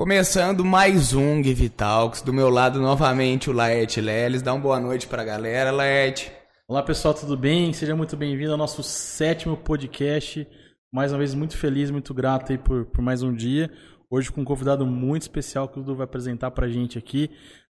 Começando mais um Give Talks, do meu lado novamente o Laerte Leles. Dá uma boa noite pra galera, Laerte. Olá pessoal, tudo bem? Seja muito bem-vindo ao nosso sétimo podcast. Mais uma vez, muito feliz, muito grato aí por, por mais um dia. Hoje com um convidado muito especial que o Dudu vai apresentar pra gente aqui.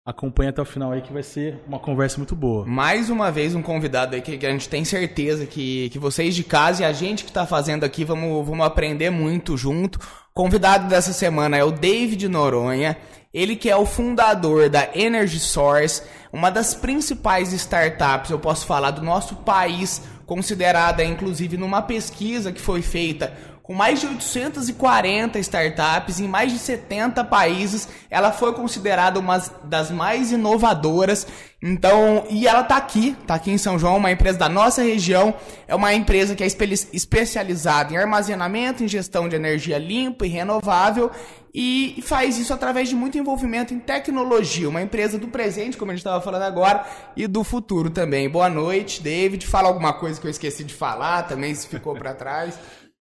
Acompanhe até o final aí que vai ser uma conversa muito boa. Mais uma vez um convidado aí que, a gente tem certeza que, que vocês de casa e a gente que tá fazendo aqui vamos, vamos aprender muito junto. Convidado dessa semana é o David Noronha. Ele que é o fundador da Energy Source, uma das principais startups, eu posso falar, do nosso país, considerada inclusive numa pesquisa que foi feita com mais de 840 startups em mais de 70 países, ela foi considerada uma das mais inovadoras. Então, e ela está aqui, está aqui em São João, uma empresa da nossa região, é uma empresa que é especializada em armazenamento, em gestão de energia limpa e renovável e faz isso através de muito envolvimento em tecnologia, uma empresa do presente, como a gente estava falando agora, e do futuro também. Boa noite, David. Fala alguma coisa que eu esqueci de falar, também se ficou para trás.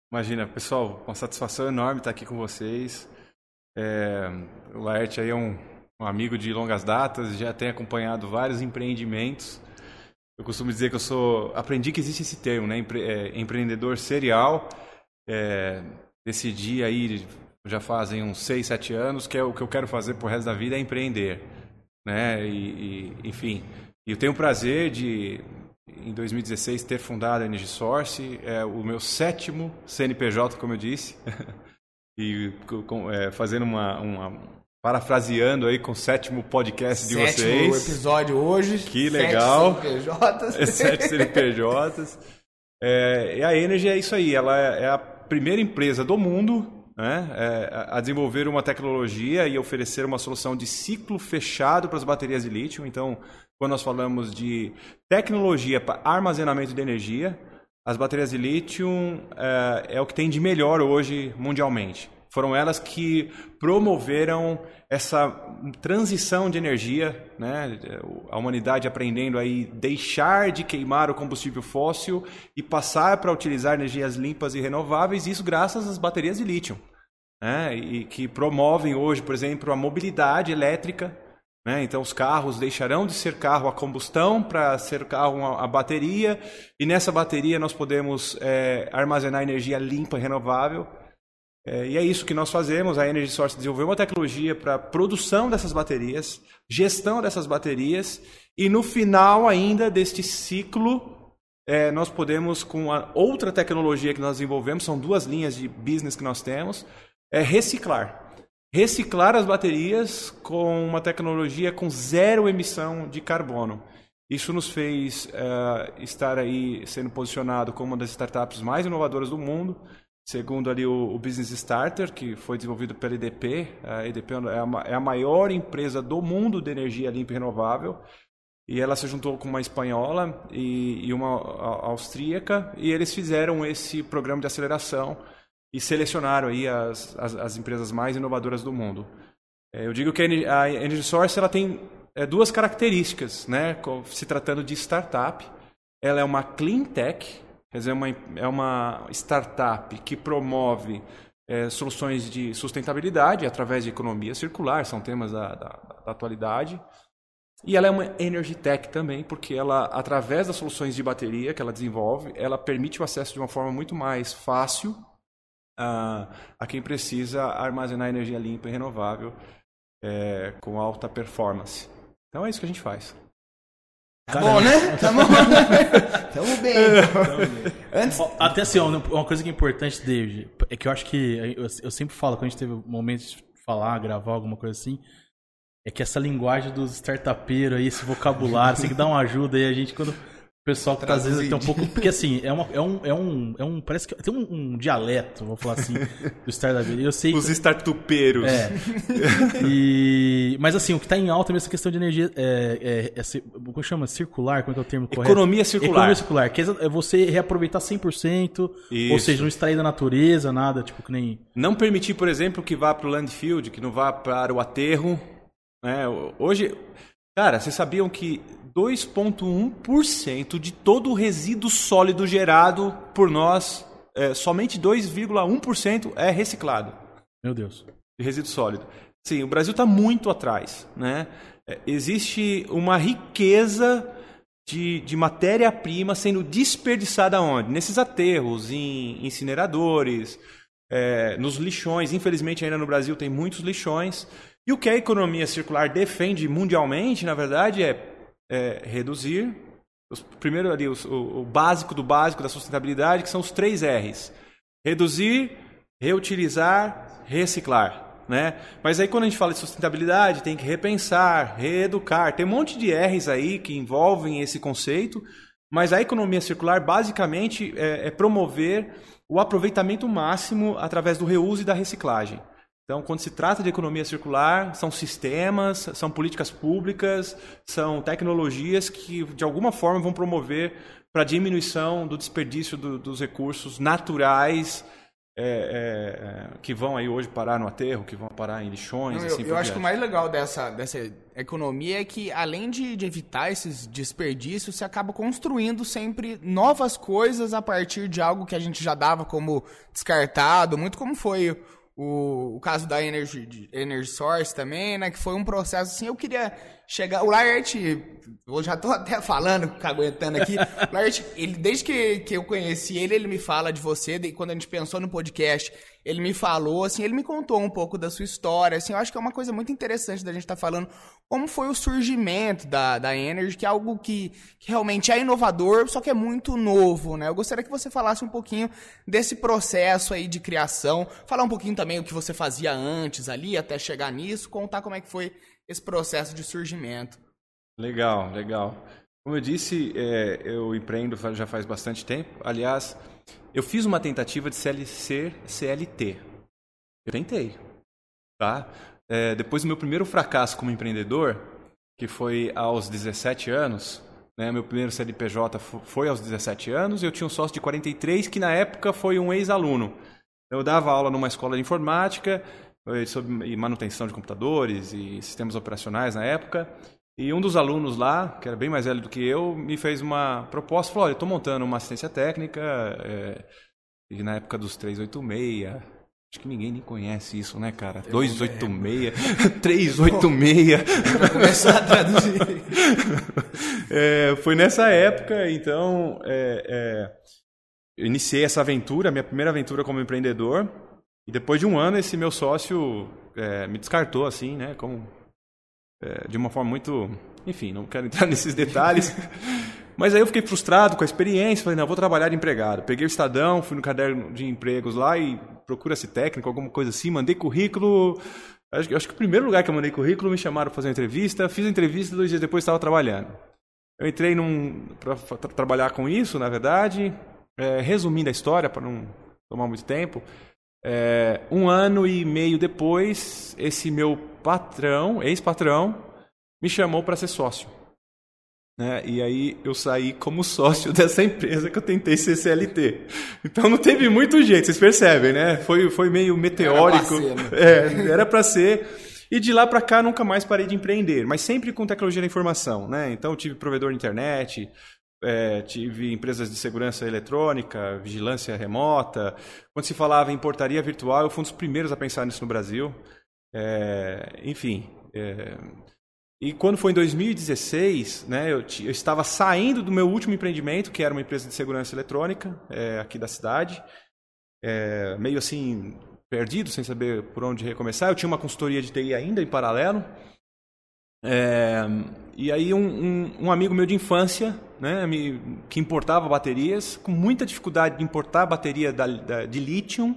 Imagina, pessoal, uma satisfação enorme estar aqui com vocês. É, o Laerte aí é um, um, amigo de longas datas, já tem acompanhado vários empreendimentos. Eu costumo dizer que eu sou. Aprendi que existe esse termo, né? Empre, é, empreendedor serial. É, decidi aí, já fazem uns 6, 7 anos, que é o que eu quero fazer pro resto da vida é empreender. Né? E, e enfim. Eu tenho o prazer de em 2016 ter fundado a Energy Source, é o meu sétimo CNPJ, como eu disse, e com, é, fazendo uma, uma, parafraseando aí com o sétimo podcast de sétimo vocês. Sétimo episódio hoje. Que legal. Sete CNPJs. Sete CNPJs. É, e a Energy é isso aí, ela é, é a primeira empresa do mundo né, é, a desenvolver uma tecnologia e oferecer uma solução de ciclo fechado para as baterias de lítio. Então, quando nós falamos de tecnologia para armazenamento de energia, as baterias de lítio é, é o que tem de melhor hoje mundialmente. Foram elas que promoveram essa transição de energia, né? a humanidade aprendendo aí deixar de queimar o combustível fóssil e passar para utilizar energias limpas e renováveis, isso graças às baterias de lítio, né? e que promovem hoje, por exemplo, a mobilidade elétrica né? Então, os carros deixarão de ser carro a combustão para ser carro a, bateria, e nessa bateria nós podemos é, armazenar energia limpa renovável. É, e é isso que nós fazemos. A Energy Source desenvolveu uma tecnologia para produção dessas baterias, gestão dessas baterias, e no final ainda deste ciclo, é, nós podemos, com a outra tecnologia que nós desenvolvemos, são duas linhas de business que nós temos, é reciclar reciclar as baterias com uma tecnologia com zero emissão de carbono. Isso nos fez uh, estar aí sendo posicionado como uma das startups mais inovadoras do mundo, segundo ali o, o Business Starter, que foi desenvolvido pela EDP. A EDP é a, é a maior empresa do mundo de energia limpa e renovável. E ela se juntou com uma espanhola e, e uma austríaca, e eles fizeram esse programa de aceleração e selecionaram aí as, as, as empresas mais inovadoras do mundo. É, eu digo que a Energy Source ela tem é, duas características, né? Se tratando de startup, ela é uma clean tech, quer dizer, uma, é uma startup que promove é, soluções de sustentabilidade através de economia circular, são temas da, da, da atualidade. E ela é uma energy tech também, porque ela, através das soluções de bateria que ela desenvolve, ela permite o acesso de uma forma muito mais fácil a, a quem precisa armazenar energia limpa e renovável é, com alta performance. Então é isso que a gente faz. Tá bom, né? Tá bom. Tamo bem. Antes... Até assim, uma coisa que é importante, David, é que eu acho que eu, eu sempre falo, quando a gente teve momentos de falar, gravar, alguma coisa assim, é que essa linguagem dos startupeiros aí, esse vocabulário, você tem que dar uma ajuda aí, a gente quando pessoal que tá, às vezes tem um pouco. Porque assim, é, uma, é, um, é, um, é um. Parece que tem um, um dialeto, vou falar assim, do startup. Eu sei. Os que... startupeiros. É. E, mas assim, o que tá em alta é essa questão de energia. É, é, é, como chama? Circular? Como é que é o termo correto? Economia circular. Economia circular. Que é você reaproveitar 100%, Isso. ou seja, não extrair da natureza, nada, tipo que nem. Não permitir, por exemplo, que vá para o landfill, que não vá para o aterro. Né? Hoje. Cara, vocês sabiam que 2,1% de todo o resíduo sólido gerado por nós, é, somente 2,1% é reciclado. Meu Deus. de resíduo sólido. Sim, o Brasil está muito atrás. Né? É, existe uma riqueza de, de matéria-prima sendo desperdiçada onde? Nesses aterros, em incineradores, é, nos lixões. Infelizmente, ainda no Brasil tem muitos lixões. E o que a economia circular defende mundialmente, na verdade, é, é reduzir. Os, primeiro ali, os, o, o básico do básico da sustentabilidade, que são os três R's: reduzir, reutilizar, reciclar. Né? Mas aí quando a gente fala de sustentabilidade, tem que repensar, reeducar. Tem um monte de R's aí que envolvem esse conceito, mas a economia circular basicamente é, é promover o aproveitamento máximo através do reuso e da reciclagem. Então, quando se trata de economia circular, são sistemas, são políticas públicas, são tecnologias que, de alguma forma, vão promover para a diminuição do desperdício do, dos recursos naturais é, é, que vão aí hoje parar no aterro, que vão parar em lixões. Não, assim eu, eu acho que o mais legal dessa, dessa economia é que, além de, de, evitar esses desperdícios, você acaba construindo sempre novas coisas a partir de algo que a gente já dava como descartado, muito como foi o, o caso da Energy, Energy Source também, né? Que foi um processo assim, eu queria chegar. O Laert, eu já tô até falando, aguentando aqui. O Laert, ele, desde que, que eu conheci ele, ele me fala de você, e quando a gente pensou no podcast, ele me falou, assim, ele me contou um pouco da sua história, assim, eu acho que é uma coisa muito interessante da gente estar tá falando como foi o surgimento da, da Energy, que é algo que, que realmente é inovador, só que é muito novo, né? Eu gostaria que você falasse um pouquinho desse processo aí de criação, falar um pouquinho também o que você fazia antes ali, até chegar nisso, contar como é que foi esse processo de surgimento. Legal, legal. Como eu disse, é, eu empreendo já faz bastante tempo. Aliás, eu fiz uma tentativa de ser CLT. Eu tentei, tá? É, depois do meu primeiro fracasso como empreendedor, que foi aos 17 anos, né, meu primeiro CNPJ foi aos 17 anos, eu tinha um sócio de 43 que na época foi um ex-aluno. Eu dava aula numa escola de informática sobre manutenção de computadores e sistemas operacionais na época. E um dos alunos lá, que era bem mais velho do que eu, me fez uma proposta, falou, olha, eu estou montando uma assistência técnica, é, e na época dos 386, acho que ninguém nem conhece isso, né, cara? Eu 286, 386. Vou começar a traduzir. é, foi nessa época, então, é, é, eu iniciei essa aventura, minha primeira aventura como empreendedor, e depois de um ano, esse meu sócio é, me descartou, assim, né? Como, é, de uma forma muito. Enfim, não quero entrar nesses detalhes. Mas aí eu fiquei frustrado com a experiência, falei, não, vou trabalhar de empregado. Peguei o Estadão, fui no caderno de empregos lá e procura-se técnico, alguma coisa assim, mandei currículo. Acho, acho que o primeiro lugar que eu mandei currículo me chamaram para fazer uma entrevista, fiz a entrevista dois dias depois estava trabalhando. Eu entrei para tra trabalhar com isso, na verdade. É, resumindo a história, para não tomar muito tempo, é, um ano e meio depois, esse meu patrão, ex-patrão, me chamou para ser sócio. Né? E aí eu saí como sócio dessa empresa que eu tentei ser CLT. Então não teve muito jeito, vocês percebem, né? Foi, foi meio meteórico. Era para ser, né? é, ser. E de lá para cá nunca mais parei de empreender, mas sempre com tecnologia da informação, né? Então eu tive provedor de internet, é, tive empresas de segurança eletrônica, vigilância remota. Quando se falava em portaria virtual, eu fui um dos primeiros a pensar nisso no Brasil. É, enfim. É, e quando foi em 2016, né, eu, eu, estava saindo do meu último empreendimento, que era uma empresa de segurança eletrônica é, aqui da cidade, é, meio assim perdido, sem saber por onde recomeçar. Eu tinha uma consultoria de TI ainda em paralelo. É, e aí um, um, um, amigo meu de infância, né, me, que importava baterias, com muita dificuldade de importar bateria da, da, de lítio,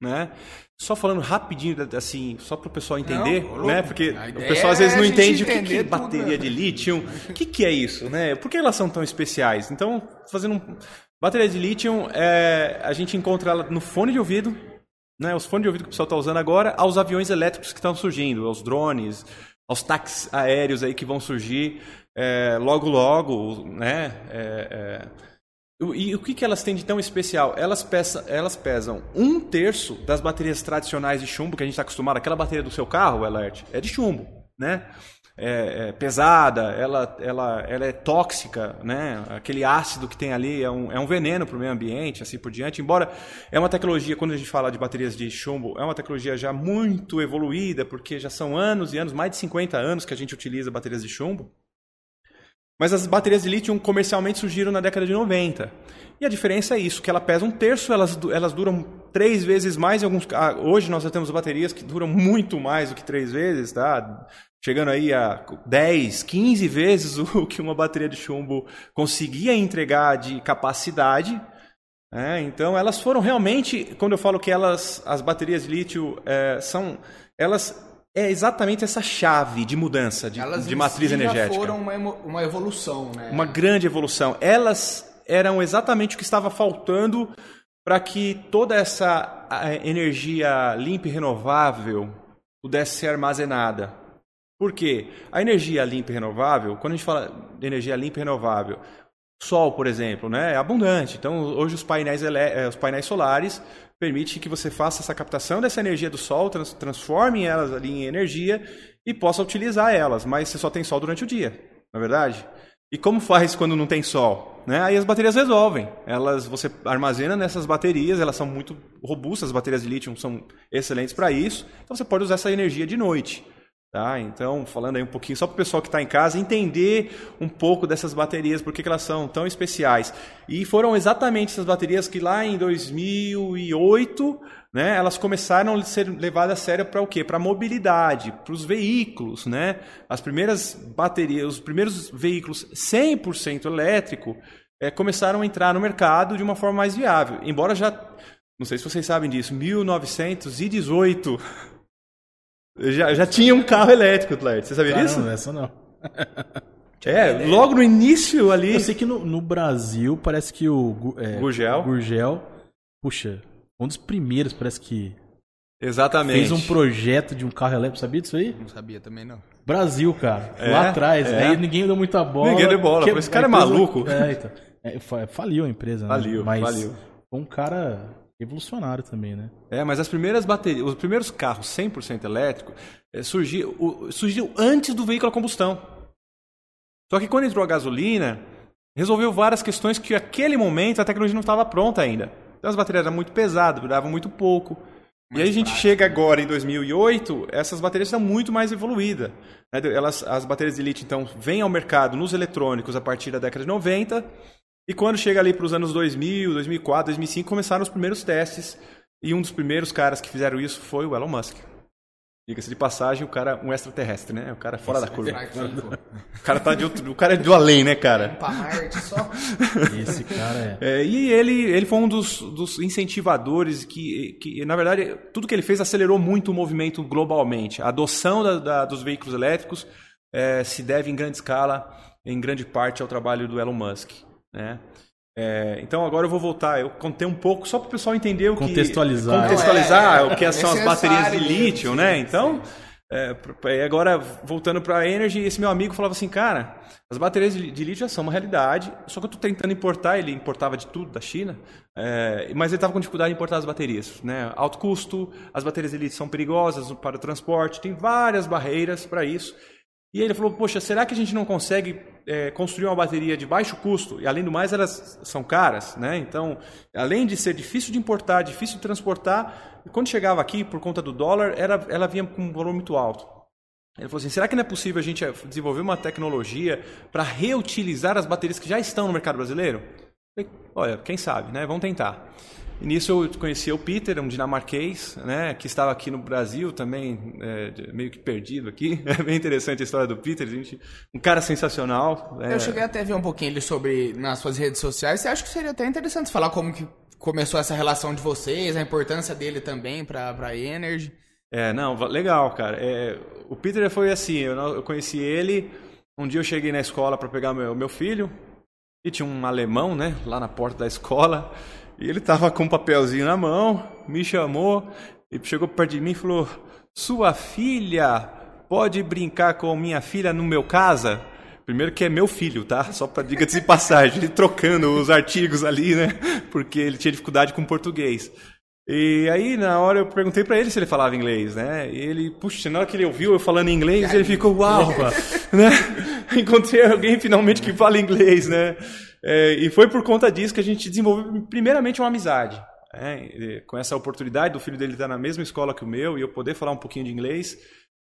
né? Só falando rapidinho, assim, só para o pessoal entender, não, né? Porque o pessoal às vezes não entende o que, que é bateria tudo, de lítio, o que, que é isso, né? Por que elas são tão especiais? Então, fazendo um... Bateria de lítio, é... a gente encontra ela no fone de ouvido, né? Os fones de ouvido que o pessoal está usando agora, aos aviões elétricos que estão surgindo, aos drones, aos táxis aéreos aí que vão surgir é, logo logo, né? É, é... E o que, que elas têm de tão especial? Elas, pesa, elas pesam um terço das baterias tradicionais de chumbo que a gente está acostumado. Aquela bateria do seu carro, Alert, é de chumbo, né? É, é, pesada, ela, ela, ela é tóxica, né? Aquele ácido que tem ali é um, é um veneno para o meio ambiente, assim por diante. Embora é uma tecnologia, quando a gente fala de baterias de chumbo, é uma tecnologia já muito evoluída, porque já são anos e anos, mais de 50 anos que a gente utiliza baterias de chumbo. Mas as baterias de lítio comercialmente surgiram na década de 90. E a diferença é isso, que ela pesa um terço, elas, elas duram três vezes mais. Alguns, hoje nós já temos baterias que duram muito mais do que três vezes, tá? Chegando aí a 10, 15 vezes o que uma bateria de chumbo conseguia entregar de capacidade. É, então elas foram realmente, quando eu falo que elas, as baterias de lítio é, são, elas é exatamente essa chave de mudança de, Elas de matriz si energética. Já foram uma, uma evolução, né? Uma grande evolução. Elas eram exatamente o que estava faltando para que toda essa energia limpa e renovável pudesse ser armazenada. Por quê? A energia limpa e renovável, quando a gente fala de energia limpa e renovável, sol, por exemplo, né, é abundante. Então, hoje os painéis, eh, os painéis solares permite que você faça essa captação dessa energia do sol, trans, transforme elas ali em energia e possa utilizar elas, mas você só tem sol durante o dia, na é verdade? E como faz quando não tem sol? Né? Aí as baterias resolvem. Elas você armazena nessas baterias, elas são muito robustas, as baterias de lítio são excelentes para isso. Então você pode usar essa energia de noite. Tá? Então, falando aí um pouquinho, só para o pessoal que está em casa entender um pouco dessas baterias, por que, elas são tão especiais. E foram exatamente essas baterias que lá em 2008, né, elas começaram a ser levadas a sério para o quê? Para a mobilidade, para os veículos. Né? As primeiras baterias, os primeiros veículos 100% elétrico é, começaram a entrar no mercado de uma forma mais viável. Embora já, não sei se vocês sabem disso, 1918 já, já tinha um carro elétrico, Tlaert. Você sabia disso? essa não. É, logo no início ali. Eu sei que no, no Brasil parece que o é, Gurgel. Gurgel, puxa, um dos primeiros parece que Exatamente. Fez um projeto de um carro elétrico, sabia disso aí? Não sabia também não. Brasil, cara. É, lá atrás. É. Aí ninguém deu muita bola. Ninguém deu bola. Que, esse cara é maluco. É, então. É, faliu a empresa, né? Faliu, Mas faliu. Foi um cara revolucionário também, né? É, mas as primeiras baterias, os primeiros carros 100% elétricos é, surgiu, surgiu antes do veículo a combustão. Só que quando entrou a gasolina, resolveu várias questões que naquele momento a tecnologia não estava pronta ainda. Então as baterias eram muito pesadas, duravam muito pouco. Mais e aí a gente prático. chega agora em 2008, essas baterias estão muito mais evoluídas. Né? Elas, as baterias de lítio, então, vêm ao mercado nos eletrônicos a partir da década de 90 e quando chega ali para os anos 2000, 2004, 2005, começaram os primeiros testes. E um dos primeiros caras que fizeram isso foi o Elon Musk. Diga-se de passagem, o cara um extraterrestre, né? O cara fora Esse da curva. É o cara tá de outro, o cara é do além, né, cara? Marte só. Esse cara é. é. E ele, ele foi um dos, dos incentivadores que, que, na verdade, tudo que ele fez acelerou muito o movimento globalmente. A adoção da, da, dos veículos elétricos é, se deve em grande escala, em grande parte, ao trabalho do Elon Musk. Né? É, então agora eu vou voltar. Eu contei um pouco só para o pessoal entender o que contextualizar, contextualizar é, o que são as baterias de lítio, né? Então é, agora voltando para a Energy, esse meu amigo falava assim, cara, as baterias de, de lítio já são uma realidade. Só que eu estou tentando importar. Ele importava de tudo da China, é, mas ele estava com dificuldade de importar as baterias, né? Alto custo, as baterias de lítio são perigosas para o transporte, tem várias barreiras para isso. E ele falou, poxa, será que a gente não consegue é, construir uma bateria de baixo custo? E além do mais, elas são caras, né? Então, além de ser difícil de importar, difícil de transportar, quando chegava aqui, por conta do dólar, era, ela vinha com um valor muito alto. Ele falou assim, será que não é possível a gente desenvolver uma tecnologia para reutilizar as baterias que já estão no mercado brasileiro? Falei, Olha, quem sabe, né? Vamos tentar. E nisso eu conheci o Peter, um dinamarquês, né, que estava aqui no Brasil também, é, meio que perdido aqui. É bem interessante a história do Peter, gente, um cara sensacional. É... Eu cheguei até a ver um pouquinho ele sobre nas suas redes sociais. Você acha que seria até interessante falar como que começou essa relação de vocês, a importância dele também para a Energy? É, não, legal, cara. É, o Peter foi assim, eu, eu, conheci ele, um dia eu cheguei na escola para pegar meu, meu filho, e tinha um alemão, né, lá na porta da escola, e ele estava com um papelzinho na mão, me chamou e chegou perto de mim e falou: Sua filha pode brincar com minha filha no meu casa? Primeiro que é meu filho, tá? Só para diga de passagem, ele trocando os artigos ali, né? Porque ele tinha dificuldade com português. E aí, na hora, eu perguntei para ele se ele falava inglês, né? E ele, puxa, na hora que ele ouviu eu falando inglês, ele ficou, uau, né? Encontrei alguém finalmente que fala inglês, né? É, e foi por conta disso que a gente desenvolveu, primeiramente, uma amizade. Né? Com essa oportunidade do filho dele estar na mesma escola que o meu e eu poder falar um pouquinho de inglês,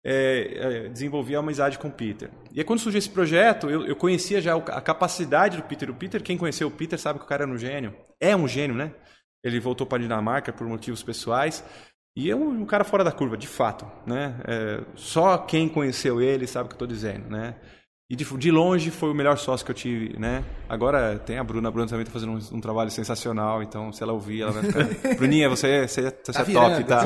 é, é, desenvolvi a amizade com o Peter. E aí, quando surgiu esse projeto, eu, eu conhecia já a capacidade do Peter. O Peter, quem conheceu o Peter, sabe que o cara era um gênio. É um gênio, né? Ele voltou para a Dinamarca por motivos pessoais. E é um, um, cara fora da curva, de fato. Né? É, só quem conheceu ele sabe o que eu estou dizendo. Né? E de, de, longe foi o melhor sócio que eu tive, né? Agora tem a Bruna, a Bruna também está fazendo um, um, trabalho sensacional, então se ela ouvir, ela vai ficar. Bruninha, você, você, você tá é top, tá?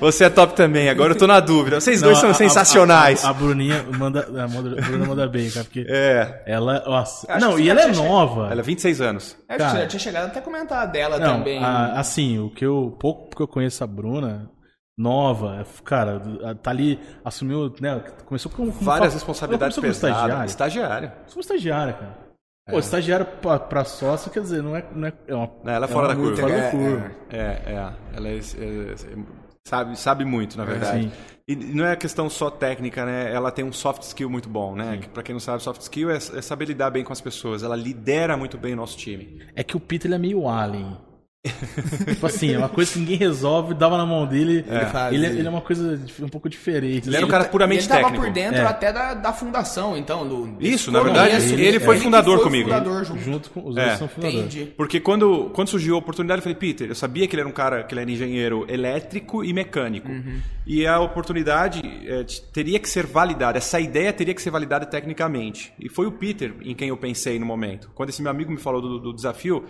Você é top também, agora eu tô na dúvida. Vocês Não, dois são a, sensacionais. A, a, a, Bruninha manda, a Bruna manda bem, cara, porque. É. Ela. Nossa. Não, e ela é nova. Ela é 26 anos. É, cara, eu tinha chegado até a comentar dela não, também. assim, o que eu. Pouco que eu conheço a Bruna, nova, cara, tá ali, assumiu, né, começou com... Várias responsabilidades pesadas. Estagiária. estagiária. Como estagiária, cara. É. Pô, estagiário pra, pra sócio, quer dizer, não é, não é, é uma... Ela é fora é da curva. Fora é, da curva. É, é, é. ela é, sabe, sabe muito, na verdade. E não é questão só técnica, né? Ela tem um soft skill muito bom, né? Para quem não sabe, soft skill é, é, saber lidar bem com as pessoas. Ela lidera muito bem o nosso time. É que o Peter ele é meio alien tipo assim, é uma coisa que ninguém resolve, dava na mão dele. É. Ele, ele, é uma coisa um pouco diferente. Ele era um cara puramente ele técnico. Ele tava por dentro é. até da, da fundação, então. Do, Isso, na verdade, ele, ele foi fundador foi comigo. Fundador junto. junto. com os dois é. são fundadores. Entendi. Porque quando, quando surgiu a oportunidade, eu falei, Peter, eu sabia que ele era um cara, que ele era engenheiro elétrico e mecânico. Uhum. E a oportunidade é, teria que ser validada, essa ideia teria que ser validada tecnicamente. E foi o Peter em quem eu pensei no momento. Quando esse meu amigo me falou do, do desafio,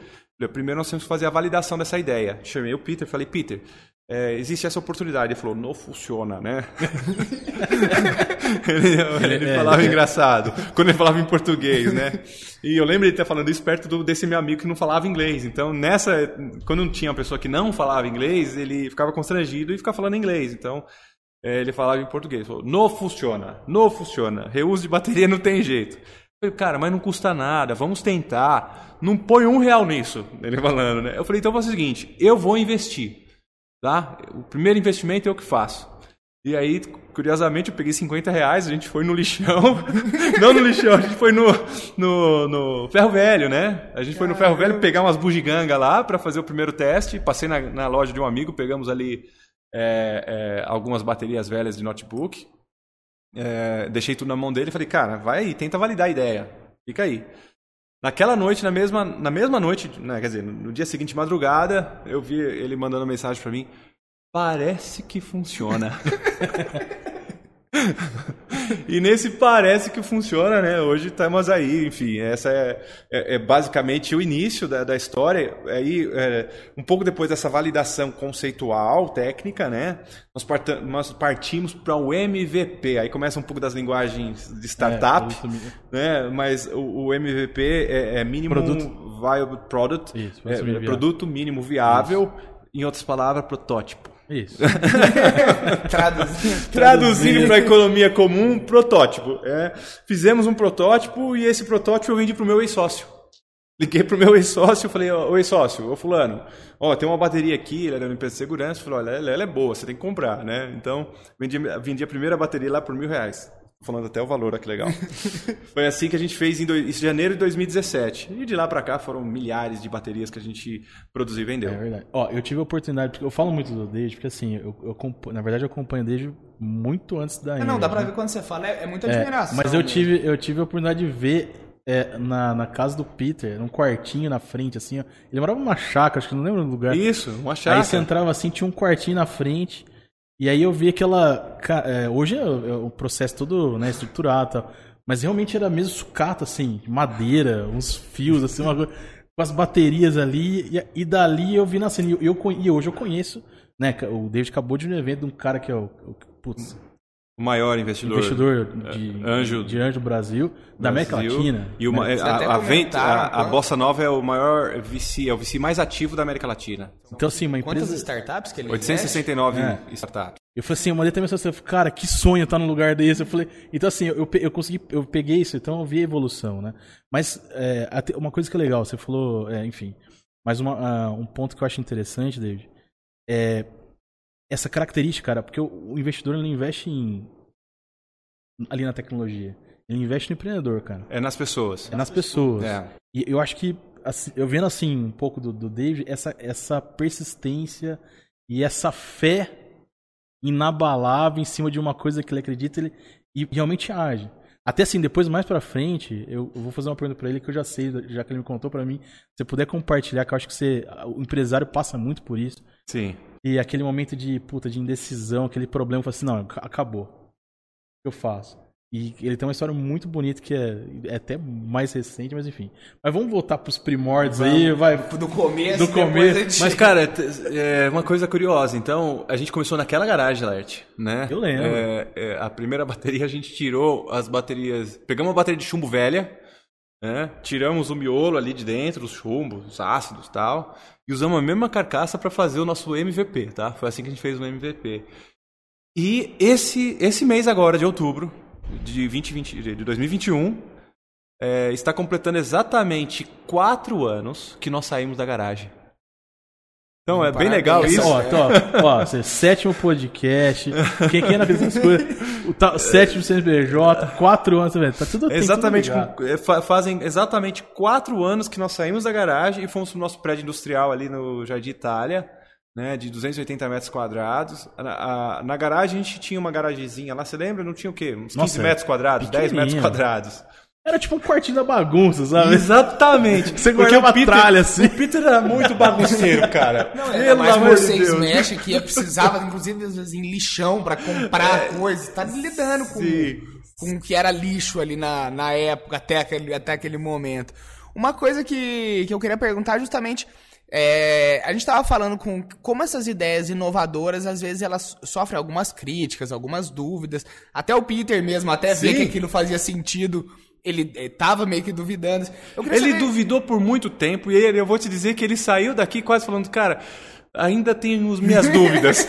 Primeiro nós temos que fazer a validação dessa ideia. Chamei o Peter, falei, Peter, é, existe essa oportunidade. Ele falou, não funciona, né? ele, ele é. falava engraçado, quando ele falava em português, né? E eu lembro de estar falando isso perto do, desse meu amigo que não falava inglês. Então, nessa, quando tinha uma pessoa que não falava inglês, ele ficava constrangido e ficava falando inglês. Então, é, ele falava em português. Falou, não funciona, não funciona. Reuso de bateria não tem jeito. Cara, mas não custa nada, vamos tentar não põe um real nisso. Ele falando, né? Eu falei, então vou fazer o seguinte, eu vou investir. Tá? O primeiro investimento é o que faço. E aí, curiosamente, eu peguei 50 reais, a gente foi no lixão. não no lixão, a gente foi no, no, no ferro velho, né? A gente foi no ferro velho pegar umas bugiganga lá para fazer o primeiro teste. Passei na, na, loja de um amigo, pegamos ali é, é, algumas baterias velhas de notebook. É, deixei tudo na mão dele e falei, cara, vai aí, tenta validar a ideia. Fica aí. Naquela noite, na mesma, na mesma noite, né, quer dizer, no dia seguinte, madrugada, eu vi ele mandando mensagem para mim. Parece que funciona. e nesse parece que funciona, né? Hoje estamos aí, enfim, essa é, é, é basicamente o início da, da história. Aí, é, um pouco depois dessa validação conceitual, técnica, né? Nós, nós partimos para o MVP. Aí começa um pouco das linguagens de startup, é, né? Mas o, o MVP é, é Minimum produto. Viable Product, Isso, é, produto mínimo viável, Isso. em outras palavras, protótipo. Isso. Traduzindo. Traduzindo para a economia comum, protótipo. É, fizemos um protótipo e esse protótipo eu vendi para o meu ex-sócio. Liguei para o meu ex-sócio e falei, ô ex-sócio, ô fulano, ó, tem uma bateria aqui, ele era uma empresa de segurança, falou, olha, ela, ela, é boa, você tem que comprar, né? Então, vendi, vendi a primeira bateria lá por mil reais falando até o valor, olha que legal. Foi assim que a gente fez em, do, em janeiro de 2017. E de lá para cá foram milhares de baterias que a gente produziu e vendeu. É verdade. Ó, eu tive a oportunidade, porque eu falo muito do Dave, porque assim, eu, eu, na verdade eu acompanho desde muito antes da. É, não, dá pra ver quando você fala, é, é muita é, admiração. mas eu tive, eu tive a oportunidade de ver é, na, na casa do Peter, num quartinho na frente, assim, ó. Ele morava numa chácara, acho que não lembro do lugar. Isso, uma chácara. Aí você entrava assim, tinha um quartinho na frente. E aí eu vi aquela. É, hoje é, é o processo todo né, estruturado tal, mas realmente era mesmo sucata, assim, madeira, uns fios, assim, uma coisa, com as baterias ali. E, e dali eu vi nascendo. E, eu, e hoje eu conheço, né? O David acabou de no evento de um cara que é o. o putz, o maior investidor. Investidor de é, Anjo, de Anjo Brasil, da América Latina. E uma, né? a, a, venta, a, a, Bossa Nova é o maior VC, é o VC mais ativo da América Latina. Então, assim, uma empresa. Quantas startups que ele 869 é. startups. Eu falei assim, eu mandei também falei, cara, que sonho estar num lugar desse. Eu falei, então assim, eu, eu consegui, eu peguei isso, então eu vi a evolução, né? Mas é, uma coisa que é legal, você falou, é, enfim, mas uma, uh, um ponto que eu acho interessante, David, é, essa característica, cara, porque o, investidor ele investe em ali na tecnologia. Ele investe no empreendedor, cara. É nas pessoas. É nas pessoas. É. E eu acho que, assim, eu vendo assim um pouco do, do David, essa, essa persistência e essa fé inabalável em cima de uma coisa que ele acredita ele, e realmente age. Até assim, depois mais pra frente, eu, eu vou fazer uma pergunta para ele que eu já sei, já que ele me contou para mim. Se você puder compartilhar, que eu acho que você, o empresário passa muito por isso. Sim. E aquele momento de, puta, de indecisão, aquele problema, fala assim, não, acabou. O que eu faço? E ele tem uma história muito bonita que é, é até mais recente, mas enfim. Mas vamos voltar pros primórdios vamos, aí, vai. Do começo, do começo. Mas, cara, é uma coisa curiosa. Então, a gente começou naquela garagem, Lert, né? Eu lembro. É, é, a primeira bateria a gente tirou as baterias. Pegamos uma bateria de chumbo velha, né? Tiramos o miolo ali de dentro, os chumbos, os ácidos tal. E usamos a mesma carcaça para fazer o nosso MVP, tá? Foi assim que a gente fez o MVP. E esse, esse mês agora, de outubro, de, 2020, de 2021 é, está completando exatamente quatro anos que nós saímos da garagem. Então é bem legal isso. Ó, ó, ó, sétimo podcast. Quem quer na essas coisas? O tá, sétimo CNPJ, quatro anos, tá tudo Exatamente, tudo é, fazem exatamente quatro anos que nós saímos da garagem e fomos pro nosso prédio industrial ali no Jardim Itália né, de 280 metros quadrados. Na, a, na garagem a gente tinha uma garagezinha lá, você lembra? Não tinha o quê? Uns 15 Nossa, metros quadrados, 10 metros quadrados. Era tipo um quartinho da bagunça, sabe? Exatamente. Você guardava Peter, tralha assim. O Peter era muito bagunceiro, cara. Não, era mais vocês de mexem que precisava, inclusive, às vezes, em lixão para comprar é, coisas. Tá lidando com, com o que era lixo ali na, na época, até aquele, até aquele momento. Uma coisa que, que eu queria perguntar justamente é, a gente estava falando com como essas ideias inovadoras, às vezes elas sofrem algumas críticas, algumas dúvidas. Até o Peter mesmo, até Sim. ver que aquilo fazia sentido, ele estava meio que duvidando. Ele saber... duvidou por muito tempo e ele, eu vou te dizer que ele saiu daqui quase falando, cara, ainda tenho as minhas dúvidas.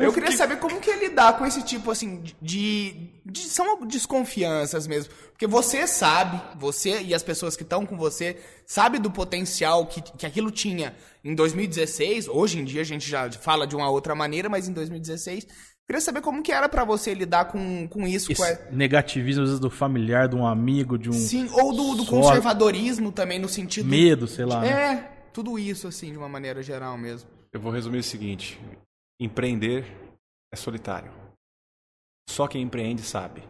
eu queria saber como que ele lidar com esse tipo, assim, de, de... São desconfianças mesmo. Porque você sabe, você e as pessoas que estão com você, sabe do potencial que, que aquilo tinha em 2016. Hoje em dia a gente já fala de uma outra maneira, mas em 2016... Queria saber como que era para você lidar com, com isso. Esse com negativismo, às vezes, do familiar, de um amigo, de um... Sim, ou do, do conservadorismo também, no sentido... Medo, sei lá. É, né? tudo isso, assim, de uma maneira geral mesmo. Eu vou resumir o seguinte: empreender é solitário. Só quem empreende sabe.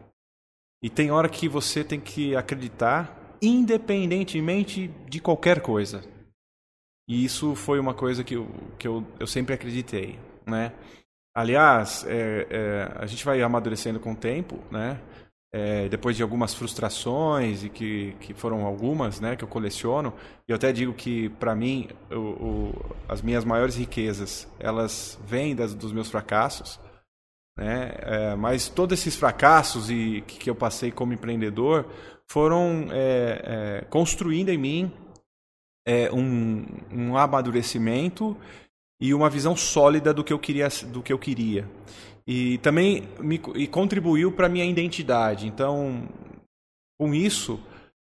E tem hora que você tem que acreditar, independentemente de qualquer coisa. E isso foi uma coisa que eu, que eu, eu sempre acreditei, né? Aliás, é, é, a gente vai amadurecendo com o tempo, né? é, depois de algumas frustrações e que, que foram algumas, né, que eu coleciono, e eu até digo que para mim o, o, as minhas maiores riquezas elas vêm das, dos meus fracassos, né, é, mas todos esses fracassos e que, que eu passei como empreendedor foram é, é construindo em mim é, um, um amadurecimento e uma visão sólida do que eu queria, do que eu queria e também me, e contribuiu para minha identidade. Então, com isso,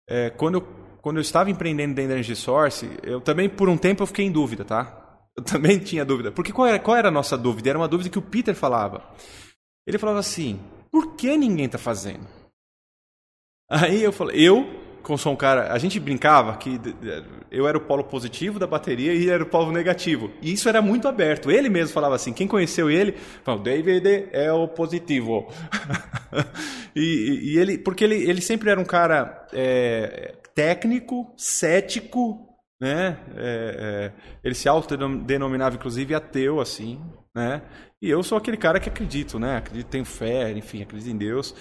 é, quando, eu, quando eu estava empreendendo dentro da Energy Source, eu também, por um tempo, eu fiquei em dúvida, tá? Eu também tinha dúvida. Porque qual era, qual era a nossa dúvida? Era uma dúvida que o Peter falava. Ele falava assim, por que ninguém está fazendo? Aí eu falei, eu como sou um cara. A gente brincava que eu era o polo positivo da bateria e ele era o polo negativo. E isso era muito aberto. Ele mesmo falava assim: quem conheceu ele, falou, David é o positivo. e, e, ele, porque ele, ele sempre era um cara é, técnico, cético, né? É, é, ele se autodenominava, inclusive, ateu, assim, né? E eu sou aquele cara que acredito, né? Acredito, tenho fé, enfim, acredito em Deus.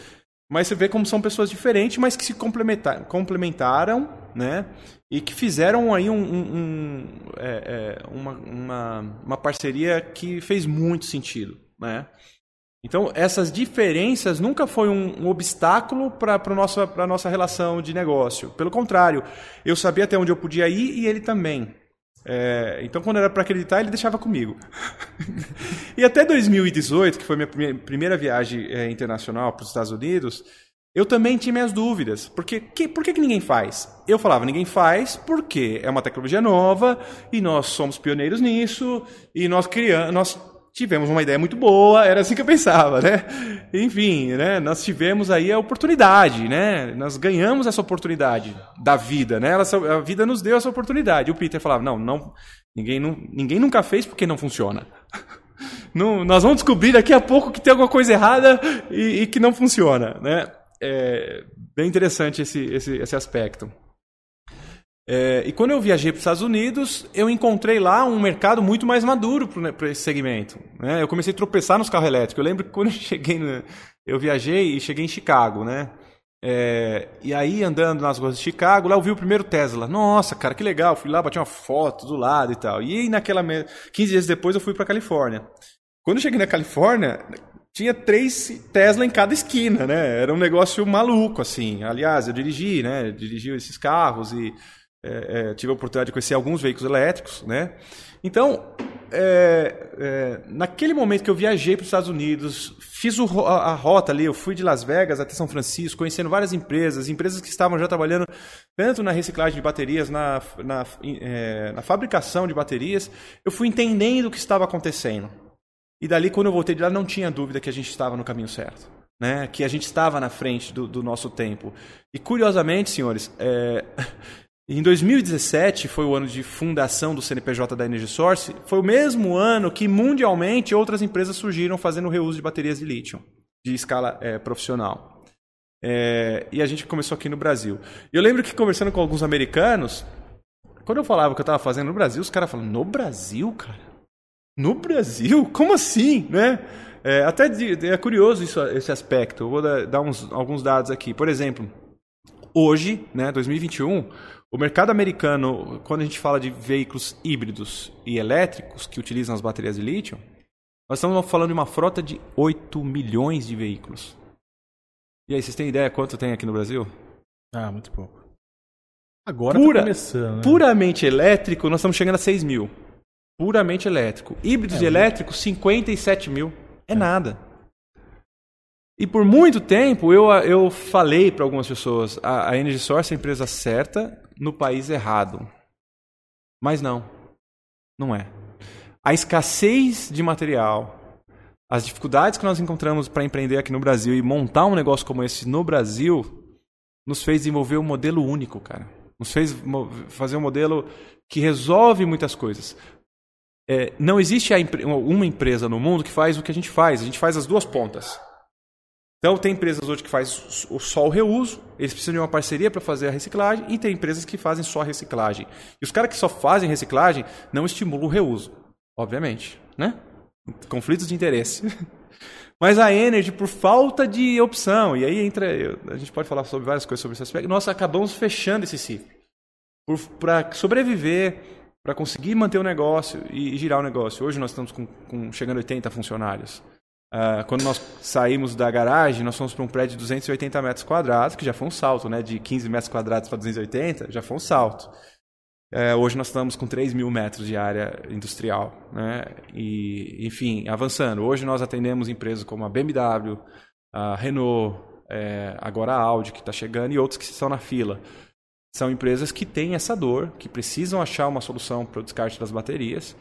Mas você vê como são pessoas diferentes, mas que se complementaram, complementaram né? E que fizeram aí um, um, um é, é, uma, uma, uma, parceria que fez muito sentido, né? Então, essas diferenças nunca foi um, um obstáculo para a nossa, nossa relação de negócio. Pelo contrário, eu sabia até onde eu podia ir e ele também. É, então, quando era para acreditar, ele deixava comigo. e até 2018, que foi minha primeira viagem é, internacional para os Estados Unidos, eu também tinha minhas dúvidas. Porque, que, por que, que ninguém faz? Eu falava, ninguém faz porque é uma tecnologia nova e nós somos pioneiros nisso e nós criamos, nós tivemos uma ideia muito boa, era assim que eu pensava, né? Enfim, né? Nós tivemos aí a oportunidade, né? Nós ganhamos essa oportunidade da vida, né? a vida nos deu essa oportunidade. E o Peter falava, não, não, ninguém, não, ninguém nunca fez porque não funciona. Não, nós vamos descobrir daqui a pouco que tem alguma coisa errada e, e que não funciona, né? é bem interessante esse, esse, esse aspecto. É, e quando eu viajei para os Estados Unidos, eu encontrei lá um mercado muito mais maduro para né, esse segmento. Né? Eu comecei a tropeçar nos carros elétricos. Eu lembro que quando eu cheguei, no, eu viajei e cheguei em Chicago, né? É, e aí, andando nas ruas de Chicago, lá eu vi o primeiro Tesla. Nossa, cara, que legal. Fui lá, bati uma foto do lado e tal. E naquela. 15 dias depois, eu fui para Califórnia. Quando eu cheguei na Califórnia, tinha três Tesla em cada esquina, né? Era um negócio maluco, assim. Aliás, eu dirigi, né? Dirigi esses carros e é, é, tive a oportunidade de conhecer alguns veículos elétricos, né? Então, é, é naquele momento que eu viajei para os Estados Unidos, fiz o, a, a, rota ali, eu fui de Las Vegas até São Francisco, conhecendo várias empresas, empresas que estavam já trabalhando tanto na reciclagem de baterias, na, na, é, na fabricação de baterias, eu fui entendendo o que estava acontecendo. E dali, quando eu voltei de lá, não tinha dúvida que a gente estava no caminho certo. Né? Que a gente estava na frente do, do nosso tempo. E curiosamente, senhores, é... em 2017 foi o ano de fundação do CNPJ da Energy Source. Foi o mesmo ano que mundialmente outras empresas surgiram fazendo reuso de baterias de lítio de escala é, profissional. É... e a gente começou aqui no Brasil. Eu lembro que conversando com alguns americanos, quando eu falava o que eu estava fazendo no Brasil, os caras falavam: No Brasil, cara? No Brasil? Como assim, né? É, até é curioso isso, esse aspecto. Eu vou dar uns, alguns dados aqui. Por exemplo, hoje, né, 2021, o mercado americano, quando a gente fala de veículos híbridos e elétricos que utilizam as baterias de lítio, nós estamos falando de uma frota de 8 milhões de veículos. E aí, vocês têm ideia quanto tem aqui no Brasil? Ah, muito pouco. Agora tá Pura, tá começando. Né? Puramente elétrico, nós estamos chegando a 6 mil puramente elétrico. Híbridos é, elétricos, 57 mil. É, é, nada. E por muito tempo eu, eu falei para algumas pessoas: a, a Energy Source é a empresa certa no país errado. Mas não. Não é. A escassez de material, as dificuldades que nós encontramos para empreender aqui no Brasil e montar um negócio como esse no Brasil, nos fez desenvolver um modelo único, cara. Nos fez fazer um modelo que resolve muitas coisas. É, não existe uma empresa no mundo que faz o que a gente faz. A gente faz as duas pontas. Então, tem empresas hoje que fazem só o reuso, eles precisam de uma parceria para fazer a reciclagem, e tem empresas que fazem só a reciclagem. E os caras que só fazem reciclagem não estimulam o reuso, obviamente. Né? Conflitos de interesse. Mas a Energy, por falta de opção, e aí entra. A gente pode falar sobre várias coisas sobre esse aspecto, nós acabamos fechando esse ciclo. Para sobreviver para conseguir manter o negócio e, e, girar o negócio. Hoje nós estamos com, com chegando a 80 funcionários. Uh, quando nós saímos da garagem, nós fomos para um prédio de 280 metros quadrados, que já foi um salto, né? De 15 metros quadrados para 280, já foi um salto. Uh, hoje nós estamos com 3 mil metros de área industrial, né? E, enfim, avançando. Hoje nós atendemos empresas como a BMW, a Renault, é, agora a Audi, que está chegando, e outros que estão na fila. São empresas que têm essa dor, que precisam achar uma solução para o descarte das baterias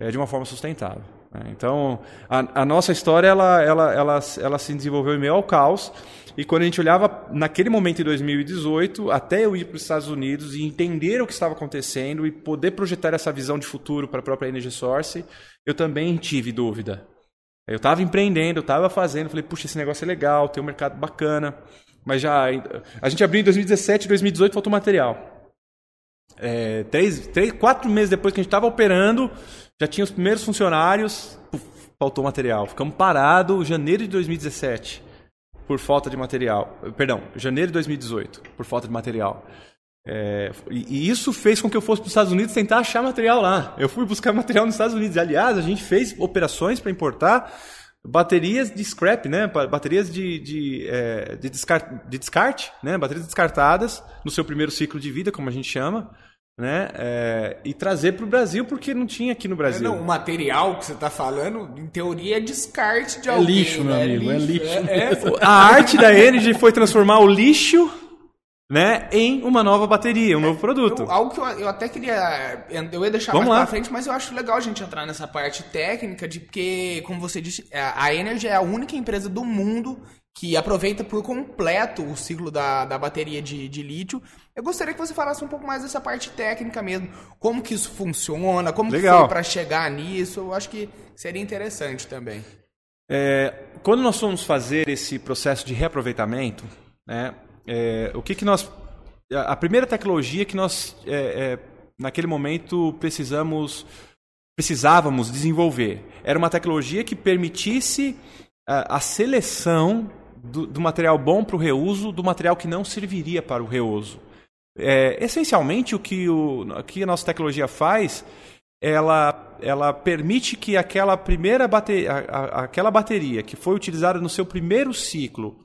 é, de uma forma sustentável. Né? Então, a, a, nossa história ela, ela, ela, ela se desenvolveu em meio ao caos. E quando a gente olhava naquele momento em 2018, até eu ir para os Estados Unidos e entender o que estava acontecendo e poder projetar essa visão de futuro para a própria Energy Source, eu também tive dúvida. Eu estava empreendendo, eu estava fazendo, falei, puxa, esse negócio é legal, tem um mercado bacana. Mas já. A gente abriu em 2017, 2018 faltou material. É, três, três, quatro meses depois que a gente estava operando, já tinha os primeiros funcionários, puf, faltou material. Ficamos parados janeiro de 2017 por falta de material. Perdão, janeiro de 2018 por falta de material. É, e, isso fez com que eu fosse para os Estados Unidos tentar achar material lá. Eu fui buscar material nos Estados Unidos. Aliás, a gente fez operações para importar baterias de scrap, né? baterias de, de, é, de, descarte, de descarte, né? baterias descartadas no seu primeiro ciclo de vida, como a gente chama, né? É, e trazer para o Brasil porque não tinha aqui no Brasil. Não, o material que você está falando, em teoria, é descarte de é alguém. Lixo, meu né? amigo, é lixo. É, lixo. A arte da Energy foi transformar o lixo né, em uma nova bateria, um novo produto. Eu, algo que eu, eu, até queria. Eu ia deixar Vamos mais lá. pra frente, mas eu acho legal a gente entrar nessa parte técnica, de porque, como você disse, a Energy é a única empresa do mundo que aproveita por completo o ciclo da, da bateria de, de lítio. Eu gostaria que você falasse um pouco mais dessa parte técnica mesmo. Como que isso funciona, como Legal. que foi para chegar nisso. Eu acho que seria interessante também. É, quando nós fomos fazer esse processo de reaproveitamento, né, é, o que, que nós. A primeira tecnologia que nós, é, é, naquele momento, precisamos, precisávamos desenvolver era uma tecnologia que permitisse a, a seleção do, do, material bom para o reuso do material que não serviria para o reuso. É, essencialmente, o que, o, que a nossa tecnologia faz ela, ela permite que aquela primeira bateria, aquela bateria que foi utilizada no seu primeiro ciclo,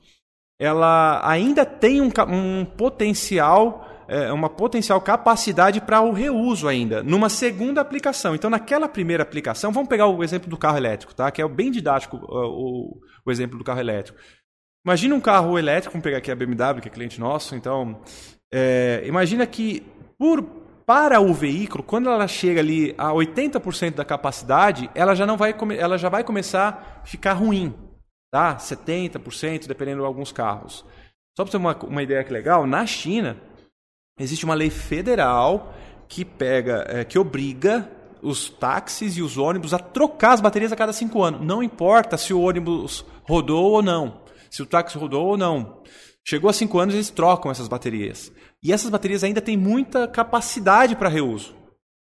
ela ainda tem um, um potencial, é, uma potencial capacidade para o reuso ainda, numa segunda aplicação. Então, naquela primeira aplicação, vamos pegar o exemplo do carro elétrico, tá? que é bem didático o, o exemplo do carro elétrico. Imagina um carro elétrico, vamos pegar aqui a BMW, que é cliente nosso, então, é, imagina que por para o veículo, quando ela chega ali a 80% da capacidade, ela já não vai ela já vai começar a ficar ruim, tá? 70%, dependendo de alguns carros. Só para ter uma, uma ideia que legal, na China existe uma lei federal que pega, é, que obriga os táxis e os ônibus a trocar as baterias a cada cinco anos. Não importa se o ônibus rodou ou não, se o táxi rodou ou não. Chegou a cinco anos, eles trocam essas baterias. E essas baterias ainda têm muita capacidade para reuso.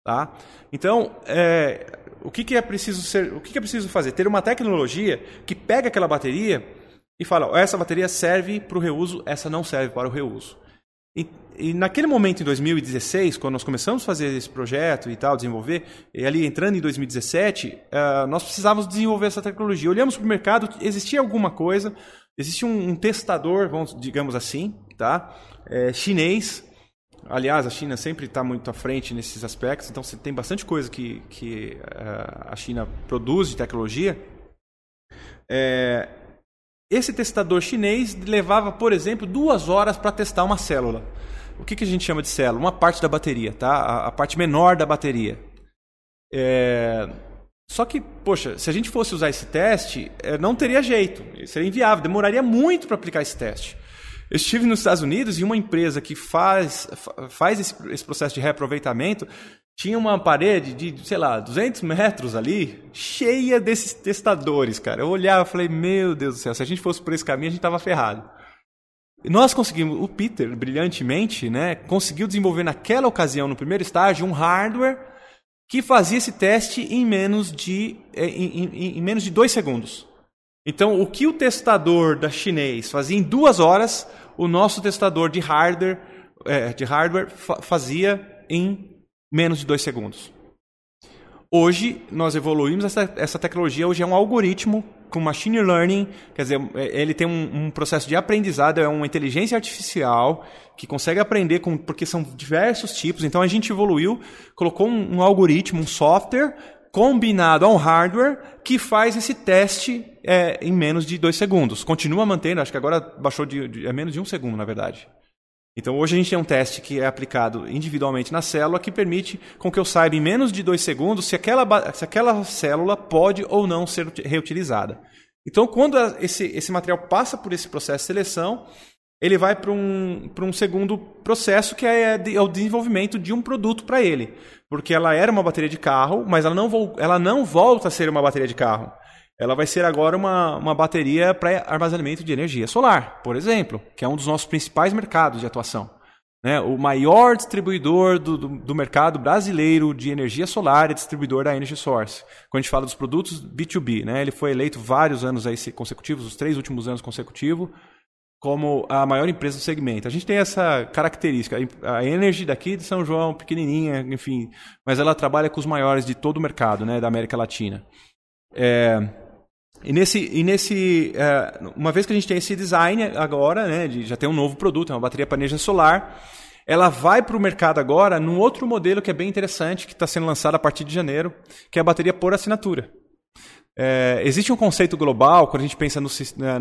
Tá? Então, é, o, que, que, é preciso ser, o que, que é preciso fazer? Ter uma tecnologia que pega aquela bateria e fala: essa bateria serve para o reuso, essa não serve para o reuso. E, e, naquele momento, em 2016, quando nós começamos a fazer esse projeto e tal, desenvolver, e ali entrando em 2017, uh, nós precisávamos desenvolver essa tecnologia. Olhamos para o mercado, existia alguma coisa, existia um, um testador, vamos, digamos assim, tá? É, chinês. Aliás, a China sempre está muito à frente nesses aspectos, então você tem bastante coisa que, que uh, a China produz de tecnologia. É, esse testador chinês levava, por exemplo, duas horas para testar uma célula. O que, que, a gente chama de célula? Uma parte da bateria, tá? a, a parte menor da bateria. É, só que, poxa, se a gente fosse usar esse teste, é, não teria jeito, seria inviável, demoraria muito para aplicar esse teste. Eu estive nos Estados Unidos e uma empresa que faz, faz esse, esse, processo de reaproveitamento tinha uma parede de, sei lá, 200 metros ali, cheia desses testadores, cara. Eu olhava e falei, meu Deus do céu, se a gente fosse por esse caminho, a gente estava ferrado. E nós conseguimos, o Peter, brilhantemente, né, conseguiu desenvolver naquela ocasião, no primeiro estágio, um hardware que fazia esse teste em menos de, em, em, em menos de dois segundos. Então, o que o testador da chinês fazia em duas horas, o nosso testador de hardware, é, de hardware fa fazia em menos de dois segundos. Hoje, nós evoluímos essa, essa tecnologia. Hoje é um algoritmo com machine learning, quer dizer, ele tem um, um, processo de aprendizado, é uma inteligência artificial que consegue aprender, com, porque são diversos tipos. Então, a gente evoluiu, colocou um, um algoritmo, um software combinado a um hardware que faz esse teste é, em menos de dois segundos. Continua mantendo, acho que agora baixou de, de é menos de um segundo, na verdade. Então hoje a gente tem um teste que é aplicado individualmente na célula que permite com que eu saiba em menos de dois segundos se aquela, se aquela célula pode ou não ser reutilizada. Então quando esse, esse material passa por esse processo de seleção, ele vai para um, um segundo processo que é, é o desenvolvimento de um produto para ele. Porque ela era uma bateria de carro, mas ela não, ela não volta a ser uma bateria de carro. Ela vai ser agora uma, uma bateria para armazenamento de energia solar, por exemplo, que é um dos nossos principais mercados de atuação. Né? O maior distribuidor do, do, do, mercado brasileiro de energia solar é distribuidor da Energy Source. Quando a gente fala dos produtos B2B, né? ele foi eleito vários anos aí consecutivos, os três últimos anos consecutivos, como a maior empresa do segmento. A gente tem essa característica. A Energy daqui de São João, pequenininha, enfim, mas ela trabalha com os maiores de todo o mercado, né, da América Latina. É, e nesse, e nesse é, uma vez que a gente tem esse design agora, né, de já tem um novo produto, é uma bateria energia solar, ela vai para o mercado agora num outro modelo que é bem interessante, que está sendo lançado a partir de janeiro, que é a bateria por assinatura. É, existe um conceito global, quando a gente pensa no,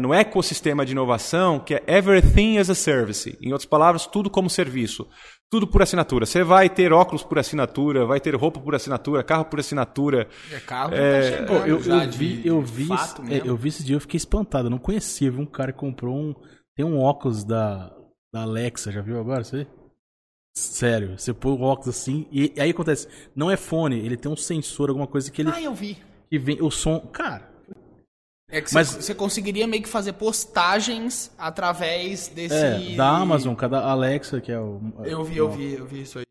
no, ecossistema de inovação, que é Everything as a Service. Em outras palavras, tudo como serviço. Tudo por assinatura. Você vai ter óculos por assinatura, vai ter roupa por assinatura, carro por assinatura. É, carro é, tá eu, eu, vi, eu, vi, é, eu vi esse dia, eu fiquei espantado. Eu não conhecia. Vi um cara que comprou um. Tem um óculos da, da Alexa, já viu agora aí? Sério, você põe o óculos assim e aí acontece, não é fone, ele tem um sensor, alguma coisa que ele. Ah, eu vi. Que vem o som. Cara. É que mas você conseguiria meio que fazer postagens através desse. É, da Amazon, cada Alexa, que é o. Eu vi, eu vi, eu vi isso aí.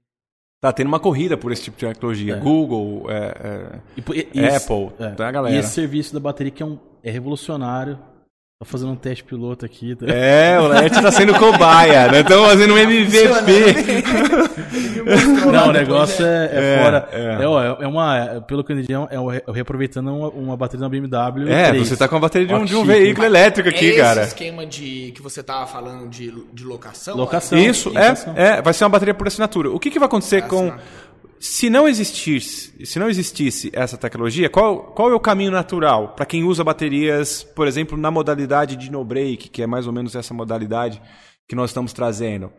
Tá tendo uma corrida por esse tipo de tecnologia. É. Google, é, é, e, Apple, é. tá, galera. E esse serviço da bateria que é, um, é revolucionário. Tô fazendo um teste piloto aqui. Tá? É, o Laerte tá sendo cobaia. Nós estamos fazendo um MVP. Não, o negócio é, é, é fora. É. é. é, uma, pelo que eu entendi, é, é reaproveitando uma, uma, bateria da BMW. É, 3. você tá com a bateria de um, de um veículo elétrico aqui, esse cara. Esse esquema de que você tava falando de, de locação? Locação. Isso, é, é. Vai ser uma bateria por assinatura. O que, que vai acontecer com se não existisse, se não existisse essa tecnologia, qual, qual é o caminho natural para quem usa baterias, por exemplo, na modalidade de no break, que é mais ou menos essa modalidade que nós estamos trazendo?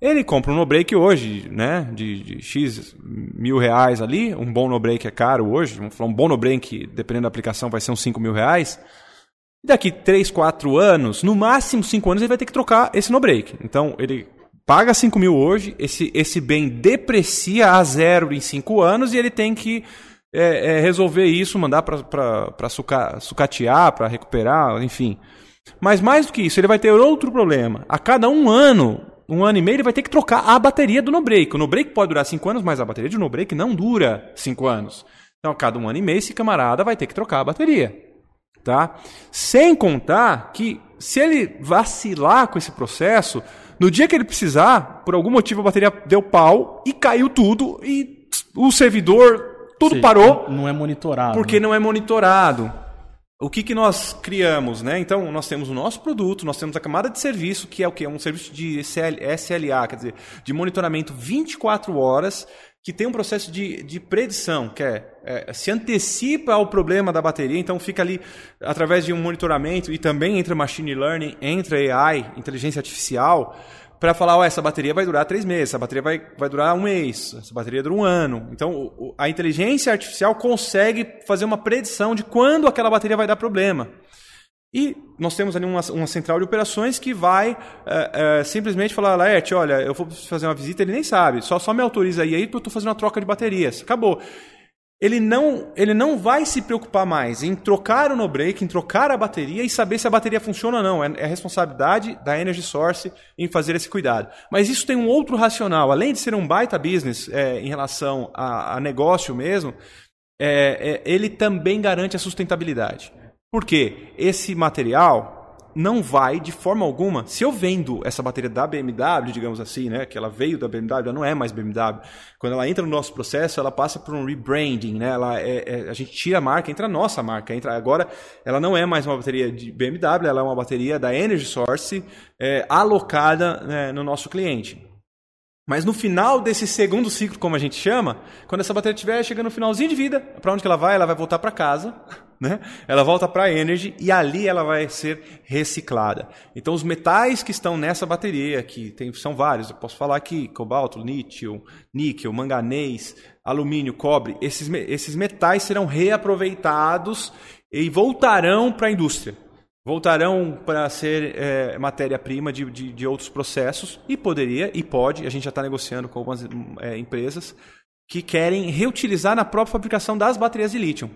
Ele compra um no break hoje, né, de, de X mil reais ali, um bom no break é caro hoje, vamos falar um bom no break, dependendo da aplicação, vai ser uns 5 mil reais. Daqui 3, 4 anos, no máximo 5 anos, ele vai ter que trocar esse no break. Então, ele paga 5 mil hoje, esse, esse bem deprecia a zero em 5 anos e ele tem que é, é, resolver isso, mandar para suca, sucatear, para recuperar, enfim. Mas mais do que isso, ele vai ter outro problema. A cada um ano, um ano e meio, ele vai ter que trocar a bateria do no-break. O no-break pode durar 5 anos, mas a bateria de no-break não dura 5 anos. Então, a cada um ano e meio, esse camarada vai ter que trocar a bateria. Tá? Sem contar que, se ele vacilar com esse processo, no dia que ele precisar, por algum motivo a bateria deu pau e caiu tudo e o servidor, tudo Sim, parou. Não é monitorado. Porque né? não é monitorado. O que, que nós criamos, né? Então, nós temos o nosso produto, nós temos a camada de serviço, que é o que? É um serviço de SLA, quer dizer, de monitoramento 24 horas, que tem um processo de, de predição, que é, é, se antecipa ao problema da bateria, então fica ali através de um monitoramento e também entra machine learning, entra AI, inteligência artificial, para falar, oh, essa bateria vai durar três meses, essa bateria vai, vai durar um mês, essa bateria dura um ano. Então, o, a inteligência artificial consegue fazer uma predição de quando aquela bateria vai dar problema. E nós temos ali uma, uma central de operações que vai é, é, simplesmente falar, Laerte, olha, eu vou fazer uma visita, ele nem sabe, só, só me autoriza aí, aí eu estou fazendo uma troca de baterias. Acabou ele não, ele não vai se preocupar mais em trocar o no-break, em trocar a bateria e saber se a bateria funciona ou não. É, é a responsabilidade da Energy Source em fazer esse cuidado. Mas isso tem um outro racional. Além de ser um baita business é, em relação a, a negócio mesmo, ele também garante a sustentabilidade. Por quê? Esse material, não vai de forma alguma. Se eu vendo essa bateria da BMW, digamos assim, né, que ela veio da BMW, ela não é mais BMW. Quando ela entra no nosso processo, ela passa por um rebranding, né? Ela é, é, a gente tira a marca, entra a nossa marca, entra agora. Ela não é mais uma bateria de BMW, ela é uma bateria da Energy Source é, alocada né, no nosso cliente. Mas no final desse segundo ciclo, como a gente chama, quando essa bateria estiver chegando no finalzinho de vida, para onde que ela vai? Ela vai voltar para casa, né? Ela volta para a Energy e ali ela vai ser reciclada. Então os metais que estão nessa bateria, que tem, são vários, eu posso falar aqui, cobalto, lítio, níquel, manganês, alumínio, cobre, esses, esses metais serão reaproveitados e voltarão para a indústria voltarão para ser é, matéria-prima de, de, de, outros processos e poderia e pode, a gente já está negociando com algumas é, empresas que querem reutilizar na própria fabricação das baterias de lítio.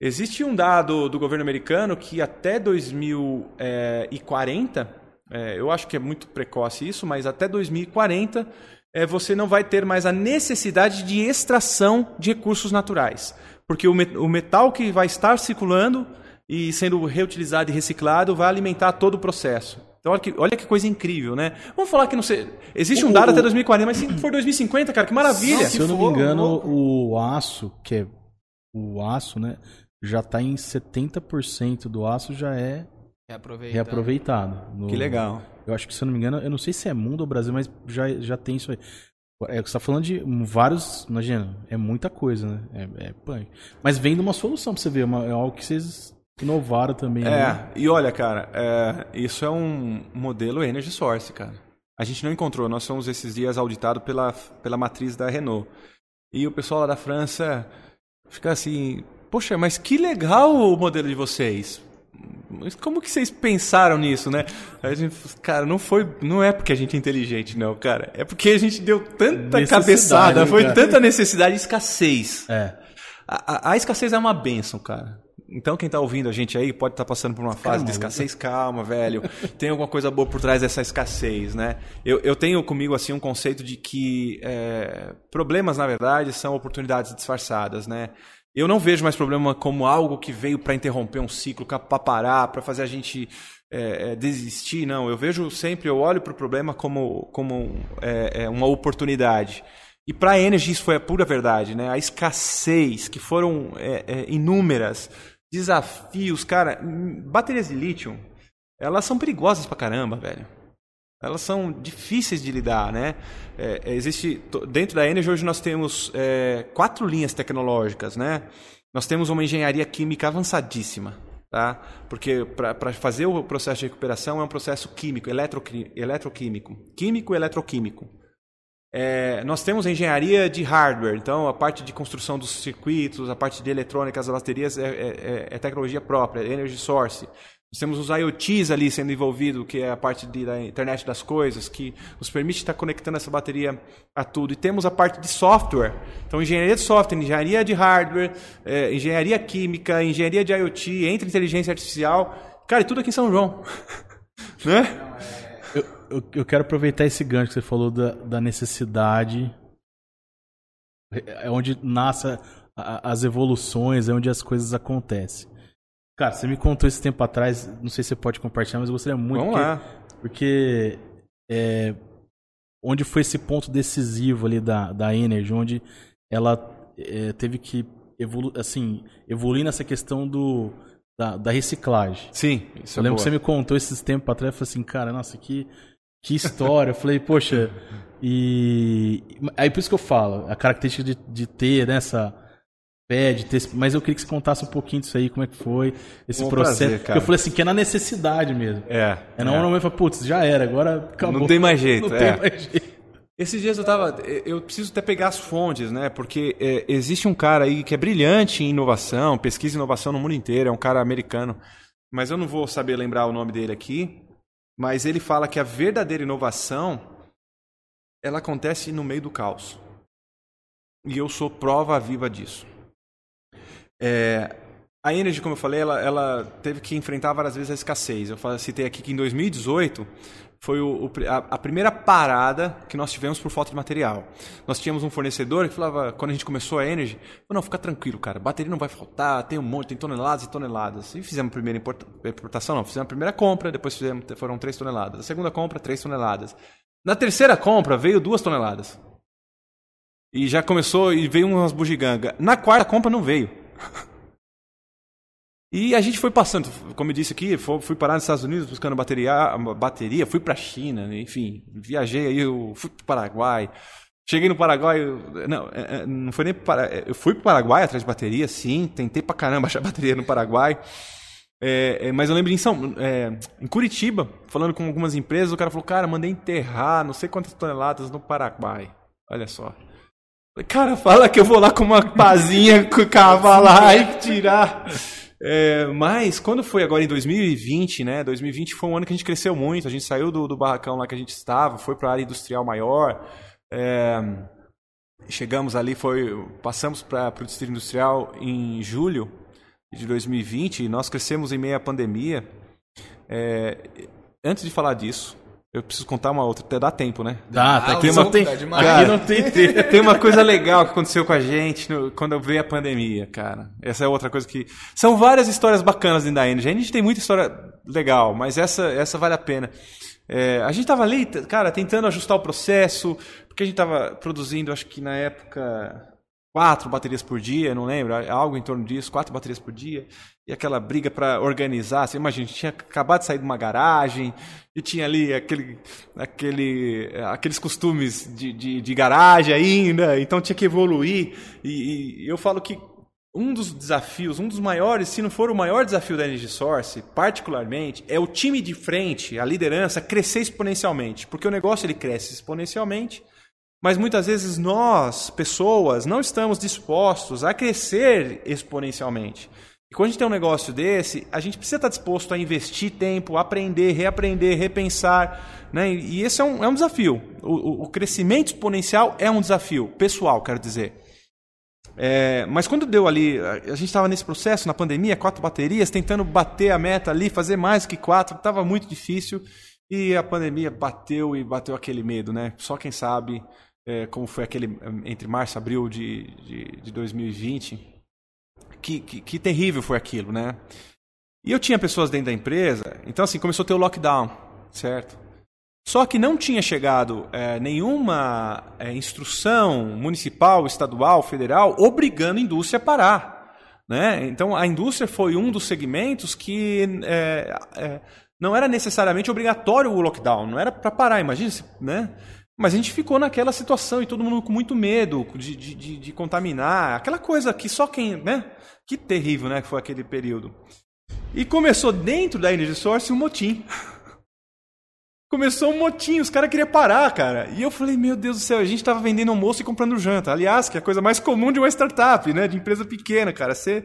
Existe um dado do governo americano que até 2040, é, eu acho que é muito precoce isso, mas até 2040 é, você não vai ter mais a necessidade de extração de recursos naturais. Porque o metal que vai estar circulando e sendo reutilizado e reciclado vai alimentar todo o processo. Então, olha que, olha que coisa incrível, né? Vamos falar que não sei. Existe um dado o, até 2040, mas se for 2050, cara, que maravilha! Não, se eu não me engano, o aço, que é o aço, né? Já está em 70% do aço, já é Reaproveitado. reaproveitado. No- Que legal. Eu acho que, se eu não me engano, eu não sei se é mundo ou Brasil, mas já, já tem isso aí. É, você tá falando de vários. Imagina, é muita coisa, né? É, é punk. Mas vem de uma solução pra você ver, é uma- é algo que vocês inovaram também. né? É, e olha, cara, é, isso é um modelo Energy Source, cara. A gente não encontrou, nós fomos esses dias auditados pela, pela matriz da Renault. E o pessoal lá da França fica assim, poxa, mas que legal o modelo de vocês. Mas como que vocês pensaram nisso, né? A gente, cara, não foi, não é porque a gente é inteligente, não, cara. É porque a gente deu tanta cabeçada, né, foi cara? tanta necessidade e escassez. É. A, a- a escassez é uma benção, cara. Então quem tá ouvindo a gente aí pode estar passando por uma fase de escassez, calma, velho. Tem alguma coisa boa por trás dessa escassez, né? Eu, eu tenho comigo assim um conceito de que é, problemas, na verdade, são oportunidades disfarçadas, né? Eu não vejo mais problema como algo que veio para interromper um ciclo, para parar, para fazer a gente é, é, desistir, não. Eu vejo sempre, eu olho para o problema como, como é, é, uma oportunidade. E para a Energy isso foi a pura verdade, né? A escassez, que foram é, é, inúmeras, desafios, cara, baterias de lítio, elas são perigosas pra caramba, velho. Elas são difíceis de lidar, né? É, é, existe dentro da Energy hoje nós temos é, quatro linhas tecnológicas, né? Nós temos uma engenharia química avançadíssima, tá? Porque para fazer o processo de recuperação é um processo químico, eletroquímico, químico eletroquímico. É, nós temos engenharia de hardware, então a parte de construção dos circuitos, a parte de eletrônica, as baterias é, é- é tecnologia própria, é energy source. Nós temos os IoTs ali sendo envolvido, que é a parte de, da internet das coisas, que nos permite estar conectando essa bateria a tudo. E temos a parte de software, então engenharia de software, engenharia de hardware, é, engenharia química, engenharia de IoT, entre inteligência artificial, cara, e tudo aqui em São João, né? Eu, eu, eu quero aproveitar esse gancho que você falou da, da necessidade. É onde nascem a- as evoluções, é onde as coisas acontecem. Cara, você me contou esse tempo atrás, não sei se você pode compartilhar, mas eu gostaria muito. Vamos porque, lá. Porque é, onde foi esse ponto decisivo ali da, da Energy, onde ela é, teve que evolu assim, evoluir nessa questão do, da, da reciclagem. Sim, isso Eu é lembro boa. que você me contou esses tempos atrás, eu falei assim, cara, nossa, que, que história. eu falei, poxa, e. Aí por isso que eu falo, a característica de, de ter né, essa fé, de ter. Mas eu queria que você contasse um pouquinho disso aí, como é que foi esse Um processo. prazer, Porque eu falei assim, que é na necessidade mesmo. É. É, não, não, eu falei, putz, já era, agora acabou. Não tem mais jeito, Não é. tem mais jeito. Esses dias eu tava. Eu preciso até pegar as fontes, né? Porque é, existe um cara aí que é brilhante em inovação, pesquisa e inovação no mundo inteiro, é um cara americano. Mas eu não vou saber lembrar o nome dele aqui. Mas ele fala que a verdadeira inovação ela acontece no meio do caos. E eu sou prova viva disso. É, a Energy, como eu falei, ela, ela teve que enfrentar várias vezes a escassez. Eu citei aqui que em 2018 foi o- o a, a primeira parada que nós tivemos por falta de material. Nós tínhamos um fornecedor que falava, quando a gente começou a Energy, não, fica tranquilo, cara, bateria não vai faltar, tem um monte, tem toneladas e toneladas. E fizemos a primeira importa- importação, não, fizemos a primeira compra, depois fizemos, foram três toneladas. A segunda compra, três toneladas. Na terceira compra, veio duas toneladas. E já começou e veio umas bugigangas. Na quarta compra não veio. E a gente foi passando, como eu disse aqui, fui parar nos Estados Unidos buscando bateria, bateria fui pra China, enfim, viajei aí, fui pro Paraguai. Cheguei no Paraguai, não, é, é, não foi nem para, é, eu fui pro Paraguai atrás de bateria, sim, tentei pra caramba achar bateria no Paraguai. É, é, mas eu lembro em São, é, em Curitiba, falando com algumas empresas, o cara falou, cara, mandei enterrar não sei quantas toneladas no Paraguai. Olha só. Cara, fala que eu vou lá com uma pazinha com cavalar e tirar. É, mas quando foi agora em 2020, né? 2020 foi um ano que a gente cresceu muito. A gente saiu do, do barracão lá que a gente estava, foi para a área industrial maior. É, chegamos ali, foi, passamos para o distrito industrial em julho de 2020 e nós crescemos em meio à pandemia. É, antes de falar disso, eu preciso contar uma outra, até dá tempo, né? Dá, tá Ah, aqui som tem. demais. Aqui não tem tempo. Tem uma coisa legal que aconteceu com a gente no- quando veio a pandemia, cara. Essa é outra coisa que. São várias histórias bacanas dentro da Energy. A gente tem muita história legal, mas essa, essa vale a pena. É, a gente tava ali, cara, tentando ajustar o processo, porque a gente tava produzindo, acho que na época, quatro baterias por dia, não lembro, algo em torno disso, quatro baterias por dia, e aquela briga para organizar. Você imagina, a gente tinha acabado de sair de uma garagem, e tinha ali aquele, aquele, aqueles costumes de, de, de garagem ainda, então tinha que evoluir. E, e, eu falo que um dos desafios, um dos maiores, se não for o maior desafio da Energy Source, particularmente, é o time de frente, a liderança, crescer exponencialmente. Porque o negócio ele cresce exponencialmente mas muitas vezes nós, pessoas, não estamos dispostos a crescer exponencialmente. Quando a gente tem um negócio desse, a gente precisa estar disposto a investir tempo, aprender, reaprender, repensar. Né? E esse é um, é um desafio. O, o crescimento exponencial é um desafio, pessoal, quero dizer. É, mas quando deu ali, a gente estava nesse processo, na pandemia, quatro baterias, tentando bater a meta ali, fazer mais que quatro, estava muito difícil. E a pandemia bateu e bateu aquele medo, né? Só quem sabe é, como foi aquele entre março e abril de, de, de 2020. Que, que, que, terrível foi aquilo, né? E eu tinha pessoas dentro da empresa, então assim, começou a ter o lockdown, certo? Só que não tinha chegado é, nenhuma é, instrução municipal, estadual, federal obrigando a indústria a parar. Né? Então a indústria foi um dos segmentos que é, é não era necessariamente obrigatório o lockdown, não era para parar, imagina, né? Mas a gente ficou naquela situação e todo mundo com muito medo de, de, de, de contaminar, aquela coisa que só quem. né? Que terrível, né? Que foi aquele período. E começou dentro da Energy Source um motim. Começou um motim, os caras queriam parar, cara. E eu falei, meu Deus do céu, a gente estava vendendo almoço e comprando janta. Aliás, que é a coisa mais comum de uma startup, né? De empresa pequena, cara. Você,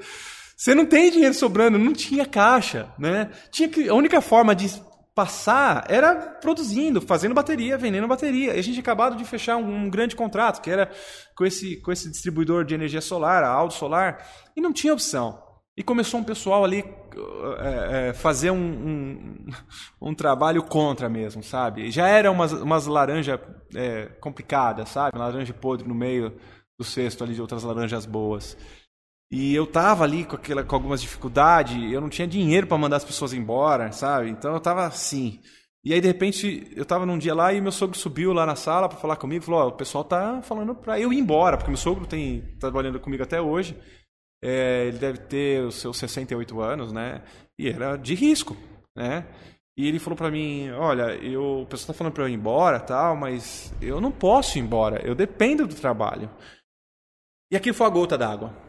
você não tem dinheiro sobrando, não tinha caixa, né? Tinha que, a única forma de passar era produzindo, fazendo bateria, vendendo bateria. E a gente acabado de fechar um, um, grande contrato, que era com esse, com esse distribuidor de energia solar, a Aldo Solar, e não tinha opção. E começou um pessoal ali é, é, fazer um, um, um, trabalho contra mesmo, sabe? Já era umas, umas laranjas é, complicadas, sabe? Laranja podre no meio do cesto ali de outras laranjas boas. E eu tava ali com, aquela, com algumas dificuldades, eu não tinha dinheiro para mandar as pessoas embora, sabe? Então eu tava assim. E aí, de repente, eu tava num dia lá e meu sogro subiu lá na sala para falar comigo, falou, oh, o pessoal tá falando para eu ir embora, porque meu sogro tem tá trabalhando comigo até hoje. É, ele deve ter os seus 68 anos, né? E era de risco, né? E ele falou para mim, olha, eu, o pessoal tá falando para eu ir embora, tal, mas eu não posso ir embora, eu dependo do trabalho. E aquilo foi a gota d'água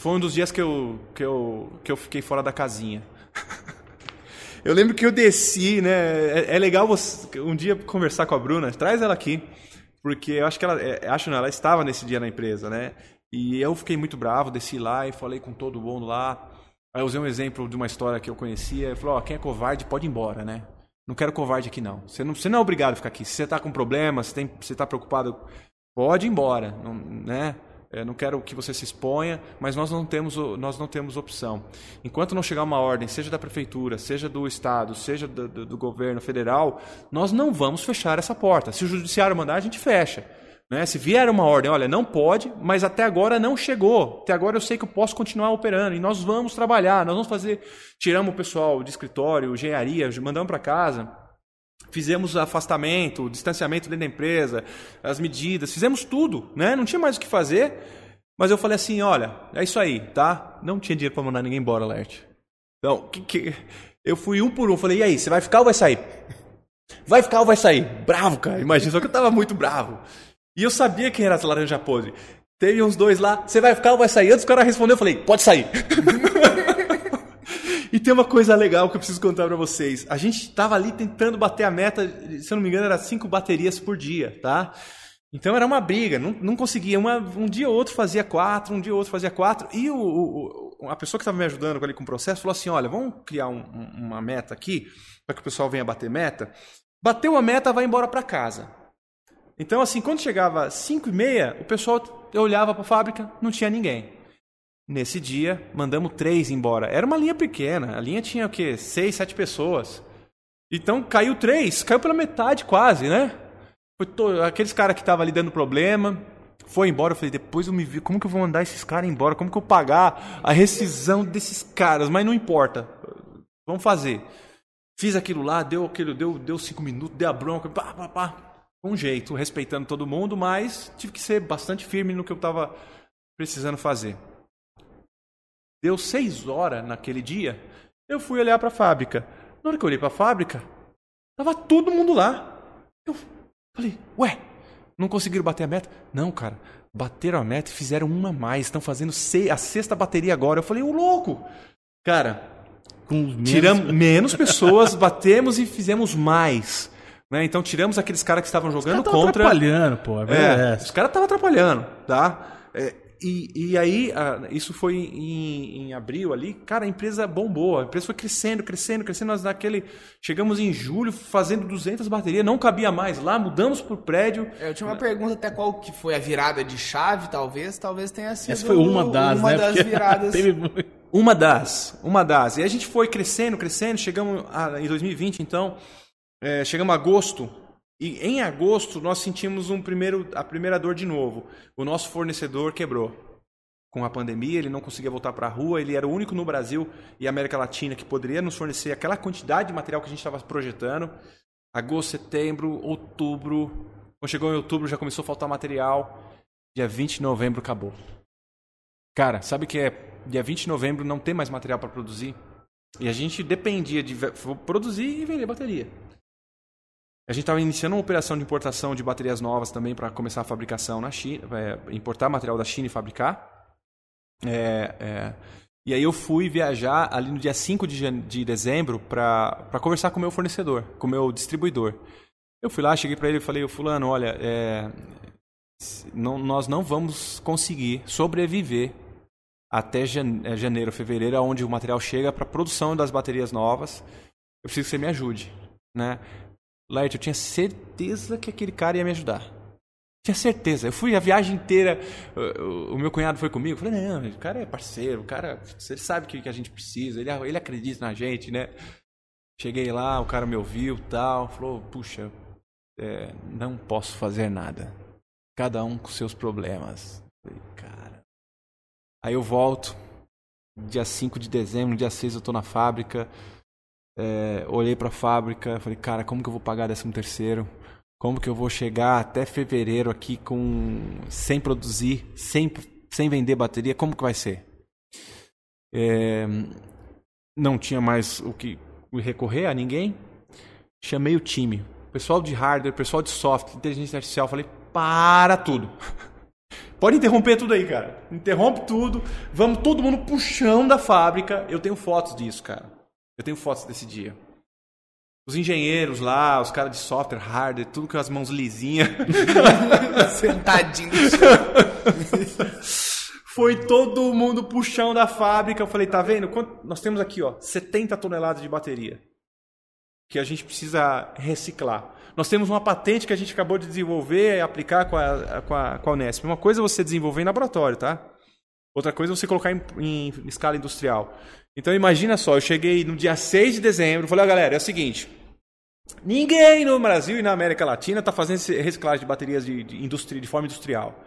foi um dos dias que eu, que eu, que eu fiquei fora da casinha. eu lembro que eu desci, né? É, é, legal você, um dia conversar com a Bruna, traz ela aqui, porque eu acho que ela, é, acho não, ela estava nesse dia na empresa, né? E eu fiquei muito bravo, desci lá e falei com todo mundo lá. Aí eu usei um exemplo de uma história que eu conhecia. Ele falou: oh, quem é covarde pode ir embora, né? Não quero covarde aqui não. Você não, você não é obrigado a ficar aqui. Se você está com problema, se você está preocupado, pode ir embora, não, né? É, não quero que você se exponha, mas nós não temos, nós não temos opção. Enquanto não chegar uma ordem, seja da prefeitura, seja do Estado, seja do, do, do governo federal, nós não vamos fechar essa porta. Se o judiciário mandar, a gente fecha. Né? Se vier uma ordem, olha, não pode, mas até agora não chegou. Até agora eu sei que eu posso continuar operando e nós vamos trabalhar, nós vamos fazer. Tiramos o pessoal de escritório, engenharia, mandamos para casa. Fizemos afastamento, distanciamento dentro da empresa, as medidas, fizemos tudo, né? Não tinha mais o que fazer. Mas eu falei assim, olha, é isso aí, tá? Não tinha dinheiro para mandar ninguém embora, Lert. Então, que, que... eu fui um por um, falei, e aí, você vai ficar ou vai sair? Vai ficar ou vai sair? Bravo, cara, imagina, só que eu tava muito bravo. E eu sabia quem era essa laranja podre. Teve uns dois lá, você vai ficar ou vai sair? Antes o cara respondeu, eu falei, pode sair. Tem uma coisa legal que eu preciso contar para vocês. A gente estava ali tentando bater a meta, se eu não me engano, era cinco baterias por dia, tá? Então era uma briga, não, não conseguia. Uma, um dia ou outro fazia quatro, um dia ou outro fazia quatro. E o, o a pessoa que estava me ajudando ali com o processo falou assim: olha, vamos criar um, uma meta aqui, para que o pessoal venha bater meta. Bateu a meta, vai embora para casa. Então, assim, quando chegava 5 e meia, o pessoal olhava para a fábrica, não tinha ninguém. Nesse dia, mandamos três embora. Era uma linha pequena. A linha tinha o quê? Seis, sete pessoas. Então caiu três, caiu pela metade quase, né? Foi aqueles caras que estavam ali dando problema, foi embora. Eu falei, depois eu me vi, como que eu vou mandar esses caras embora? Como que eu pagar a rescisão desses caras? Mas não importa, vamos fazer. Fiz aquilo lá, deu aquilo, deu, deu cinco minutos, deu a bronca, pá, pá, pá. Com um jeito, respeitando todo mundo, mas tive que ser bastante firme no que eu estava precisando fazer. Deu seis horas naquele dia, eu fui olhar para a fábrica. Na hora que eu olhei para a fábrica, tava todo mundo lá. Eu falei, ué, não conseguiram bater a meta? Não, cara, bateram a meta e fizeram uma mais. Estão fazendo a sexta bateria agora. Eu falei, o louco! Cara, menos... tiramos menos pessoas, batemos e fizemos mais. Né? Então tiramos aqueles caras que estavam jogando os contra. atrapalhando, pô. É, é os caras estavam atrapalhando, tá? É, e, e aí, isso foi em, em, abril ali, cara, a empresa bombou, a empresa foi crescendo, crescendo, crescendo. Nós naquele. Chegamos em julho fazendo 200 baterias, não cabia mais lá, mudamos pro prédio. Eu tinha uma pergunta até qual que foi a virada de chave, talvez, talvez tenha sido. Essa foi uma das, uma né? das viradas. Uma das, uma das. E a gente foi crescendo, crescendo, chegamos a, em 2020, então, é, chegamos a agosto, e em agosto nós sentimos um primeiro, a primeira dor de novo. O nosso fornecedor quebrou. Com a pandemia, ele não conseguia voltar para a rua, ele era o único no Brasil e América Latina que poderia nos fornecer aquela quantidade de material que a gente estava projetando. Agosto, setembro, outubro. Quando chegou em outubro já começou a faltar material. Dia 20 de novembro acabou. Cara, sabe que é dia 20 de novembro não tem mais material para produzir? E a gente dependia de produzir e vender bateria. A gente estava iniciando uma operação de importação de baterias novas também para começar a fabricação na China, é, importar material da China e fabricar. É, é, e aí eu fui viajar ali no dia 5 de, de dezembro para conversar com o meu fornecedor, com o meu distribuidor. Eu fui lá, cheguei para ele e falei, fulano, olha, é, não, nós não vamos conseguir sobreviver até é, janeiro, fevereiro, onde o material chega para produção das baterias novas. Eu preciso que você me ajude. Né? Laert, eu tinha certeza que aquele cara ia me ajudar. Tinha certeza. Eu fui a viagem inteira. O, meu cunhado foi comigo. Eu falei, não, o cara é parceiro, o cara, ele sabe o que, a gente precisa, ele, ele acredita na gente, né? Cheguei lá, o cara me ouviu tal, falou, puxa, é, não posso fazer nada. Cada um com seus problemas. falei, cara. Aí eu volto, dia 5 de dezembro, dia 6 eu tô na fábrica. É, olhei para a fábrica, falei, cara, como que eu vou pagar 13 terceiro? Como que eu vou chegar até fevereiro aqui com sem produzir, sem, sem vender bateria? Como que vai ser? É, não tinha mais o que recorrer a ninguém. Chamei o time, pessoal de hardware, pessoal de software, inteligência artificial. Falei, para tudo. Pode interromper tudo aí, cara. Interrompe tudo. Vamos todo mundo puxão da fábrica. Eu tenho fotos disso, cara. Eu tenho fotos desse dia. Os engenheiros lá, os caras de software, hardware, tudo com as mãos lisinhas. Sentadinho Foi todo mundo puxão da fábrica. Eu falei, tá vendo? Nós temos aqui, ó, 70 toneladas de bateria. Que a gente precisa reciclar. Nós temos uma patente que a gente acabou de desenvolver e aplicar com a, com a, com a Unesp. Uma coisa é você desenvolver em laboratório, tá? Outra coisa é você colocar em, em escala industrial. Então imagina só, eu cheguei no dia 6 de dezembro, falei, ó, galera, é o seguinte. Ninguém no Brasil e na América Latina está fazendo reciclagem de baterias de, de, de forma industrial.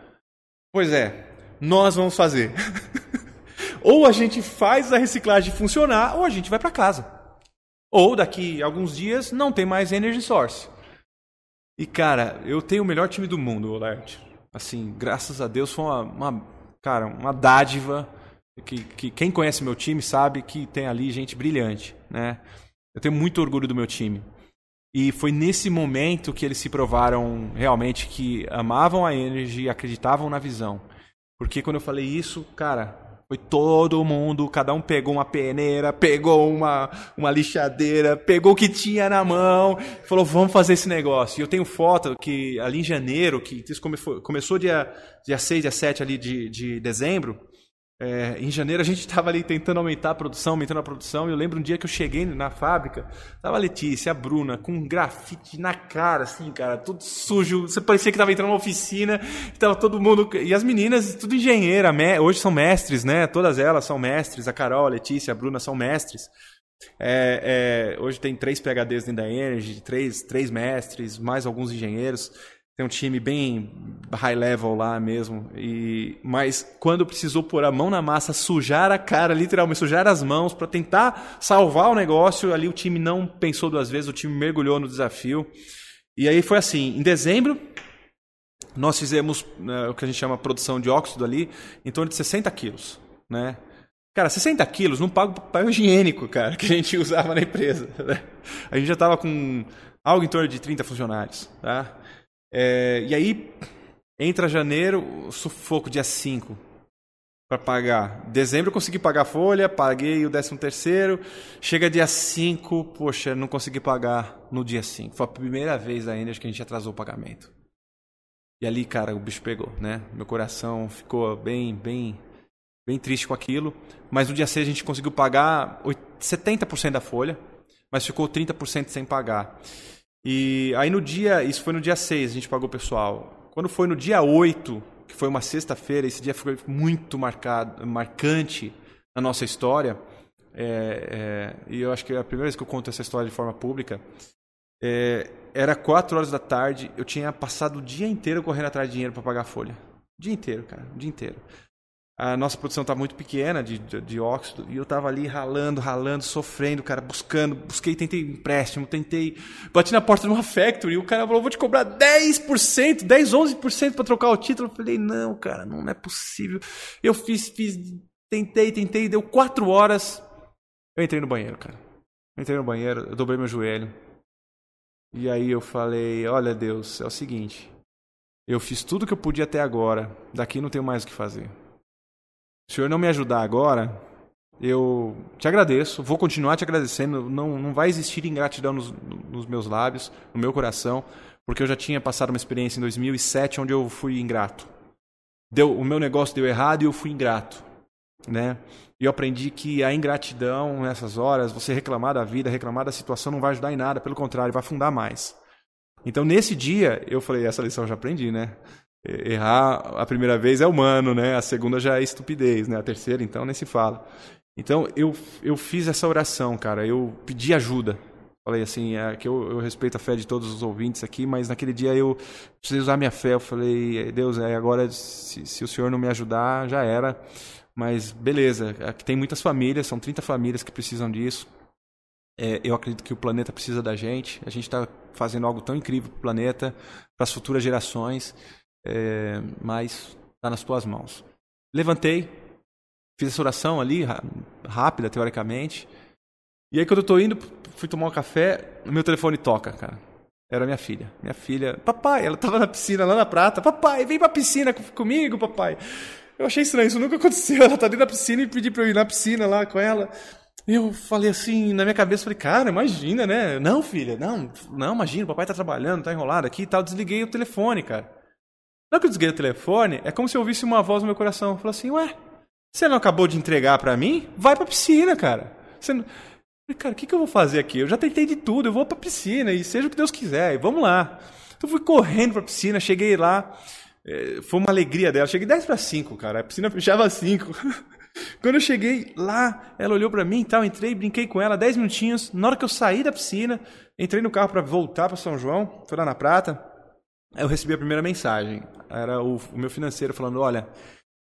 Pois é, nós vamos fazer. ou a gente faz a reciclagem funcionar, ou a gente vai para casa. Ou daqui a alguns dias não tem mais energy source. E cara, eu tenho o melhor time do mundo, Olert. Assim, graças a Deus foi uma, uma cara, uma dádiva que, que quem conhece meu time sabe que tem ali gente brilhante, né? Eu tenho muito orgulho do meu time. E foi nesse momento que eles se provaram realmente que amavam a Energy e acreditavam na visão. Porque quando eu falei isso, cara, foi todo mundo, cada um pegou uma peneira, pegou uma, uma lixadeira, pegou o que tinha na mão, falou, vamos fazer esse negócio. E eu tenho foto que ali em janeiro, que isso começou, começou dia, dia 6, dia 7 ali de, de dezembro, é, em janeiro a gente estava ali tentando aumentar a produção, aumentando a produção, e eu lembro um dia que eu cheguei na fábrica, tava a Letícia, a Bruna, com um grafite na cara, assim, cara, tudo sujo. Você parecia que estava entrando numa oficina, tava todo mundo. E as meninas, tudo engenheira, hoje são mestres, né? Todas elas são mestres, a Carol, a Letícia, a Bruna são mestres. É, é, hoje tem três PHDs dentro da Energy, três, três mestres, mais alguns engenheiros. Tem um time bem high level lá mesmo. E mas quando precisou pôr a mão na massa, sujar a cara, literalmente sujar as mãos para tentar salvar o negócio, ali o time não pensou duas vezes, o time mergulhou no desafio. E aí foi assim, em dezembro nós fizemos né, o que a gente chama produção de óxido ali em torno de 60 quilos, né? Cara, 60 quilos não paga o papel higiênico, cara, que a gente usava na empresa. Né? A gente já estava com algo em torno de 30 funcionários, tá? É, e aí, entra janeiro, sufoco dia 5 para pagar. Dezembro eu consegui pagar a folha, paguei o 13 terceiro. Chega dia 5, poxa, não consegui pagar no dia 5. Foi a primeira vez ainda que a gente atrasou o pagamento. E ali, cara, o bicho pegou, né? Meu coração ficou bem, bem, bem triste com aquilo. Mas no dia 6 a gente conseguiu pagar 70% da folha, mas ficou 30% sem pagar. E aí no dia, isso foi no dia 6, a gente pagou o pessoal. Quando foi no dia 8, que foi uma sexta-feira, esse dia foi muito marcado, marcante na nossa história. É, é, e eu acho que é a primeira vez que eu conto essa história de forma pública. É, era 4 horas da tarde, eu tinha passado o dia inteiro correndo atrás de dinheiro para pagar a folha. Dia inteiro, cara, o dia inteiro a nossa produção tá muito pequena de, de, de, óxido e eu estava ali ralando, ralando, sofrendo, cara, buscando, busquei, tentei empréstimo, tentei, bati na porta de uma factory e o cara falou, vou te cobrar 10%, 10, 11% para trocar o título. Eu falei, não, cara, não é possível. Eu fiz, fiz, tentei, tentei, deu 4 horas, eu entrei no banheiro, cara. Eu entrei no banheiro, eu dobrei meu joelho. E aí eu falei, olha Deus, é o seguinte, eu fiz tudo que eu podia até agora, daqui não tenho mais o que fazer o senhor não me ajudar agora, eu te agradeço, vou continuar te agradecendo. Não, não vai existir ingratidão nos, nos meus lábios, no meu coração, porque eu já tinha passado uma experiência em 2007 onde eu fui ingrato. Deu, o meu negócio deu errado e eu fui ingrato, né? E eu aprendi que a ingratidão nessas horas, você reclamar da vida, reclamar da situação, não vai ajudar em nada, pelo contrário, vai afundar mais. Então, nesse dia, eu falei: essa lição eu já aprendi, né? Errar a primeira vez é humano, né? A segunda já é estupidez, né? A terceira, então, nem se fala. Então, eu, eu fiz essa oração, cara. Eu pedi ajuda. Falei assim, é, que eu, eu, respeito a fé de todos os ouvintes aqui, mas naquele dia eu precisei usar minha fé. Eu falei, Deus, é, agora se, se o Senhor não me ajudar, já era. Mas beleza, aqui tem muitas famílias, são 30 famílias que precisam disso. É, eu acredito que o planeta precisa da gente. A gente está fazendo algo tão incrível para o planeta, para as futuras gerações é, mas está nas tuas mãos. Levantei, fiz essa oração ali, rápida, teoricamente. E aí, quando eu estou indo, fui tomar um café, meu telefone toca, cara. Era minha filha. Minha filha, papai, ela estava na piscina lá na prata. Papai, vem pra piscina comigo, papai. Eu achei estranho, isso nunca aconteceu. Ela tá dentro da piscina e pedi para eu ir na piscina lá com ela. Eu falei assim, na minha cabeça, falei, cara, imagina, né? Não, filha, não, não, imagina, o papai tá trabalhando, tá enrolado aqui e tal. Desliguei o telefone, cara. Na hora que eu desliguei o telefone, é como se eu ouvisse uma voz no meu coração. Falou assim, ué, você não acabou de entregar para mim? Vai pra piscina, cara. Você não... Cara, o que, que eu vou fazer aqui? Eu já tentei de tudo, eu vou pra piscina e seja o que Deus quiser, e vamos lá. Então fui correndo pra piscina, cheguei lá, é, foi uma alegria dela. Cheguei 10 para 5, cara, a piscina fechava 5. Quando eu cheguei lá, ela olhou para mim e tal, entrei, brinquei com ela 10 minutinhos. Na hora que eu saí da piscina, entrei no carro para voltar para São João, foi lá na Prata eu recebi a primeira mensagem. Era o, o meu financeiro falando: olha,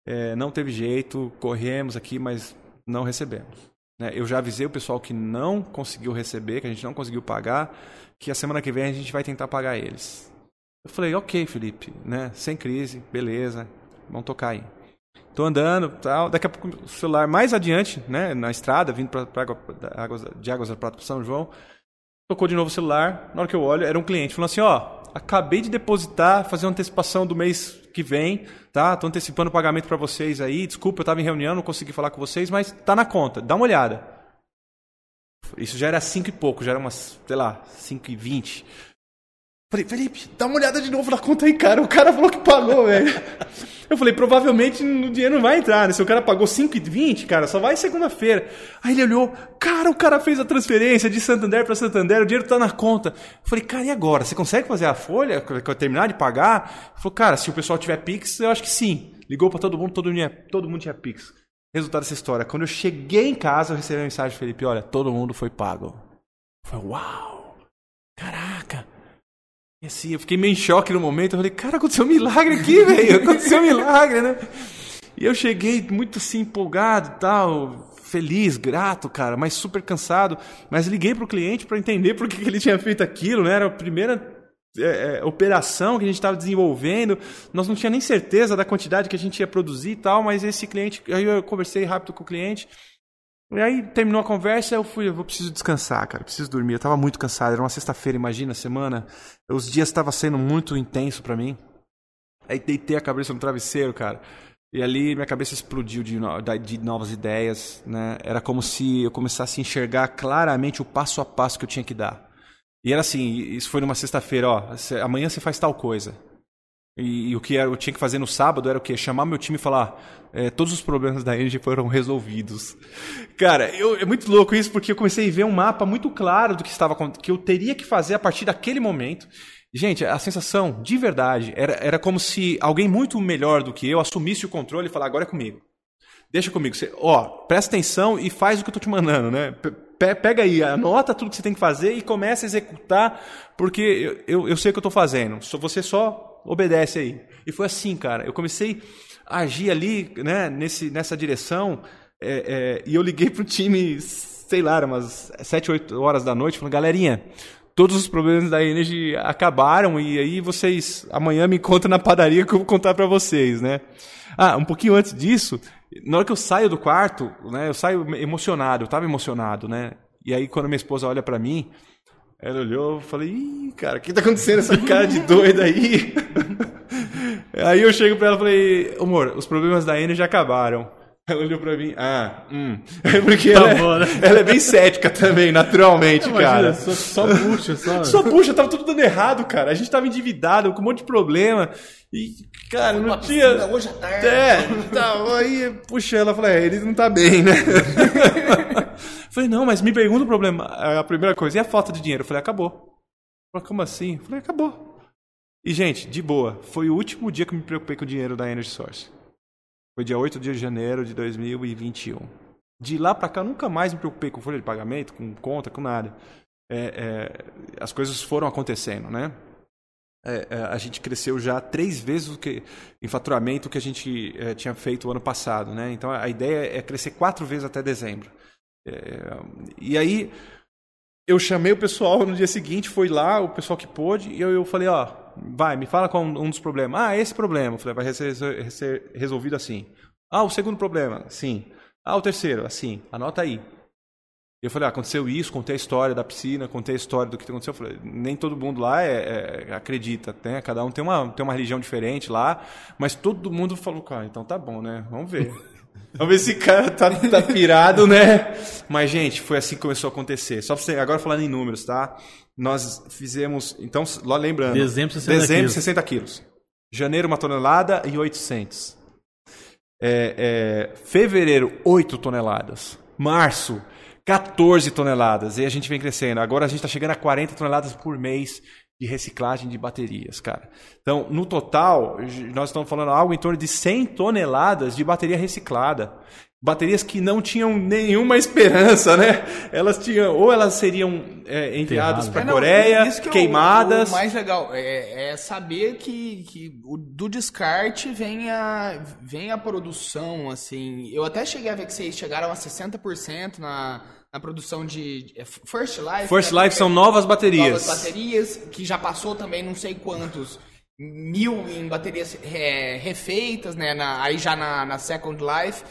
é, não teve jeito, corremos aqui, mas não recebemos. Né? Eu já avisei o pessoal que não conseguiu receber, que a gente não conseguiu pagar, que a semana que vem a gente vai tentar pagar eles. Eu falei: ok, Felipe, né? sem crise, beleza, vamos tocar aí. Tô andando, tal. Daqui a pouco o celular mais adiante, né, na estrada, vindo para águas, de Águas da Prata para São João, tocou de novo o celular. Na hora que eu olho, era um cliente falando assim: ó, acabei de depositar, fazer uma antecipação do mês que vem, tá? Estou antecipando o pagamento para vocês aí. Desculpa, eu estava em reunião, não consegui falar com vocês, mas está na conta. Dá uma olhada. Isso já era 5 e pouco, já era umas, sei lá, 5 e 20. Falei, Felipe, dá uma olhada de novo na conta aí, cara. O cara falou que pagou, velho. Eu falei, provavelmente o dinheiro não vai entrar, né? Se o cara pagou 5,20, cara, só vai segunda-feira. Aí ele olhou, cara, o cara fez a transferência de Santander para Santander, o dinheiro tá na conta. Eu falei, cara, e agora? Você consegue fazer a folha, terminar de pagar? Ele falou, cara, se o pessoal tiver Pix, eu acho que sim. Ligou para todo mundo, todo mundo, todo mundo tinha Pix. Resultado dessa história, quando eu cheguei em casa, eu recebi a mensagem, Felipe, olha, todo mundo foi pago. Eu falei, uau, caraca. Assim, eu fiquei meio em choque no momento. Eu falei, cara, aconteceu um milagre aqui, velho. Aconteceu um milagre, né? E eu cheguei muito assim, empolgado tal, feliz, grato, cara, mas super cansado. Mas liguei pro cliente para entender por que, que ele tinha feito aquilo, né? Era a primeira é, é, operação que a gente estava desenvolvendo, nós não tinha nem certeza da quantidade que a gente ia produzir e tal, mas esse cliente, aí eu conversei rápido com o cliente, e aí terminou a conversa, eu fui, eu vou preciso descansar, cara, preciso dormir. Eu estava muito cansado, era uma sexta-feira, imagina, semana, os dias estavam sendo muito intenso para mim. Aí deitei a cabeça no travesseiro, cara. E ali minha cabeça explodiu de, de novas ideias, né? Era como se eu começasse a enxergar claramente o passo a passo que eu tinha que dar. E era assim, isso foi numa sexta-feira, ó, amanhã você faz tal coisa. E, e, o que eu tinha que fazer no sábado era o quê? Chamar meu time e falar: é, todos os problemas da Energy foram resolvidos. Cara, eu, é muito louco isso porque eu comecei a ver um mapa muito claro do que estava que eu teria que fazer a partir daquele momento. Gente, a sensação, de verdade, era, era como se alguém muito melhor do que eu assumisse o controle e falasse: agora é comigo. Deixa comigo. Você, ó, presta atenção e faz o que eu tô te mandando, né? Pega aí, anota tudo que você tem que fazer e começa a executar, porque eu, eu, eu sei o que eu estou fazendo. Você só obedece aí. E foi assim, cara. Eu comecei a agir ali, né, nesse, nessa direção, é, é, e eu liguei pro time, sei lá, umas 7, 8 horas da noite, falando, galerinha, todos os problemas da Energy acabaram e aí vocês amanhã me contam na padaria que eu vou contar para vocês, né? Ah, um pouquinho antes disso, na hora que eu saio do quarto, né, eu saio emocionado, eu estava emocionado, né? E aí quando minha esposa olha para mim, ela olhou, eu falei, Ih, cara, o que tá acontecendo essa cara de doida aí? aí eu chego para ela e falei, amor, os problemas da Energy acabaram. Ela olhou pra mim, ah, hum. Porque tá ela, é bom, né? ela, é, bem cética também, naturalmente, Imagina, cara. Só, só puxa, só. Só puxa, tava tudo dando errado, cara. A gente tava endividado, com um monte de problema. E, cara, não tinha. Hoje à tarde. É, tá, aí, puxa, ela falou, é, ele não tá bem, né? falei, não, mas me pergunta o problema. A primeira coisa, e a falta de dinheiro? Eu falei, acabou. Falei, como assim? Eu falei, acabou. E, gente, de boa, foi o último dia que eu me preocupei com o dinheiro da Energy Source. Foi dia 8 de janeiro de 2021. De lá para cá, nunca mais me preocupei com folha de pagamento, com conta, com nada. É, é, as coisas foram acontecendo, né? É, é a gente cresceu já três vezes o que, em faturamento que a gente é, tinha feito o ano passado, né? Então a ideia é crescer quatro vezes até dezembro. É, e aí eu chamei o pessoal no dia seguinte, foi lá, o pessoal que pôde, e eu, eu falei, ó, vai, me fala qual um dos problemas. Ah, esse problema. Falei, vai ser, ser resolvido assim. Ah, o segundo problema, sim. Ah, o terceiro, assim. Anota aí. Eu falei, ah, aconteceu isso, contei a história da piscina, contei a história do que aconteceu. Eu falei, nem todo mundo lá é, é, acredita, né? Cada um tem uma, tem uma religião diferente lá, mas todo mundo falou, cara, então tá bom, né? Vamos ver. Se esse cara tá, tá pirado, né? Mas, gente, foi assim que começou a acontecer. Só pra você, agora falando em números, tá? Nós fizemos, então, lá lembrando. Dezembro, 60 dezembro, quilos. 60 quilos. Janeiro, uma tonelada e 800. É, é, fevereiro, 8 toneladas. Março, 14 toneladas. E a gente vem crescendo. Agora a gente está chegando a 40 toneladas por mês de reciclagem de baterias, cara. Então, no total, nós estamos falando algo em torno de 100 toneladas de bateria reciclada. Baterias que não tinham nenhuma esperança, né? Elas tinham, ou elas seriam é, enviadas para a é, Coreia, que queimadas. O, o, mais legal é, é saber que, que do descarte vem a, vem a produção, assim. Eu até cheguei a ver que vocês chegaram a 60% na, na produção de é, First Life. First né? Life são novas baterias. Novas baterias, que já passou também não sei quantos mil em baterias é, refeitas, né? Na, aí já na, na Second Life.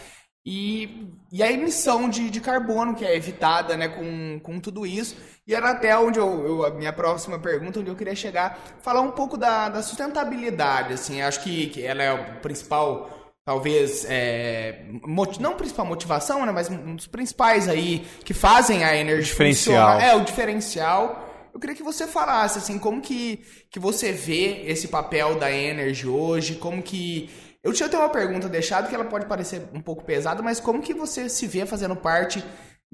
E, e a emissão de, de carbono que é evitada né, com, com tudo isso. E era até onde eu, eu, a minha próxima pergunta, onde eu queria chegar, falar um pouco da, da sustentabilidade. Assim, acho que, que ela é o principal talvez é, não principal motivação, né, mas um dos principais aí que fazem a energia diferencial. Funcionar, é o diferencial. Eu queria que você falasse assim, como que, que você vê esse papel da Energy hoje, como que eu tinha até uma pergunta deixada que ela pode parecer um pouco pesada, mas como que você se vê fazendo parte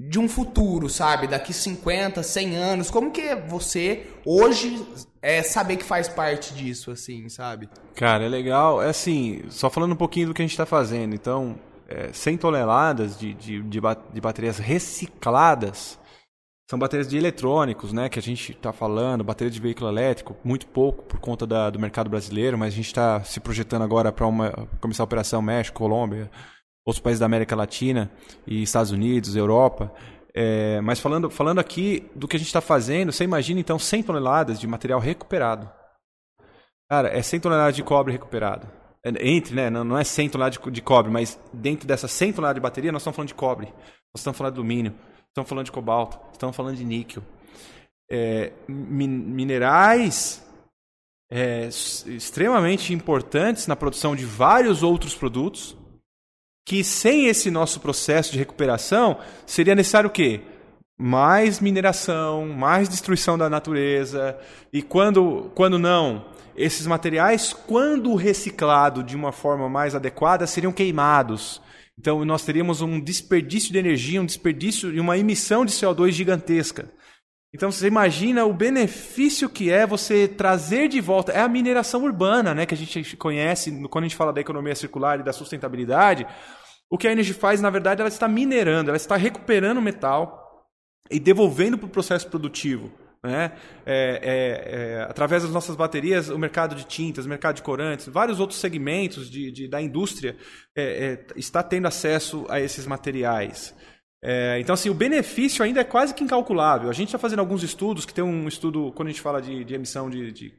de um futuro, sabe? Daqui 50, 100 anos, como que você hoje é saber que faz parte disso, assim, sabe? Cara, é legal. É assim, só falando um pouquinho do que a gente está fazendo. Então, é, 100 toneladas de, de, de, de baterias recicladas são baterias de eletrônicos, né, que a gente está falando, bateria de veículo elétrico, muito pouco por conta da, do mercado brasileiro, mas a gente está se projetando agora para começar a operação México, Colômbia, outros países da América Latina e Estados Unidos, Europa. É, mas falando, falando aqui do que a gente está fazendo, você imagina então 100 toneladas de material recuperado. Cara, é 100 toneladas de cobre recuperado. É, entre, né? Não é 100 toneladas de, de cobre, mas dentro dessas 100 toneladas de bateria, nós estamos falando de cobre. Nós estamos falando de alumínio. Estamos falando de cobalto. Estamos falando de níquel. É, min minerais é, extremamente importantes na produção de vários outros produtos que sem esse nosso processo de recuperação seria necessário o quê? Mais mineração, mais destruição da natureza e quando, quando não, esses materiais, quando reciclado de uma forma mais adequada, seriam queimados. Então nós teríamos um desperdício de energia, um desperdício e uma emissão de CO2 gigantesca. Então você imagina o benefício que é você trazer de volta. É a mineração urbana, né, que a gente conhece quando a gente fala da economia circular e da sustentabilidade. O que a Energy faz, na verdade, ela está minerando, ela está recuperando metal e devolvendo para o processo produtivo. Né? É, é, é, através das nossas baterias, o mercado de tintas, o mercado de corantes, vários outros segmentos de, de da indústria é, é, está tendo acesso a esses materiais. É, então, assim, o benefício ainda é quase que incalculável. A gente está fazendo alguns estudos, que tem um estudo, quando a gente fala de, de emissão de, de,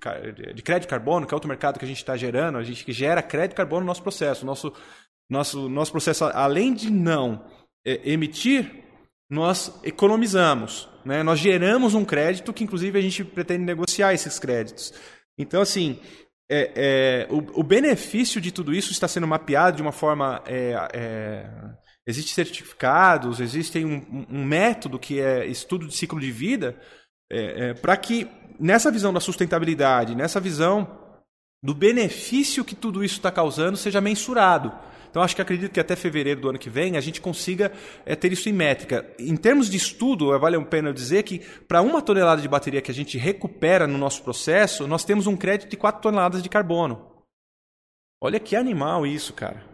de, crédito carbono, que é outro mercado que a gente está gerando, a gente gera crédito carbono no nosso processo. Nosso, nosso, nosso processo, além de não emitir, nós economizamos. Né? Nós geramos um crédito que, inclusive, a gente pretende negociar esses créditos. Então, assim, é, é, o, o, benefício de tudo isso está sendo mapeado de uma forma. É, é existem certificados, existe um, um, método que é estudo de ciclo de vida, é, é, para que, nessa visão da sustentabilidade, nessa visão do benefício que tudo isso está causando, seja mensurado. Então, acho que acredito que até fevereiro do ano que vem a gente consiga é, ter isso em métrica. Em termos de estudo, vale a pena dizer que para uma tonelada de bateria que a gente recupera no nosso processo, nós temos um crédito de 4 toneladas de carbono. Olha que animal isso, cara.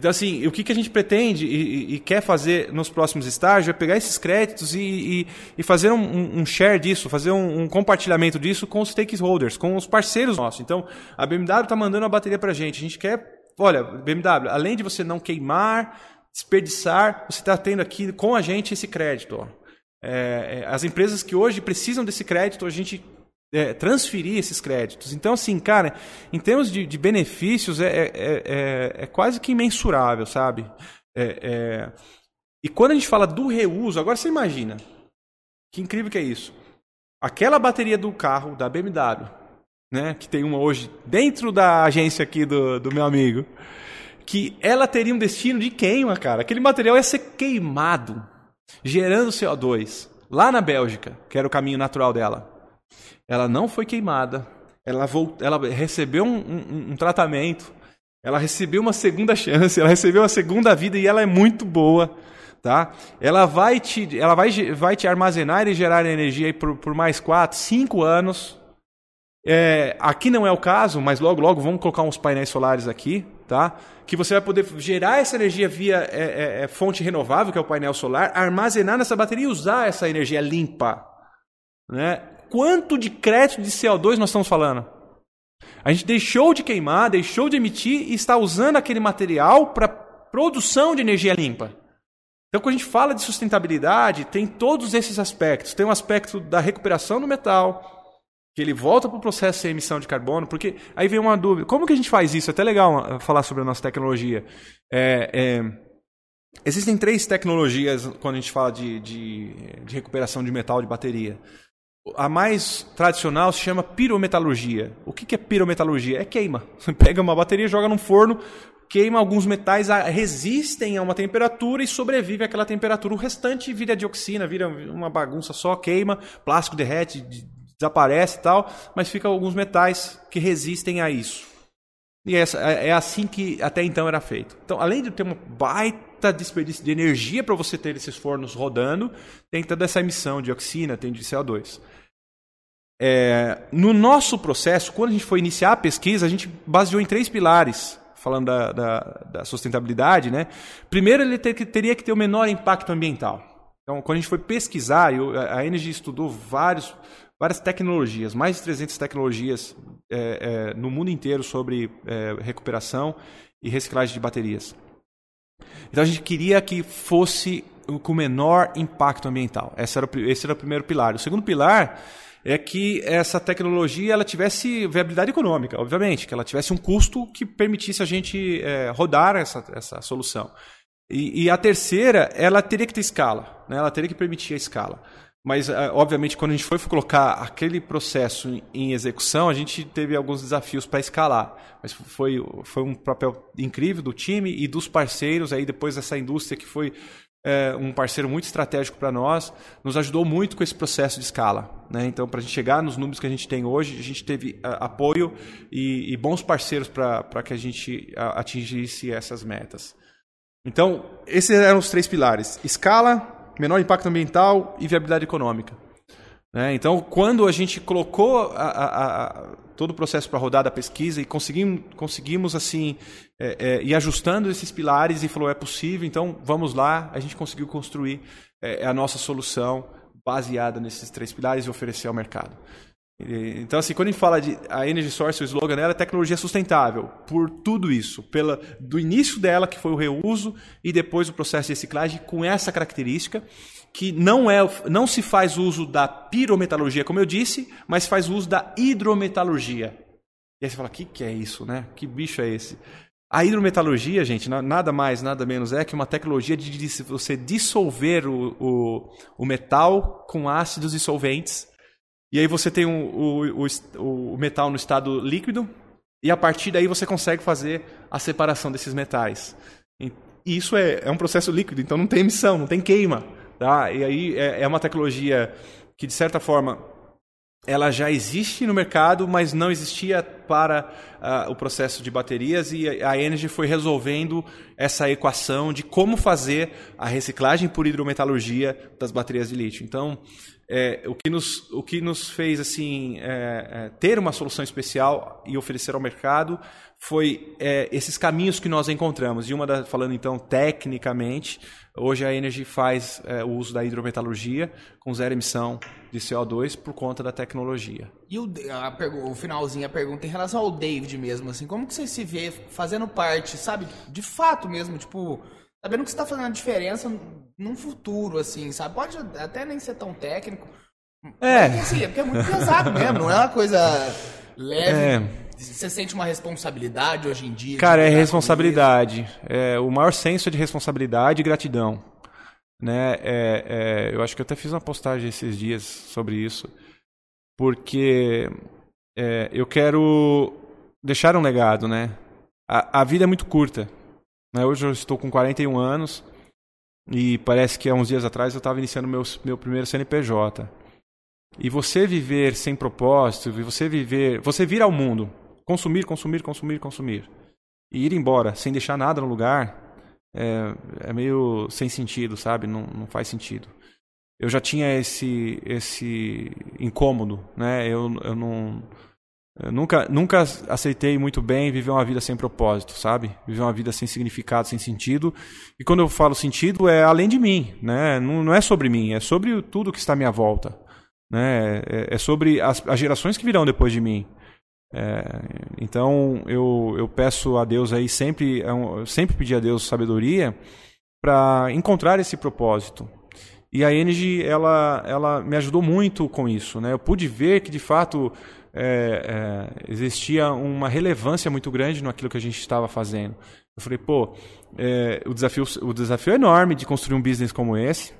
Então, assim, o que, que a gente pretende e, e, quer fazer nos próximos estágios é pegar esses créditos e, e, e fazer um, um, share disso, fazer um, um, compartilhamento disso com os stakeholders, com os parceiros nossos. Então, a BMW está mandando a bateria para a gente. A gente quer Olha, BMW, além de você não queimar, desperdiçar, você está tendo aqui com a gente esse crédito. É, é, as empresas que hoje precisam desse crédito, a gente é, transferir esses créditos. Então, assim, cara, em termos de, de benefícios, é, é, é, é quase que imensurável, sabe? E quando a gente fala do reuso, agora você imagina, que incrível que é isso. Aquela bateria do carro da BMW, né, que tem uma hoje dentro da agência aqui do, do meu amigo, que ela teria um destino de queima, cara. Aquele material ia ser queimado, gerando CO2, lá na Bélgica, que era o caminho natural dela. Ela não foi queimada, ela, volt... ela recebeu um, um, um tratamento, ela recebeu uma segunda chance, ela recebeu uma segunda vida e ela é muito boa. Tá? Ela vai te, ela vai, vai te armazenar e gerar energia por, por mais 4, 5 anos. É, aqui não é o caso, mas logo, logo vamos colocar uns painéis solares aqui, tá? Que você vai poder gerar essa energia via é, é, é, fonte renovável, que é o painel solar, armazenar nessa bateria e usar essa energia limpa. Né? Quanto de crédito de CO2 nós estamos falando? A gente deixou de queimar, deixou de emitir e está usando aquele material para produção de energia limpa. Então, quando a gente fala de sustentabilidade, tem todos esses aspectos. Tem um aspecto da recuperação do metal, que ele volta para o processo sem emissão de carbono, porque aí vem uma dúvida: como que a gente faz isso? É até legal uh, falar sobre a nossa tecnologia. É, é, existem três tecnologias quando a gente fala de, de, de, recuperação de metal de bateria. A mais tradicional se chama pirometalurgia. O que, é pirometalurgia? É queima. Você pega uma bateria, joga num forno, queima alguns metais, resistem a uma temperatura e sobrevive àquela temperatura. O restante vira dioxina, vira uma bagunça só, queima, plástico derrete, desaparece e tal, mas fica alguns metais que resistem a isso. E é, é assim que até então era feito. Então, além de ter uma baita desperdício de energia para você ter esses fornos rodando, tem toda essa emissão de dioxina, tem de CO2. É, no nosso processo, quando a gente foi iniciar a pesquisa, a gente baseou em três pilares, falando da, da, da sustentabilidade. Né? Primeiro, ele ter, teria que ter o menor impacto ambiental. Então, quando a gente foi pesquisar, a Energy estudou vários várias tecnologias, mais de 300 tecnologias é, é, no mundo inteiro sobre é, recuperação e reciclagem de baterias. Então a gente queria que fosse com menor impacto ambiental. Esse era, o, esse era o primeiro pilar. O segundo pilar é que essa tecnologia ela tivesse viabilidade econômica, obviamente, que ela tivesse um custo que permitisse a gente é, rodar essa, essa solução. E, e, a terceira, ela teria que ter escala, né? ela teria que permitir a escala. Mas, é, obviamente, quando a gente foi colocar aquele processo em execução, a gente teve alguns desafios para escalar. Mas foi, foi um papel incrível do time e dos parceiros, aí depois dessa indústria que foi é, um parceiro muito estratégico para nós, nos ajudou muito com esse processo de escala. Né? Então, para a gente chegar nos números que a gente tem hoje, a gente teve apoio e, e, bons parceiros para que a gente atingisse essas metas. Então, esses eram os três pilares: escala, menor impacto ambiental e viabilidade econômica. Né? Então, quando a gente colocou a, todo o processo para rodar da pesquisa e conseguimos, conseguimos assim é, é, ir ajustando esses pilares e falou é possível, então vamos lá, a gente conseguiu construir é, a nossa solução baseada nesses três pilares e oferecer ao mercado. Então, assim, quando a gente fala de a Energy Source, o slogan dela é tecnologia sustentável, por tudo isso, pela, do início dela, que foi o reuso, e depois o processo de reciclagem, com essa característica, que não, é, não se faz uso da pirometalurgia, como eu disse, mas faz uso da hidrometalurgia. E aí você fala, o que, que é isso, né? Que bicho é esse? A hidrometalurgia, gente, nada mais, nada menos é que uma tecnologia de você dissolver o, o, o metal com ácidos dissolventes e aí você tem o, o, o, o metal no estado líquido, e a partir daí você consegue fazer a separação desses metais. E isso é, é um processo líquido, então não tem emissão, não tem queima. Tá? E aí é, é uma tecnologia que, de certa forma, ela já existe no mercado, mas não existia para uh, o processo de baterias e a Energy foi resolvendo essa equação de como fazer a reciclagem por hidrometalurgia das baterias de lítio. Então, é, o, que nos, o que nos fez assim é, é, ter uma solução especial e oferecer ao mercado foi é, esses caminhos que nós encontramos. E uma da, falando então tecnicamente, hoje a Energy faz é, o uso da hidrometalurgia com zero emissão de CO2 por conta da tecnologia. E o, a, o finalzinho a pergunta em relação ao David mesmo, assim, como que você se vê fazendo parte, sabe, de fato mesmo, tipo sabendo que você está fazendo a diferença num futuro, assim, sabe? Pode até nem ser tão técnico. É. Porque, assim, é porque é muito pesado mesmo, não é uma coisa leve. É. Você sente uma responsabilidade hoje em dia? Cara, é responsabilidade. É, o maior senso de responsabilidade e gratidão. Né? É, é, eu acho que eu até fiz uma postagem esses dias sobre isso. Porque é, eu quero deixar um legado, né? A, a vida é muito curta. Né? Hoje eu estou com 41 anos e parece que há uns dias atrás eu estava iniciando meu, meu primeiro CNPJ. E você viver sem propósito, você viver, você vir ao mundo, consumir, consumir, consumir, consumir, e ir embora sem deixar nada no lugar, é, é meio sem sentido, sabe? Não, não faz sentido. Eu já tinha esse esse incômodo, né? Eu, eu não eu nunca, nunca aceitei muito bem viver uma vida sem propósito, sabe? Viver uma vida sem significado, sem sentido. E quando eu falo sentido, é além de mim, né? Não, não é sobre mim, é sobre tudo que está à minha volta. Né? É, é sobre as, as, gerações que virão depois de mim. É, então eu, eu peço a Deus aí sempre, é sempre pedi a Deus sabedoria para encontrar esse propósito. E a Energy ela, ela me ajudou muito com isso, né? Eu pude ver que de fato é, é, existia uma relevância muito grande naquilo que a gente estava fazendo. Eu falei, pô, é, o, desafio, o desafio é enorme de construir um business como esse,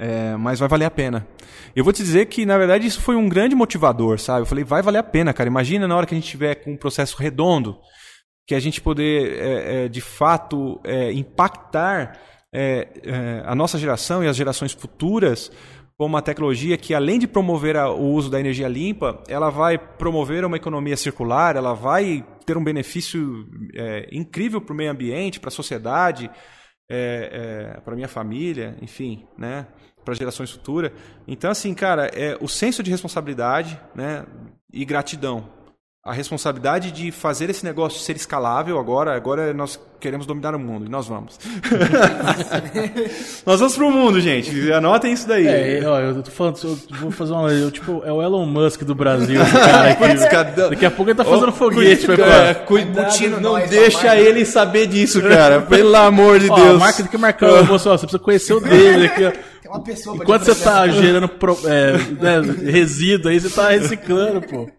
é, mas vai valer a pena. Eu vou te dizer que, na verdade, isso foi um grande motivador, sabe? Eu falei, vai valer a pena, cara. Imagina na hora que a gente tiver com um processo redondo, que a gente poder, é, é, de fato, impactar a nossa geração e as gerações futuras como uma tecnologia que, além de promover a, o uso da energia limpa, ela vai promover uma economia circular, ela vai ter um benefício é, incrível para o meio ambiente, para a sociedade, é, é, para a minha família, enfim, né, para gerações futuras. Então, assim, cara, é o senso de responsabilidade né, e gratidão a responsabilidade de fazer esse negócio ser escalável agora, agora nós queremos dominar o mundo e nós vamos. nós vamos pro mundo, gente. Anotem isso daí. É, ó, eu tô falando, eu vou fazer uma, eu, tipo, é o Elon Musk do Brasil, esse cara aqui. Daqui a pouco ele tá fazendo oh, foguete, é, Cuidado, não nós, deixa ele saber disso, cara. Pelo amor de ó, Deus. Marca do que marcar o você precisa conhecer o dele aqui, ó. Uma pessoa Enquanto você tá gerando pro, é, né, resíduo aí, você tá reciclando, pô.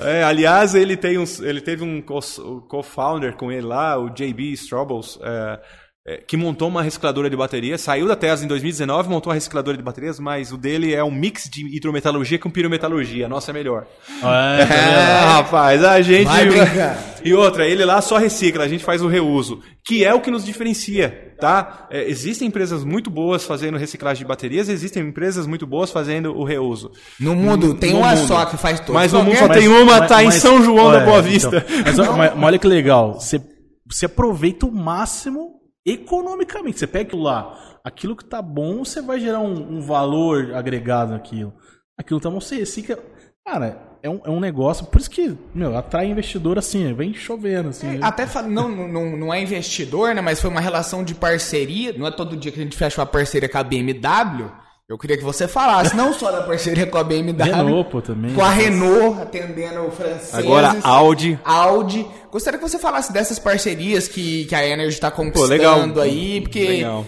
É, aliás, ele, tem um, ele teve um co-founder com ele lá, o JB Strobels, é, é, que montou uma recicladora de baterias, saiu da Tesla em 2019, montou uma recicladora de baterias, mas o dele é um mix de hidrometalurgia com pirometalurgia. A nossa é melhor. É, é rapaz, a gente. e outra, ele lá só recicla, a gente faz o reuso, que é o que nos diferencia, tá? É, existem empresas muito boas fazendo reciclagem de baterias, existem empresas muito boas fazendo o reuso. No mundo, tem no uma mundo. só que faz tudo. Mas no mundo só mas, tem uma, mas, tá mas, em São João da Boa então, Vista. Então, mas, mas olha que legal, você, você aproveita o máximo economicamente. Você pega aquilo lá, aquilo que tá bom, você vai gerar um, um valor agregado naquilo. Aquilo tá bom, você recicla. Cara, é um, é um negócio, por isso que, meu, atrai investidor assim, vem chovendo, assim. É, até não, não, não é investidor, né, mas foi uma relação de parceria, não é todo dia que a gente fecha uma parceria com a BMW, eu queria que você falasse, não só da parceria com a BMW, Renault, pô, também. com a Renault, atendendo o francês. Agora Audi. Audi. Gostaria que você falasse dessas parcerias que, que a Energy está conquistando pô, aí, porque... Legal.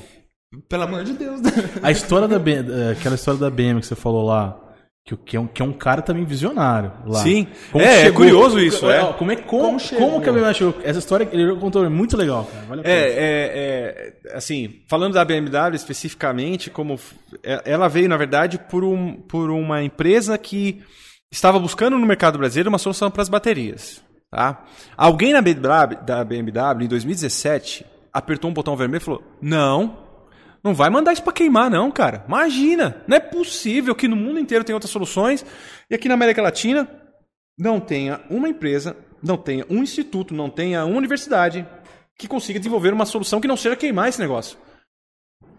Pelo amor de Deus. Né? A história da BM, é, aquela história da BM que você falou lá, que, é um, que é um cara também visionário lá. Sim, como é, é curioso isso, é. Como, é como, como, como que a BMW chegou? Essa história que ele contou é muito legal, cara. Vale é, é, é, assim, falando da BMW especificamente, como é, ela veio, na verdade, por, um, por uma empresa que estava buscando no mercado brasileiro uma solução para as baterias. Tá? Alguém na BMW, da BMW, em 2017, apertou um botão vermelho e falou, não, não vai mandar isso para queimar, não, cara. Imagina! Não é possível que no mundo inteiro tenha outras soluções e aqui na América Latina não tenha uma empresa, não tenha um instituto, não tenha uma universidade que consiga desenvolver uma solução que não seja queimar esse negócio.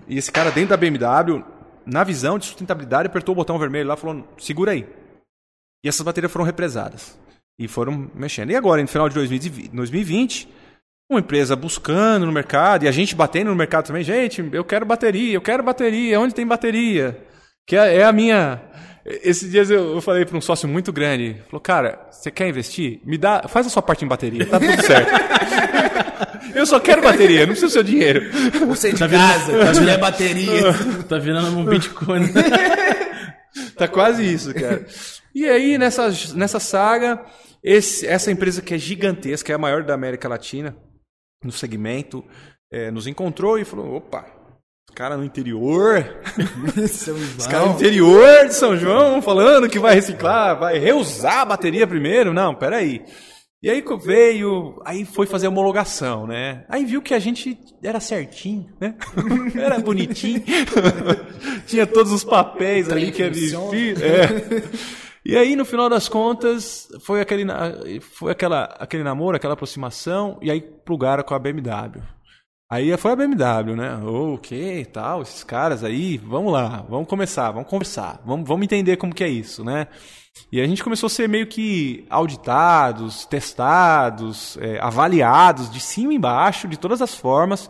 E esse cara dentro da BMW, na visão de sustentabilidade, apertou o botão vermelho lá e falou: segura aí. E essas baterias foram represadas. E foram mexendo. E agora, no final de 2020 uma empresa buscando no mercado e a gente batendo no mercado também, gente, eu quero bateria, eu quero bateria, onde tem bateria? Que é, é a minha. Esses dias eu, falei para um sócio muito grande, falou, cara, você quer investir? Me dá, faz a sua parte em bateria, tá tudo certo. eu só quero bateria, não preciso do seu dinheiro. Você de tá casa, virando, tá bateria. tá virando um Bitcoin. tá quase isso, cara. E aí, nessa, nessa saga, esse, essa empresa que é gigantesca, é a maior da América Latina, no segmento, é, nos encontrou e falou: opa, os caras no interior, os caras no interior de São João falando que vai reciclar, vai reusar a bateria primeiro. Não, peraí. E aí veio, aí foi fazer a homologação, né? Aí viu que a gente era certinho, né? era bonitinho. Tinha todos os papéis ali que era é. E aí, no final das contas, foi aquele, foi aquela, aquele namoro, aquela aproximação, e aí plugaram com a BMW. Aí foi a BMW, né? O que tal, esses caras aí, vamos lá, vamos começar, vamos conversar, vamos, vamos entender como que é isso, né? E a gente começou a ser meio que auditados, testados, é, avaliados de cima e embaixo, de todas as formas,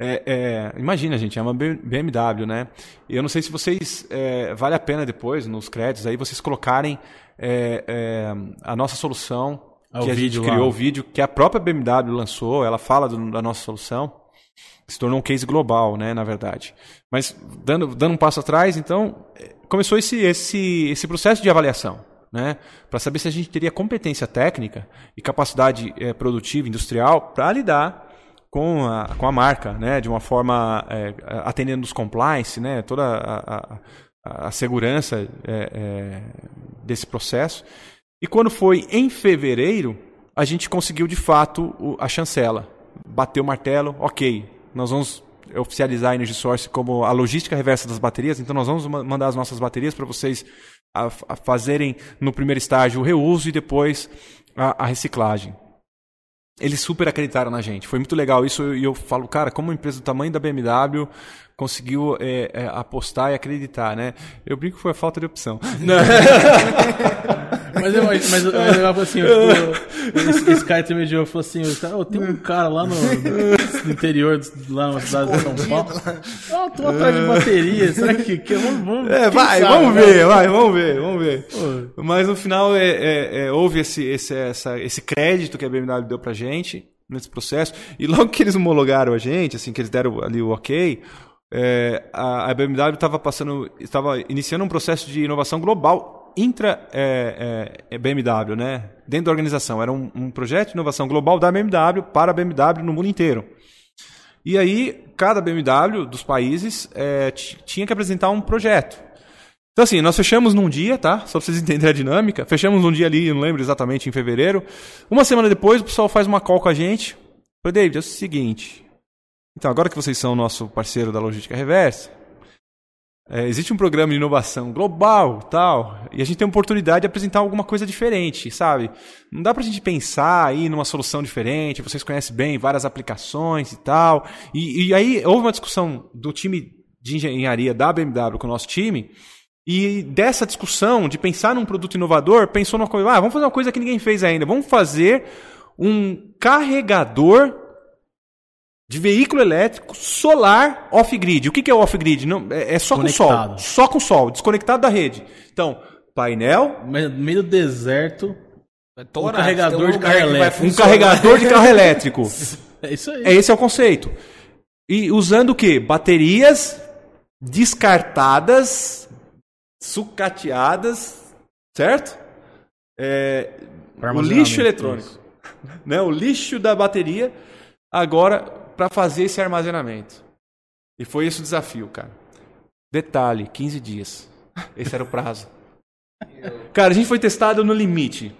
é, é, imagina, gente, é uma BMW, né? E eu não sei se vocês. É, vale a pena depois, nos créditos, aí vocês colocarem é, é, a nossa solução, é que a gente criou, lá. o vídeo que a própria BMW lançou, ela fala do, da nossa solução. Se tornou um case global, né, na verdade. Mas, dando, dando um passo atrás, então, começou esse, esse, esse processo de avaliação. Né, para saber se a gente teria competência técnica e capacidade produtiva industrial para lidar com a, com a marca, né? De uma forma é, atendendo os compliance, né? Toda a, a, a segurança é, é, desse processo. E quando foi em fevereiro, a gente conseguiu de fato a chancela. Bateu o martelo, ok, nós vamos oficializar a Energy Source como a logística reversa das baterias, então nós vamos mandar as nossas baterias para vocês a, a fazerem no primeiro estágio o reuso e depois a, a reciclagem eles super acreditaram na gente. Foi muito legal isso e eu, falo, cara, como uma empresa do tamanho da BMW conseguiu é, é, apostar e acreditar, né? Eu brinco que foi a falta de opção. mas, eu, mas, mas, mas eu assim, tipo, esse, esse cara intermediou falou assim, oh, tem um cara lá no, no interior, lá na cidade de São Paulo. Ah, tô atrás de bateria, será que... que vamos, vamos, é, vai, sabe, vamos ver, vai, vamos ver, vamos ver. Pô. Mas no final é, é, é, houve esse, esse, essa, esse crédito que a BMW deu pra gente nesse processo. E logo que eles homologaram a gente, assim, que eles deram ali o ok, é, a, a, BMW estava passando, estava iniciando um processo de inovação global intra é, é, é BMW, né? Dentro da organização era um, um, projeto de inovação global da BMW para a BMW no mundo inteiro. E aí cada BMW dos países é, tinha que apresentar um projeto. Então assim, nós fechamos num dia, tá? Só para vocês entenderem a dinâmica. Fechamos num dia ali, não lembro exatamente, em fevereiro. Uma semana depois, o pessoal faz uma call com a gente. Falei, David, é o seguinte, então, agora que vocês são nosso parceiro da logística reversa, é, existe um programa de inovação global, tal, e a gente tem a oportunidade de apresentar alguma coisa diferente, sabe? Não dá para a gente pensar aí numa solução diferente, vocês conhecem bem várias aplicações e tal. E, e aí houve uma discussão do time de engenharia da BMW com o nosso time, e dessa discussão de pensar num produto inovador, pensou numa coisa, ah, vamos fazer uma coisa que ninguém fez ainda, vamos fazer um carregador de veículo elétrico solar off-grid. O que, que é off-grid? É, é só com sol. Só com sol, desconectado da rede. Então, painel. No meio do deserto. um carregador de carro elétrico. Um carregador de carro elétrico. é isso aí. É, esse é o conceito. E usando o quê? Baterias descartadas, sucateadas, certo? É, o lixo eletrônico. Né? O lixo da bateria agora para fazer esse armazenamento. E foi esse o desafio, cara. Detalhe, 15 dias. Esse era o prazo. cara, a gente foi testado no limite.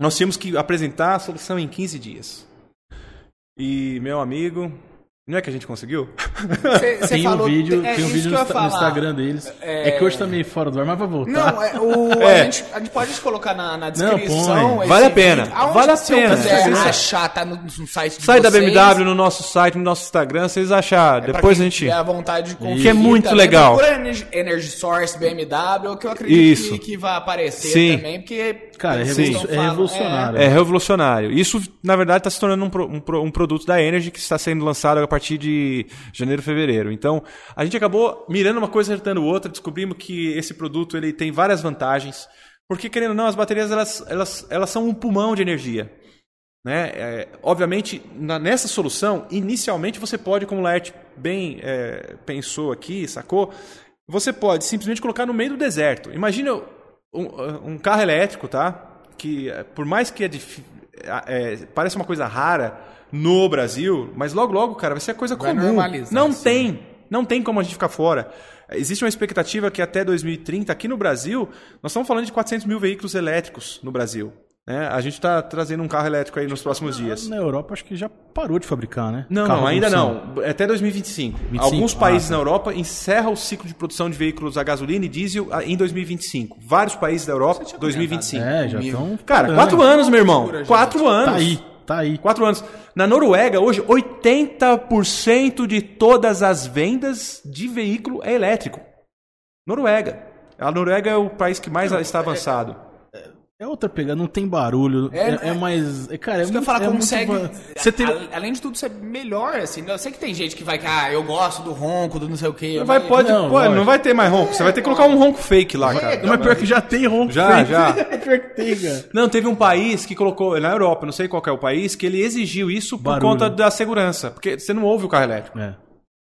Nós tínhamos que apresentar a solução em 15 dias. E, meu amigo, não é que a gente conseguiu? Cê, cê tem, falou, um vídeo, é, tem um vídeo no, no, Instagram deles. É... é... que hoje tá meio fora do ar, mas vai voltar. Não, é, o, é. A, gente, a, gente, pode colocar na, na descrição. Não, vale a pena. Vale a pena. Se quiser achar, tá no, no site de Sai vocês. da BMW no nosso site, no nosso Instagram, vocês achar. É Depois a gente. Tiver a vontade de conferir. Que é muito também. legal. Procura Energy Source BMW, que eu acredito Isso. Que, que vai aparecer Sim. também, porque. Cara, é, revolucionário. É, revolucionário. Isso, na verdade, está se tornando um, um produto da Energy que está sendo lançado a partir de janeiro, fevereiro. Então, a gente acabou mirando uma coisa, acertando outra, descobrimos que esse produto ele tem várias vantagens. Porque, querendo ou não, as baterias elas, elas, elas são um pulmão de energia. Né? É, obviamente, na, nessa solução, inicialmente você pode, como o Laert bem é, pensou aqui, sacou? Você pode simplesmente colocar no meio do deserto. Imagina um, um carro elétrico, tá? Que por mais que é, é, pareça uma coisa rara, no Brasil, mas logo, logo, cara, vai ser coisa vai comum. Não assim. tem. Não tem como a gente ficar fora. Existe uma expectativa que até 2030, aqui no Brasil, nós estamos falando de 400 mil veículos elétricos no Brasil. Né? A gente está trazendo um carro elétrico aí nos próximos dias. Na Europa, acho que já parou de fabricar, né? Não, não ainda não. Até 2025. 25? Alguns países ah, tá. na Europa encerram o ciclo de produção de veículos a gasolina e diesel em 2025. Vários países da Europa, 2025. É, já estão. Cara, quatro anos, meu irmão. Quatro anos. Tá aí. Tá aí. Quatro anos. Na Noruega, hoje, 80% de todas as vendas de veículo é elétrico. Noruega. A Noruega é o país que mais está avançado. É outra pegada, não tem barulho. É, é, é mais. É, cara, é muito, falar, é consegue. Você tem... Além de tudo, ser melhor, assim. Eu sei que tem gente que vai que, ah, eu gosto do ronco, do não sei o quê. vai, pode, não, pô, não vai ter mais ronco. Você vai ter que colocar um ronco fake lá, é, cara. Não, mas pior que já tem ronco já, fake. Já, já. pior que tem, cara. Não, teve um país que colocou, na Europa, não sei qual é o país, que ele exigiu isso por barulho. conta da segurança. Porque você não ouve o carro elétrico. É.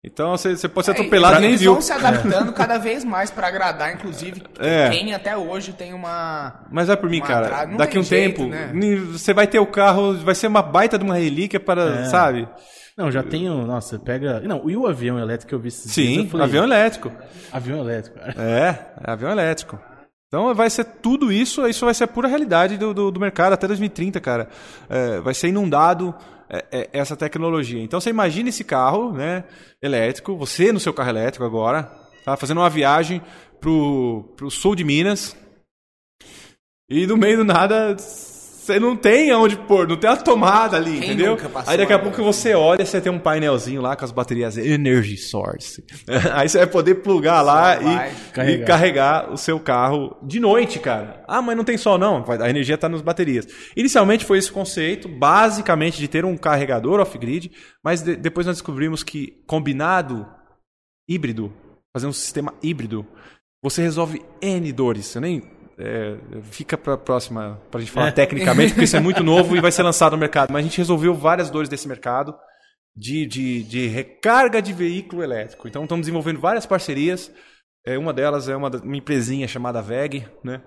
Então você, você pode ser atropelado e nem viu. Eles estão se adaptando cada vez mais para agradar, inclusive é. quem até hoje tem uma. Mas vai por mim, cara. Daqui um jeito, tempo, né? você vai ter o carro, vai ser uma baita de uma relíquia para, é. sabe? Não, já tenho. Nossa, pega. Não, e o avião elétrico que eu vi Sim, falei, avião elétrico. Avião elétrico. É, avião elétrico. Então vai ser tudo isso, isso vai ser a pura realidade do, do, do mercado até 2030, cara. É, vai ser inundado é, é, essa tecnologia. Então você imagina esse carro né, elétrico, você no seu carro elétrico agora, tá, fazendo uma viagem pro, pro sul de Minas, e no meio do nada você não tem aonde pôr, não tem a tomada ali, Quem entendeu? Aí daqui a pouco você olha, você tem um painelzinho lá com as baterias Energy Source. Aí você vai poder plugar lá e carregar. e carregar. o seu carro de noite, cara. Ah, mas não tem sol não, a energia está nas baterias. Inicialmente foi esse conceito, basicamente de ter um carregador off-grid, mas de, depois nós descobrimos que combinado híbrido, fazer um sistema híbrido, você resolve N dores. Eu nem é, fica para a próxima, para a gente falar é. tecnicamente, porque isso é muito novo e vai ser lançado no mercado. Mas a gente resolveu várias dores desse mercado de, de, de recarga de veículo elétrico. Então estamos desenvolvendo várias parcerias. É, uma delas é uma, uma empresinha chamada VEG, né?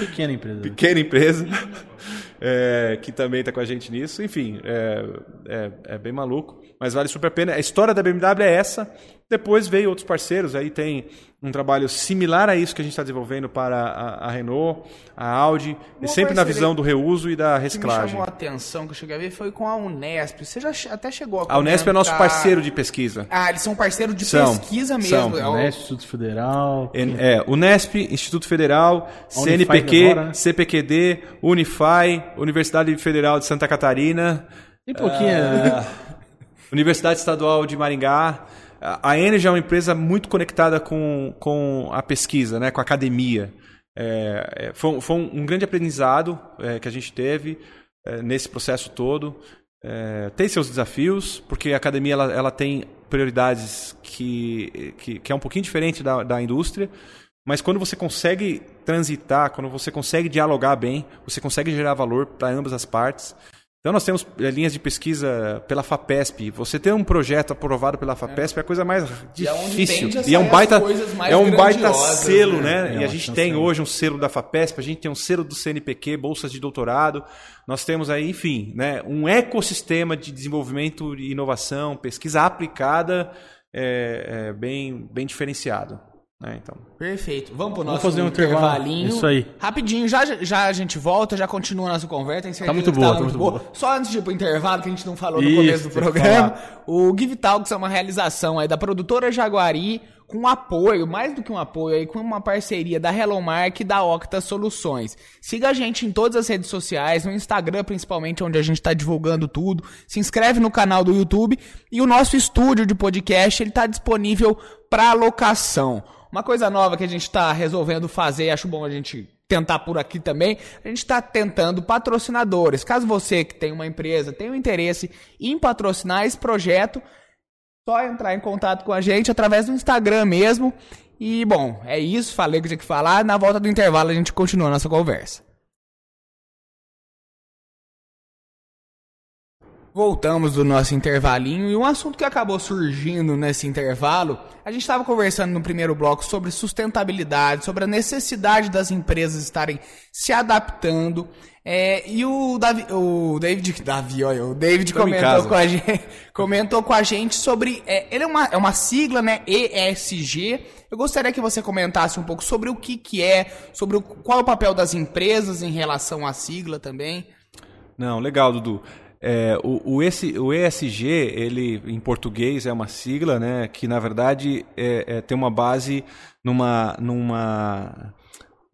Pequena empresa. Pequena empresa, é, que também está com a gente nisso. Enfim, é, é, é, bem maluco, mas vale super a pena. A história da BMW é essa. Depois veio outros parceiros, aí tem um trabalho similar a isso que a gente está desenvolvendo para a, a, Renault, a Audi, e sempre na visão do reuso e da reciclagem. O que me chamou a atenção que eu cheguei a ver foi com a Unesp. Você já até chegou a comentar... A Unesp é nosso parceiro de pesquisa. Ah, eles são parceiros de são, pesquisa mesmo. São. Unesp, Instituto Federal... É, Unesp, Instituto Federal, CNPq, agora, né? CPQD, Unify, Universidade Federal de Santa Catarina... E pouquinho... Uh, Universidade Estadual de Maringá a Energy é uma empresa muito conectada com, com a pesquisa, né, com a academia. É, é foi, foi, um grande aprendizado é, que a gente teve é, nesse processo todo. É, tem seus desafios, porque a academia ela, ela tem prioridades que, que, que, é um pouquinho diferente da, da indústria, mas quando você consegue transitar, quando você consegue dialogar bem, você consegue gerar valor para ambas as partes. Então nós temos eh, linhas de pesquisa pela FAPESP. Você ter um projeto aprovado pela FAPESP é, é a coisa mais difícil. E, e é um baita é um baita selo, né? né? É, e a gente tem hoje um selo da FAPESP, a gente tem um selo do CNPq, bolsas de doutorado. Nós temos aí, enfim, né, um ecossistema de desenvolvimento e inovação, pesquisa aplicada é, é bem bem diferenciado. Né? Então. Perfeito. Vamos pro nosso Vamos fazer um intervalinho. Isso aí. Rapidinho, já, já a gente volta, já continua a nossa conversa. tá muito boa, tá, tá muito boa. boa. Só antes de ir pro intervalo, que a gente não falou Isso, no começo do programa, o Give Talks é uma realização aí da produtora Jaguari, com apoio, mais do que um apoio aí, com uma parceria da Hello Mark e da Octa Soluções. Siga a gente em todas as redes sociais, no Instagram principalmente, onde a gente está divulgando tudo. Se inscreve no canal do YouTube e o nosso estúdio de podcast, ele está disponível para locação. Uma coisa nova que a gente está resolvendo fazer, acho bom a gente tentar por aqui também, a gente está tentando patrocinadores. Caso você que tem uma empresa tenha um interesse em patrocinar esse projeto, só entrar em contato com a gente através do Instagram mesmo. E bom, é isso, falei que tinha que falar. Na volta do intervalo a gente continua a nossa conversa. Voltamos do nosso intervalinho e um assunto que acabou surgindo nesse intervalo, a gente estava conversando no primeiro bloco sobre sustentabilidade, sobre a necessidade das empresas estarem se adaptando. É, e o, Davi, o David, Davi, olha, o David comentou com, a gente, comentou com a gente sobre. É, ele é uma, é uma sigla, né? ESG. Eu gostaria que você comentasse um pouco sobre o que, que é, sobre o, qual é o papel das empresas em relação à sigla também. Não, legal, Dudu. É, o, o, esse, o, ESG, ele em português é uma sigla, né, que na verdade é, é, tem uma base numa, numa,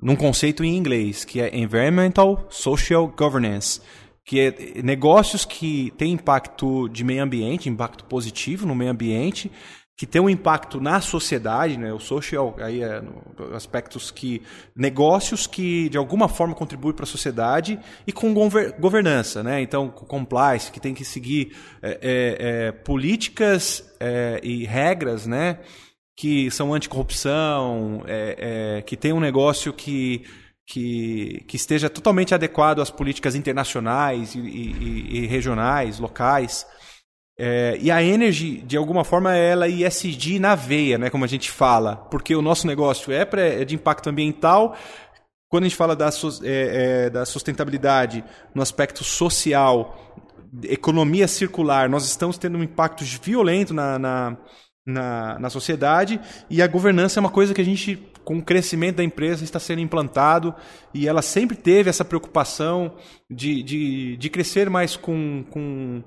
num conceito em inglês, que é Environmental Social Governance, que é negócios que têm impacto de meio ambiente, impacto positivo no meio ambiente, que tem um impacto na sociedade, né? O social aí é aspectos que negócios que de alguma forma contribuem para a sociedade e com gover, governança, né? Então compliance que tem que seguir é, é, é, políticas é, e regras, né? Que são anticorrupção, é, é, que tem um negócio que que, que, esteja totalmente adequado às políticas internacionais e, e, e regionais, locais. É, e a Energy, de alguma forma, ela é ISD na veia, né, como a gente fala, porque o nosso negócio é, pra, é de impacto ambiental. Quando a gente fala da, é, é, da sustentabilidade no aspecto social, economia circular, nós estamos tendo um impacto violento na, na, na, na sociedade e a governança é uma coisa que a gente com o crescimento da empresa está sendo implantado e ela sempre teve essa preocupação de, de, de crescer mais com, com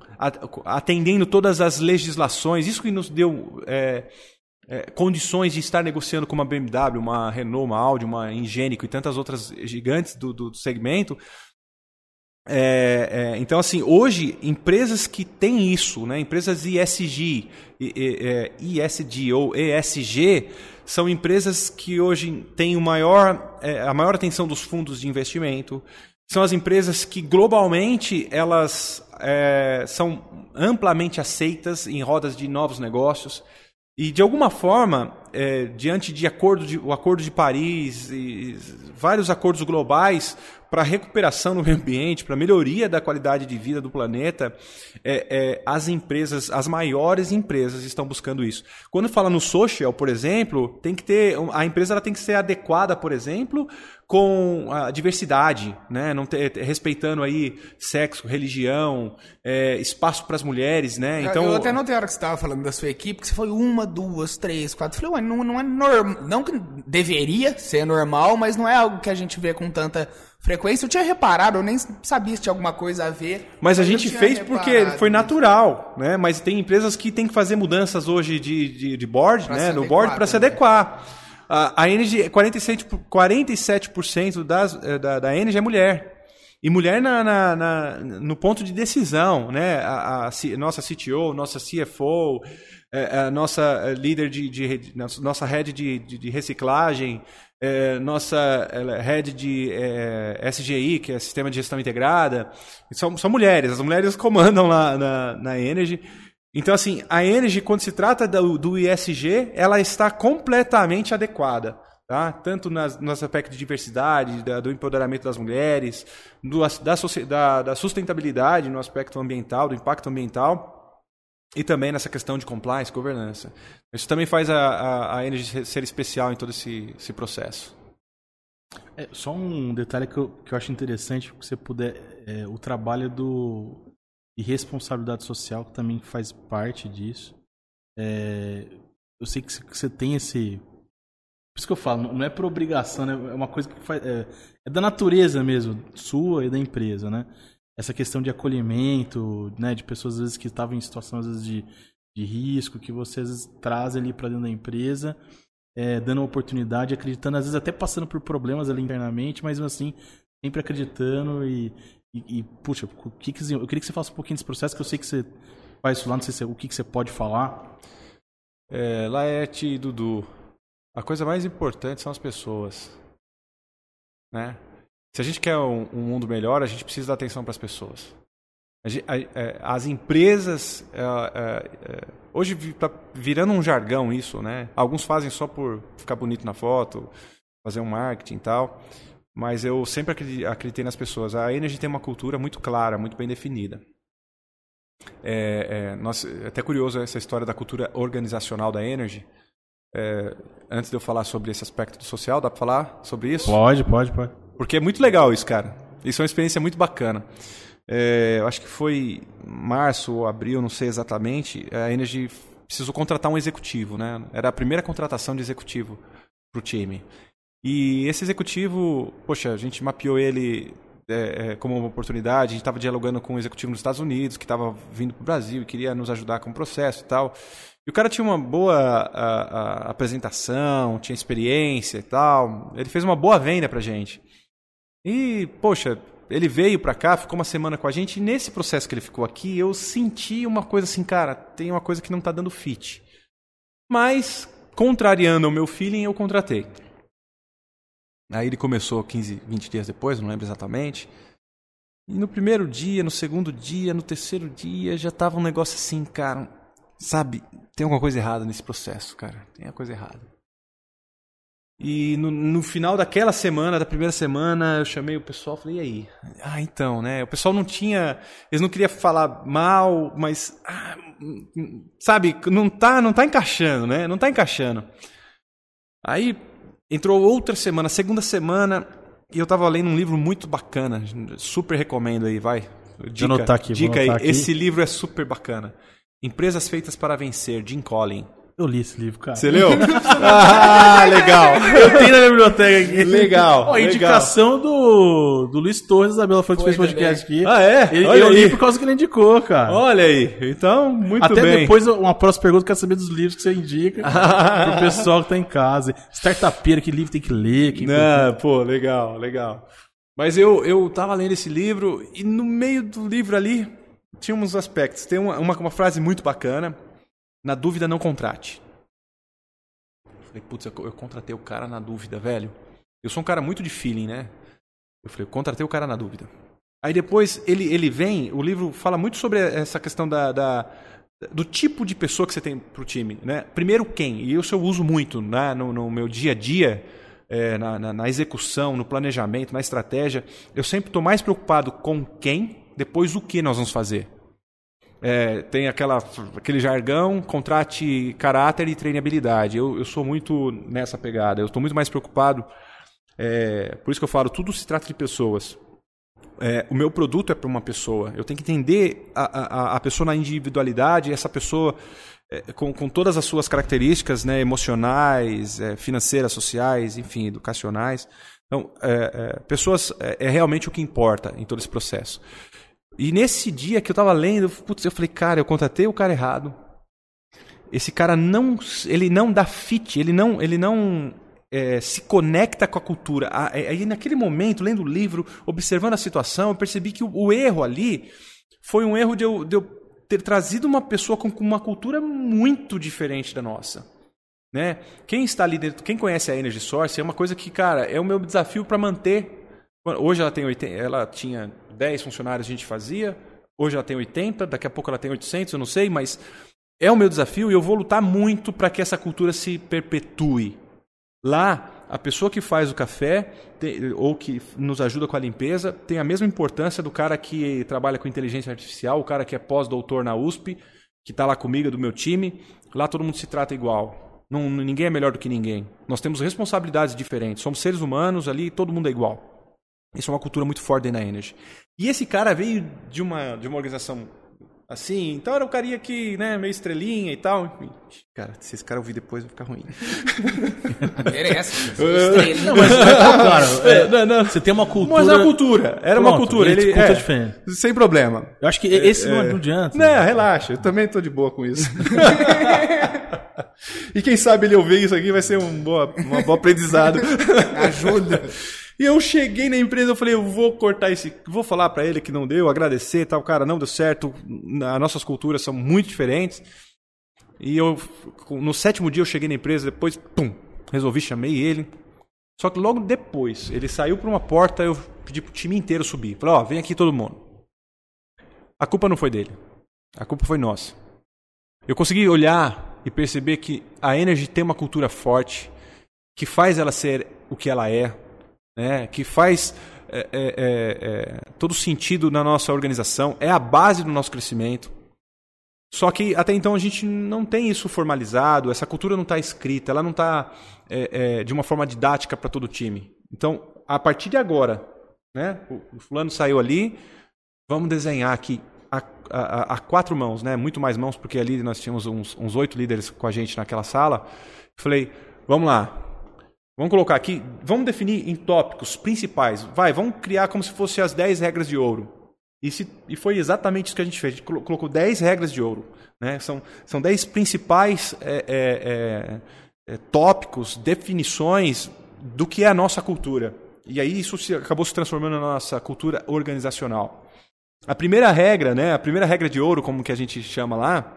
atendendo todas as legislações. Isso que nos deu é, é, condições de estar negociando com uma BMW, uma Renault, uma Audi, uma Ingênico e tantas outras gigantes do, do segmento. É, é, então, assim, hoje, empresas que têm isso, né, empresas ISG, ISD é, ou ESG, são empresas que hoje têm o maior, é, a maior atenção dos fundos de investimento. São as empresas que globalmente elas é, são amplamente aceitas em rodas de novos negócios. E de alguma forma, é, diante de acordo de, o Acordo de Paris e vários acordos globais para recuperação do meio ambiente, para melhoria da qualidade de vida do planeta, é, é, as empresas, as maiores empresas estão buscando isso. Quando fala no social, por exemplo, tem que ter a empresa ela tem que ser adequada, por exemplo, com a diversidade, né? Não ter, respeitando aí sexo, religião, é, espaço para as mulheres, né? Então eu até notei a hora que você estava falando da sua equipe que você foi uma, duas, três, quatro. Eu falei, ué, não, não é normal, não que deveria ser normal, mas não é algo que a gente vê com tanta frequência. Eu tinha reparado, eu nem sabia se tinha alguma coisa a ver. Mas a gente fez porque foi natural, né? Mas tem empresas que têm que fazer mudanças hoje de, de, de board, pra né? No board para se adequar. A, a Energy, 47%, 47% das, eh, da, da Energy é mulher. E mulher na, na, na, no ponto de decisão, né? A, a, nossa CTO, nossa CFO, a nossa eh, líder de, de, nossa head de, de, de reciclagem, é, nossa head de é, SGI, que é Sistema de Gestão Integrada, são, são mulheres. As mulheres comandam lá na, na Energy. Então, assim, a Energy, quando se trata do, do ISG, ela está completamente adequada. Tá? Tanto nas, aspecto de diversidade, da, do empoderamento das mulheres, do, da, da, da sustentabilidade no aspecto ambiental, do impacto ambiental e também nessa questão de compliance, governança. Isso também faz a, a, a Energy ser especial em todo esse, esse processo. É, só um detalhe que eu, que eu acho interessante, se você puder, é, o trabalho do e responsabilidade social que também faz parte disso. É, eu sei que você tem esse, por isso que eu falo, não é por obrigação, né? é uma coisa que faz, é, é da natureza mesmo, sua e da empresa, né? Essa questão de acolhimento, né, de pessoas às vezes que estavam em situações vezes, de, de risco, que você às vezes traz ali para dentro da empresa, é, dando oportunidade, acreditando, às vezes até passando por problemas ali internamente, mas assim, sempre acreditando e, e, e puxa, o que, que eu queria que você falasse um pouquinho desse processo, que eu sei que você faz isso lá, não sei se, é, o que, que você pode falar. É, Laerte e Dudu, a coisa mais importante são as pessoas, né? Se a gente quer um, um mundo melhor, a gente precisa dar atenção para as pessoas. É, as empresas. É, é, hoje está virando um jargão isso, né? Alguns fazem só por ficar bonito na foto, fazer um marketing e tal. Mas eu sempre acreditei nas pessoas. A Energy tem uma cultura muito clara, muito bem definida. É, é, nós, é até curioso essa história da cultura organizacional da Energy. É, antes de eu falar sobre esse aspecto social, dá para falar sobre isso? Pode, pode, pode. Porque é muito legal isso, cara. Isso é uma experiência muito bacana. É, eu acho que foi março ou abril, não sei exatamente, a Energy precisou contratar um executivo, né? Era a primeira contratação de executivo para o time. E esse executivo, poxa, a gente mapeou ele é, é, como uma oportunidade, a gente estava dialogando com um executivo nos Estados Unidos, que estava vindo para o Brasil e queria nos ajudar com o processo e tal. E o cara tinha uma boa a, a apresentação, tinha experiência e tal. Ele fez uma boa venda para gente. E, poxa, ele veio pra cá, ficou uma semana com a gente, e nesse processo que ele ficou aqui, eu senti uma coisa assim, cara, tem uma coisa que não tá dando fit. Mas, contrariando o meu feeling, eu contratei. Aí ele começou 15, 20 dias depois, não lembro exatamente. E no primeiro dia, no segundo dia, no terceiro dia, já tava um negócio assim, cara, sabe, tem alguma coisa errada nesse processo, cara, tem uma coisa errada. E no, no, final daquela semana, da primeira semana, eu chamei o pessoal e falei, e aí? Ah, então, né? O pessoal não tinha. Eles não queriam falar mal, mas. Ah, sabe, não tá, não tá encaixando, né? Não tá encaixando. Aí entrou outra semana, segunda semana, e eu tava lendo um livro muito bacana. Super recomendo aí, vai. Dica, vou anotar aqui, dica aí. Aqui. Esse livro é super bacana. Empresas Feitas para Vencer, Jim Collin. Eu li esse livro, cara. Você leu? ah, legal. Eu tenho na biblioteca aqui. Legal. Ó, indicação do, do Luiz Torres, Isabela que fez podcast aqui. Ah, é? Ele, eu aí. li por causa que ele indicou, cara. Olha aí. Então, muito Até bem. Até depois, uma próxima pergunta, eu quero saber dos livros que você indica pro pessoal que tá em casa. Startupeira, que livro tem que ler? Que Não, pô, legal, legal. Mas eu, eu tava lendo esse livro e no meio do livro ali tinha uns aspectos. Tem uma, uma, uma frase muito bacana na dúvida, não contrate. Falei, putz, eu, contratei o cara na dúvida, velho. Eu sou um cara muito de feeling, né? Eu falei, eu contratei o cara na dúvida. Aí depois ele, ele vem, o livro fala muito sobre essa questão da, da, do tipo de pessoa que você tem para o time. Né? Primeiro, quem? E isso eu uso muito né? no, no meu dia a dia, é, na, na, na, execução, no planejamento, na estratégia. Eu sempre estou mais preocupado com quem, depois o que nós vamos fazer. É, tem aquela, aquele jargão, contrate caráter e treinabilidade. Eu, eu sou muito nessa pegada. Eu estou muito mais preocupado. É, por isso que eu falo, tudo se trata de pessoas é, o meu produto é para uma pessoa. Eu tenho que entender a, a, a pessoa na individualidade, essa pessoa é, com, com todas as suas características né, emocionais, é, financeiras, sociais, enfim, educacionais. Então, é, pessoas é, realmente o que importa em todo esse processo. E nesse dia que eu estava lendo, putz, eu falei, cara, eu contratei o cara errado. Esse cara não, ele não dá fit, ele não, ele não é, se conecta com a cultura. É, aí, naquele momento, lendo o livro, observando a situação, eu percebi que o, o erro ali foi um erro de eu, de eu ter trazido uma pessoa com, com, uma cultura muito diferente da nossa. Né? Quem está ali dentro, quem conhece a Energy Source, é uma coisa que, cara, é o meu desafio para manter. Hoje ela tem 80, ela tinha 10 funcionários, a gente fazia. Hoje ela tem 80, daqui a pouco ela tem 800, eu não sei, mas é o meu desafio e eu vou lutar muito para que essa cultura se perpetue. Lá, a pessoa que faz o café ou que nos ajuda com a limpeza tem a mesma importância do cara que trabalha com inteligência artificial, o cara que é pós-doutor na USP, que está lá comigo, do meu time. Lá todo mundo se trata igual. Não, ninguém é melhor do que ninguém. Nós temos responsabilidades diferentes. Somos seres humanos ali, todo mundo é igual. Isso é uma cultura muito forte na Energy. E esse cara veio de uma, de uma organização Assim, então era um carinha que, né, meio estrelinha e tal. Cara, se esse cara ouvir depois vai ficar ruim. Merece. não, mas, claro, é, não, não. você tem uma cultura. Mas é uma cultura. Era Pronto, uma cultura. Ele, cultura é, diferente. Sem problema. Eu acho que esse é, não, não adianta. Não, né? relaxa. Eu também tô de boa com isso. e quem sabe ele ouvir isso aqui vai ser um boa, uma boa aprendizado. Ajuda. E eu cheguei na empresa, eu falei, eu vou cortar esse, vou falar para ele que não deu, agradecer, tal, cara, não deu certo, as nossas culturas são muito diferentes. E eu, no sétimo dia eu cheguei na empresa, depois, pum, resolvi, chamei ele. Só que logo depois, ele saiu por uma porta, eu pedi pro time inteiro subir. Falei, ó, oh, vem aqui todo mundo. A culpa não foi dele. A culpa foi nossa. Eu consegui olhar e perceber que a Energy tem uma cultura forte, que faz ela ser o que ela é, né, que faz é, é, é, é, todo sentido na nossa organização, é a base do nosso crescimento. Só que até então a gente não tem isso formalizado, essa cultura não está escrita, ela não está é, é, de uma forma didática para todo o time. Então, a partir de agora, né, o, fulano saiu ali, vamos desenhar aqui a, a, a, quatro mãos, né, muito mais mãos, porque ali nós tínhamos uns oito líderes com a gente naquela sala. Falei, vamos lá, Vamos colocar aqui, vamos definir em tópicos principais. Vai, vamos criar como se fossem as 10 regras de ouro. E, se, e, foi exatamente isso que a gente fez. A gente colocou 10 regras de ouro. Né? São, são 10 principais é, é, é, é, tópicos, definições do que é a nossa cultura. E aí isso se, acabou se transformando na nossa cultura organizacional. A primeira regra, né, a primeira regra de ouro, como que a gente chama lá,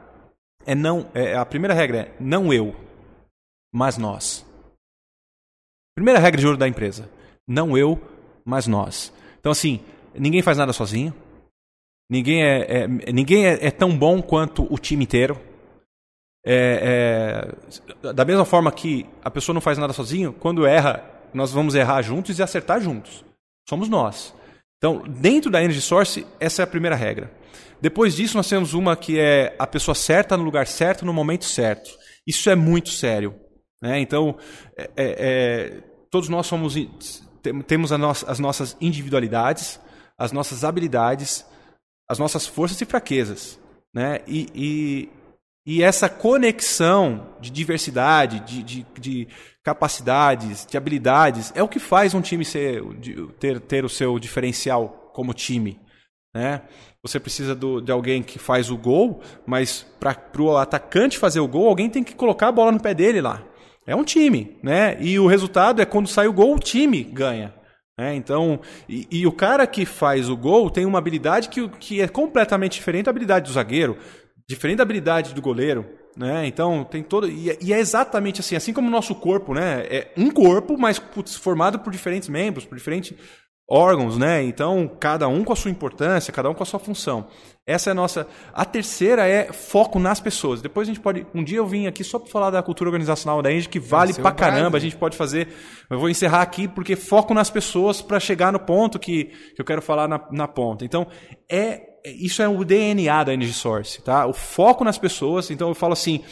é não. É, a primeira regra é não eu, mas nós. Primeira regra de ouro da empresa: não eu, mas nós. Então, assim, ninguém faz nada sozinho. Ninguém é, é ninguém é, é, tão bom quanto o time inteiro. É, é, da mesma forma que a pessoa não faz nada sozinho, quando erra, nós vamos errar juntos e acertar juntos. Somos nós. Então, dentro da Energy Source, essa é a primeira regra. Depois disso, nós temos uma que é a pessoa certa no lugar certo, no momento certo. Isso é muito sério. Né? Então, é, é, é, todos nós somos, temos no, as nossas individualidades, as nossas habilidades, as nossas forças e fraquezas. Né? E, e, e essa conexão de diversidade, de, de, de, capacidades, de habilidades, é o que faz um time ser, ter, ter o seu diferencial como time. Né? Você precisa do, de alguém que faz o gol, mas para o atacante fazer o gol, alguém tem que colocar a bola no pé dele lá. É um time, né? E o resultado é quando sai o gol, o time ganha. Né? Então, e, e, o cara que faz o gol tem uma habilidade que, que é completamente diferente da habilidade do zagueiro, diferente da habilidade do goleiro. Né? Então tem todo e, é, e, é exatamente assim, assim como o nosso corpo, né? É um corpo, mas putz, formado por diferentes membros, por diferentes órgãos, né? Então, cada um com a sua importância, cada um com a sua função. Essa é a nossa. A terceira é foco nas pessoas. Depois a gente pode. Um dia eu vim aqui só para falar da cultura organizacional da Engie, que vale pra caramba. A gente pode fazer. Eu vou encerrar aqui porque foco nas pessoas para chegar no ponto que, que eu quero falar na, na ponta. Então, é isso é o DNA da Energy Source, tá? O foco nas pessoas. Então eu falo assim,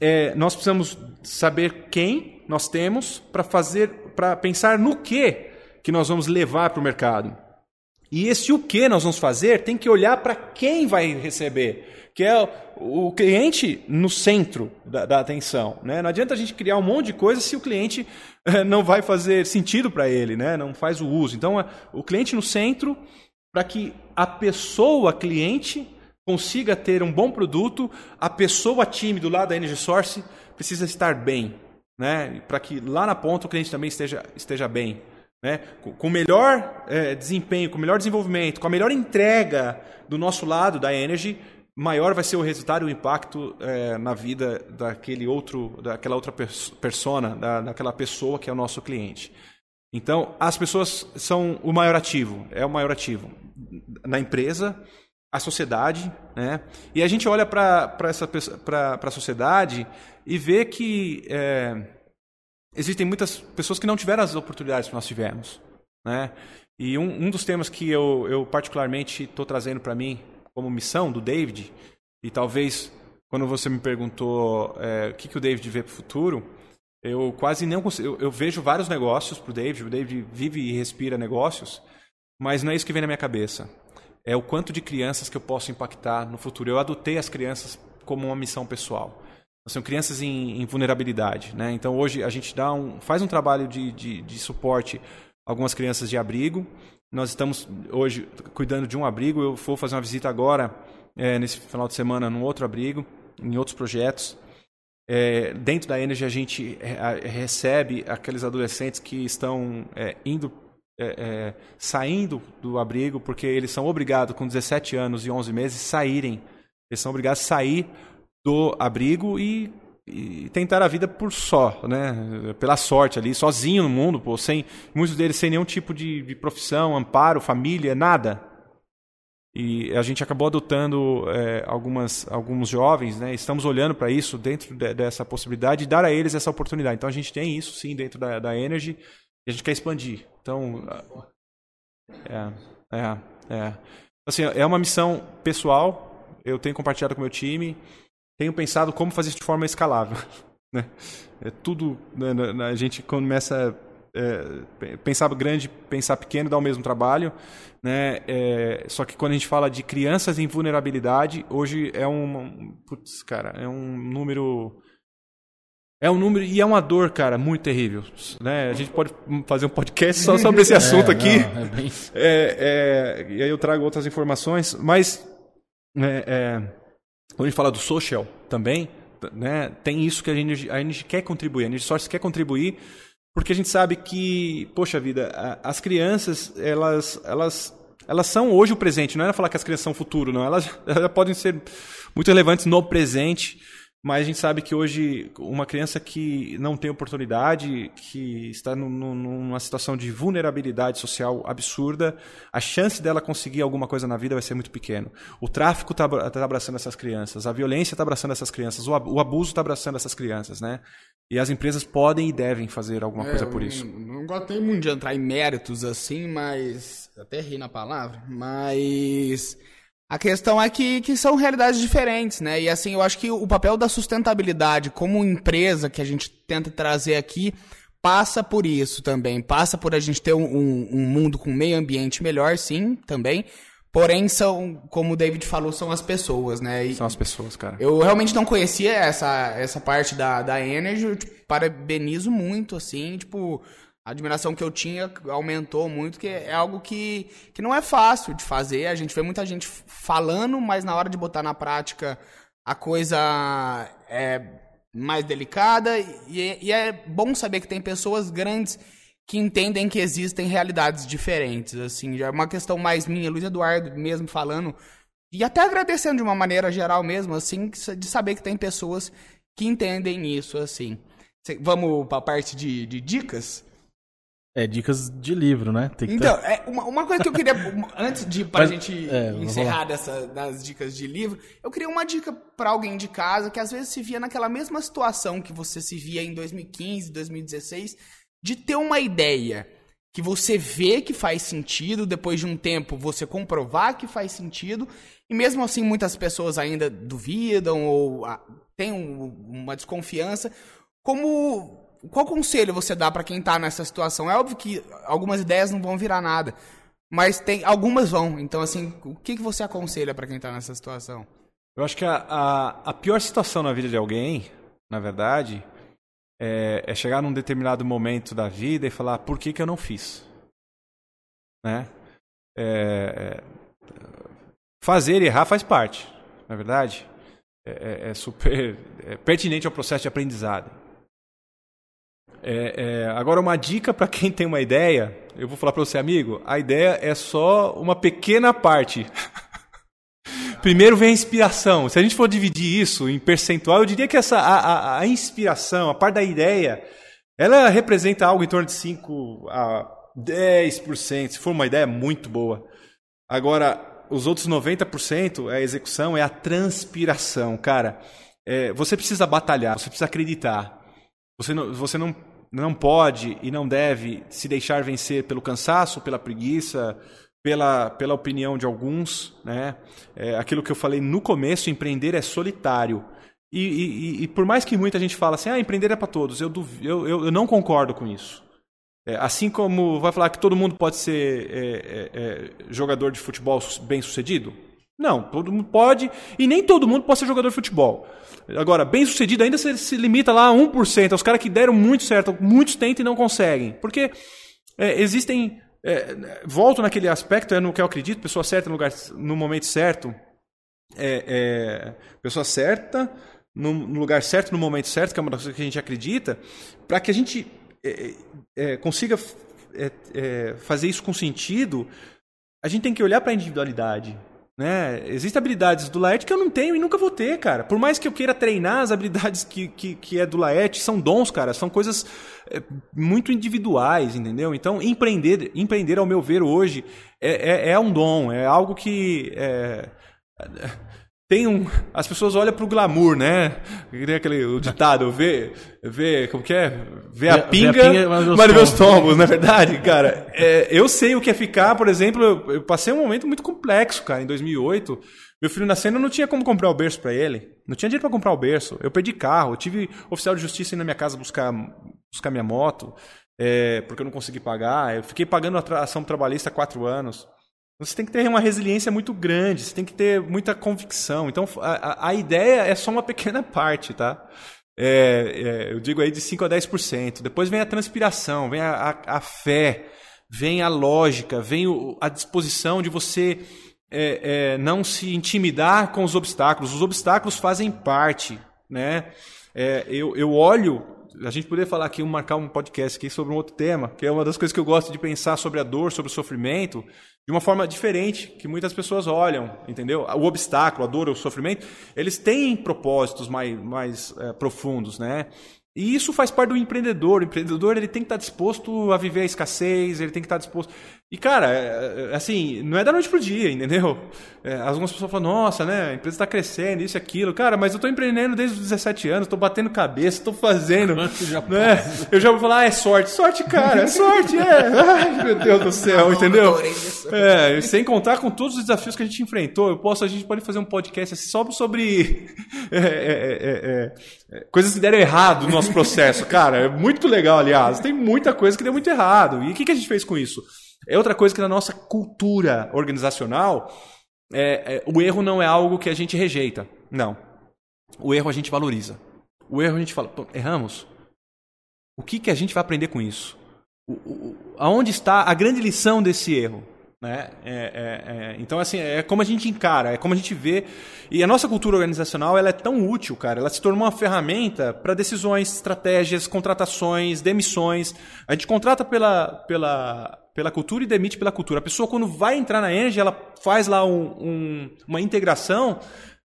é, nós precisamos saber quem nós temos para fazer, para pensar no que que nós vamos levar para o mercado. E esse o que nós vamos fazer tem que olhar para quem vai receber, que é o cliente no centro da, da, atenção. Né? Não adianta a gente criar um monte de coisa se o cliente eh, não vai fazer sentido para ele, né? não faz o uso. Então, o cliente no centro para que a pessoa cliente consiga ter um bom produto, a pessoa time do lado da Energy Source precisa estar bem, né? para que lá na ponta o cliente também esteja, esteja bem. Né? Com o melhor é, desempenho, com o melhor desenvolvimento, com a melhor entrega do nosso lado da Energy, maior vai ser o resultado e o impacto é, na vida daquele outro, daquela outra persona, da, daquela pessoa que é o nosso cliente. Então, as pessoas são o maior ativo, é o maior ativo na empresa, a sociedade, né? E a gente olha para essa para a sociedade e vê que é, existem muitas pessoas que não tiveram as oportunidades que nós tivemos. Né? E um, um dos temas que eu, eu particularmente estou trazendo para mim como missão do David, e talvez quando você me perguntou é, o que, que o David vê para o futuro, eu quase não consigo. Eu, eu vejo vários negócios para o David, o David vive e respira negócios, mas não é isso que vem na minha cabeça. É o quanto de crianças que eu posso impactar no futuro. Eu adotei as crianças como uma missão pessoal são crianças em, em, vulnerabilidade. Né? Então hoje a gente dá um, faz um trabalho de, de, de suporte a algumas crianças de abrigo. Nós estamos hoje cuidando de um abrigo. Eu vou fazer uma visita agora, é, nesse final de semana, num outro abrigo, em outros projetos. É, dentro da Energy a gente recebe aqueles adolescentes que estão é, indo é, é, saindo do abrigo porque eles são obrigados com 17 anos e 11 meses saírem eles são obrigados a sair do abrigo e, e, tentar a vida por só, né? Pela sorte ali, sozinho no mundo, pô, sem muitos deles sem nenhum tipo de, de profissão, amparo, família, nada. E a gente acabou adotando é, algumas, alguns jovens, né? Estamos olhando para isso dentro de, dessa possibilidade e dar a eles essa oportunidade. Então a gente tem isso sim dentro da, da Energy e a gente quer expandir. Então, é, é, é. Assim, é uma missão pessoal. Eu tenho compartilhado com o meu time tenho pensado como fazer isso de forma escalável. Né? É tudo. Né, né, né, a gente começa a é, pensar grande, pensar pequeno dá o mesmo trabalho, né? É, só que quando a gente fala de crianças em vulnerabilidade, hoje é um, putz, cara, é um número é um número e é uma dor, cara, muito terrível, né? A gente pode fazer um podcast só sobre esse assunto é, aqui. Não, é bem... É, é, e aí eu trago outras informações, mas é, quando a gente fala do social também, né, tem isso que a gente, a gente quer contribuir, a gente só quer contribuir porque a gente sabe que, poxa vida, as crianças, elas, elas, elas são hoje o presente, não é falar que as crianças são o futuro, não, elas, elas podem ser muito relevantes no presente, mas a gente sabe que hoje uma criança que não tem oportunidade, que está numa situação de vulnerabilidade social absurda, a chance dela conseguir alguma coisa na vida vai ser muito pequena. O tráfico está tá abraçando essas crianças, a violência está abraçando essas crianças, o, abuso está abraçando essas crianças, né? E as empresas podem e devem fazer alguma é, coisa por isso. Não, não gosto muito de entrar em méritos assim, mas até ri na palavra, mas a questão é que, que são realidades diferentes, né? E assim, eu acho que o papel da sustentabilidade como empresa que a gente tenta trazer aqui passa por isso também. Passa por a gente ter um, um, um mundo com meio ambiente melhor, sim, também. Porém, são, como o David falou, são as pessoas, né? E são as pessoas, cara. Eu realmente não conhecia essa, essa parte da, da Energy. Eu, tipo, parabenizo muito, assim, tipo, a admiração que eu tinha aumentou muito, que é algo que, que não é fácil de fazer. A gente vê muita gente falando, mas na hora de botar na prática a coisa é mais delicada. E, e é bom saber que tem pessoas grandes que entendem que existem realidades diferentes. Assim, já é uma questão mais minha, Luiz Eduardo mesmo falando, e até agradecendo de uma maneira geral mesmo, assim, de saber que tem pessoas que entendem isso, assim. Vamos para a parte de, de dicas? É, dicas de livro, né? então, ter... é, uma, uma coisa que eu queria, antes de pra Mas, gente é, encerrar dessa, das dicas de livro, eu queria uma dica para alguém de casa que às vezes se via naquela mesma situação que você se via em 2015, 2016, de ter uma ideia que você vê que faz sentido, depois de um tempo você comprovar que faz sentido, e mesmo assim muitas pessoas ainda duvidam ou ah, têm uma desconfiança. Como qual conselho você dá para quem está nessa situação? É óbvio que algumas ideias não vão virar nada, mas tem algumas vão. Então, assim, o que, que você aconselha para quem está nessa situação? Eu acho que a, a, a, pior situação na vida de alguém, na verdade, é, é, chegar num determinado momento da vida e falar por que, que eu não fiz. Né? É, é fazer e errar faz parte, na verdade. É, é, é super é pertinente ao processo de aprendizado. É, é, agora, uma dica para quem tem uma ideia, eu vou falar para você, amigo, a ideia é só uma pequena parte. Primeiro vem a inspiração. Se a gente for dividir isso em percentual, eu diria que essa, a, a, a inspiração, a parte da ideia, ela representa algo em torno de 5 a 10%, se for uma ideia muito boa. Agora, os outros 90% é a execução, é a transpiração. Cara, é, você precisa batalhar, você precisa acreditar. Você não, você não não pode e não deve se deixar vencer pelo cansaço, pela preguiça, pela, pela opinião de alguns. Né? É, aquilo que eu falei no começo, empreender é solitário. E, e, e por mais que muita gente fala assim, ah, empreender é para todos, eu, eu, eu, eu, não concordo com isso. É, assim como vai falar que todo mundo pode ser é, é, é jogador de futebol bem sucedido, não, todo mundo pode, e nem todo mundo pode ser jogador de futebol. Agora, bem sucedido ainda se, se limita lá a 1%, aos caras que deram muito certo, muitos tentam e não conseguem. Porque é, existem. É, volto naquele aspecto, é no que eu acredito, pessoa certa no, lugar, no momento certo. É, é pessoa certa no, no, lugar certo, no momento certo, que é uma das coisas que a gente acredita, para que a gente é, é, consiga fazer isso com sentido, a gente tem que olhar para a individualidade. Né? Existem habilidades do Laerte que eu não tenho e nunca vou ter, cara. Por mais que eu queira treinar as habilidades que, que, que é do Laerte, são dons, cara. São coisas é, muito individuais, entendeu? Então, empreender, empreender ao meu ver, hoje, é, é, é um dom. É algo que... É, tem um. As pessoas olham pro glamour, né? Tem aquele o ditado, vê, vê, como que é? Vê a pinga, vê a pinga mas vê os tombos, não é verdade, cara? É, eu sei o que é ficar, por exemplo, eu, eu, passei um momento muito complexo, cara, em 2008. Meu filho nascendo, eu não tinha como comprar o berço para ele. Não tinha dinheiro para comprar o berço. Eu perdi carro, eu tive oficial de justiça ir na minha casa buscar, buscar minha moto, é, porque eu não consegui pagar. Eu fiquei pagando a ação trabalhista há quatro anos. Você tem que ter uma resiliência muito grande, você tem que ter muita convicção. Então, a, a ideia é só uma pequena parte, tá? É, é, eu digo aí de 5 a 10%. Depois vem a transpiração, vem a, a, a fé, vem a lógica, vem o, a disposição de você é, é não se intimidar com os obstáculos. Os obstáculos fazem parte, né? É, eu, eu olho a gente poderia falar aqui, marcar um podcast aqui sobre um outro tema, que é uma das coisas que eu gosto de pensar sobre a dor, sobre o sofrimento, de uma forma diferente que muitas pessoas olham, entendeu? O obstáculo, a dor, o sofrimento, eles têm propósitos mais, mais é, profundos, né? E isso faz parte do empreendedor. O empreendedor ele tem que estar disposto a viver a escassez, ele tem que estar disposto. E, cara, é, é, assim, não é da noite pro dia, entendeu? É, algumas pessoas falam, nossa, né, a empresa está crescendo, isso e aquilo. Cara, mas eu estou empreendendo desde os 17 anos, estou batendo cabeça, estou fazendo. já né? Eu já vou falar, ah, é sorte. Sorte, cara, é sorte, é. Ai, meu Deus do céu, entendeu? É, sem contar com todos os desafios que a gente enfrentou. Eu posso, a gente pode fazer um podcast assim, só sobre é, é, é, coisas que deram errado no nosso processo. Cara, é muito legal, aliás. Tem muita coisa que deu muito errado. E o que, que a gente fez com isso? É outra coisa que na nossa cultura organizacional, é, é, o erro não é algo que a gente rejeita. Não. O erro a gente valoriza. O erro a gente fala, erramos. O que, que a gente vai aprender com isso? O, o, aonde está a grande lição desse erro? Né? É, é, é, então, assim, é como a gente encara, é como a gente vê. E a nossa cultura organizacional ela é tão útil, cara. Ela se tornou uma ferramenta para decisões, estratégias, contratações, demissões. A gente contrata pela, pela, pela cultura e demite pela cultura. A pessoa, quando vai entrar na Energy, ela faz lá um, um, uma integração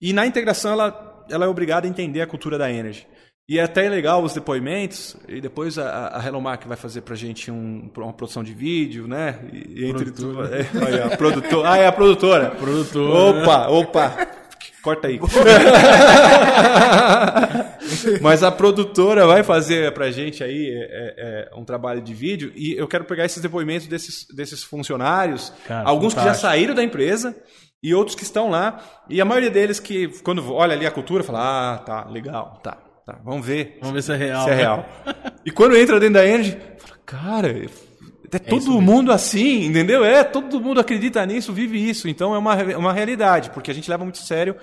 e na integração ela, ela é obrigada a entender a cultura da Energy. E é até legal os depoimentos, e depois a, a Hello Mark vai fazer pra gente um, uma produção de vídeo, né? E, entre tudo. É, aí, a produtora. Ah, é a produtora. Produtora. Opa, opa. Corta aí. Mas a produtora vai fazer pra gente aí é, é, um trabalho de vídeo e eu quero pegar esses depoimentos desses, desses funcionários, Cara, alguns fantástico. que já saíram da empresa e outros que estão lá. E a maioria deles que, quando olha ali a cultura, fala: Ah, tá, legal, tá, tá, vamos ver. Vamos ver se é real. Se é real. e quando entra dentro da Energy, fala: Cara, é, é todo mundo assim, entendeu? É, todo mundo acredita nisso, vive isso. Então é uma, uma realidade, porque a gente leva muito sério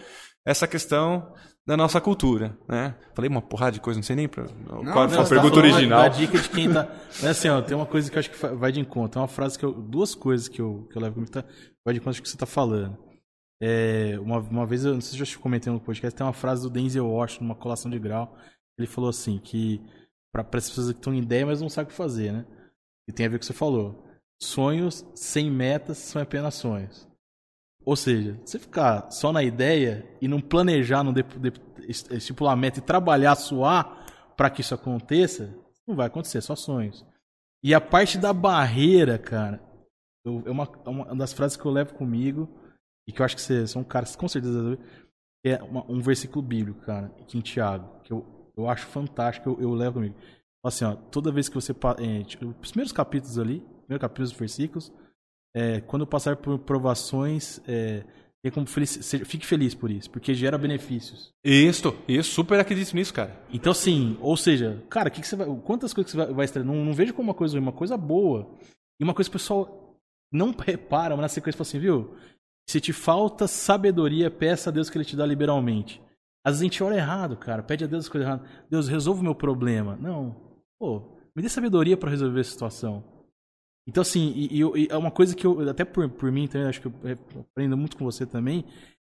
essa questão da nossa cultura, né? Falei uma porrada de coisa, não sei nem pra, não, qual foi a pergunta tá original. Dica de quem tá... É assim, ó, tem uma coisa que eu acho que vai de encontro. É uma frase que eu... Duas coisas que eu, que eu levo comigo, tá, vai de encontro com o que você tá falando. É, uma, uma vez, eu não sei se eu já comentei no podcast, tem uma frase do Denzel Washington, numa colação de grau. Ele falou assim, que para as pessoas que estão em ideia, mas não sabem o que fazer, né? E tem a ver com o que você falou. Sonhos sem metas são apenas sonhos. Ou seja, você ficar só na ideia e não planejar, não de, de, estipular meta e trabalhar, suar para que isso aconteça, não vai acontecer, só sonhos. E a parte da barreira, cara, eu, é uma, é uma das frases que eu levo comigo e que eu acho que você, são um cara com certeza é uma, um versículo bíblico, cara, aqui em Tiago, que eu, eu acho fantástico, eu, eu levo comigo. Assim, ó, toda vez que você. É, tipo, os primeiros capítulos ali, primeiros capítulos dos versículos, é, quando passar por provações, é, como feliz, fique feliz por isso, porque gera benefícios. Isso, isso, super acredito nisso, cara. Então, assim, ou seja, cara, que que você vai, quantas coisas que você vai, vai? Não, não vejo como uma coisa ruim, uma coisa boa. E uma coisa que o pessoal não repara, mas na sequência fala assim, viu? Se te falta sabedoria, peça a Deus que Ele te dá liberalmente. Às vezes a gente ora errado, cara. Pede a Deus as coisas erradas. Deus, resolva o meu problema. Não. Pô, me dê sabedoria para resolver a situação. Então, assim, e, e, é uma coisa que eu, até por, por mim também, acho que eu aprendo muito com você também,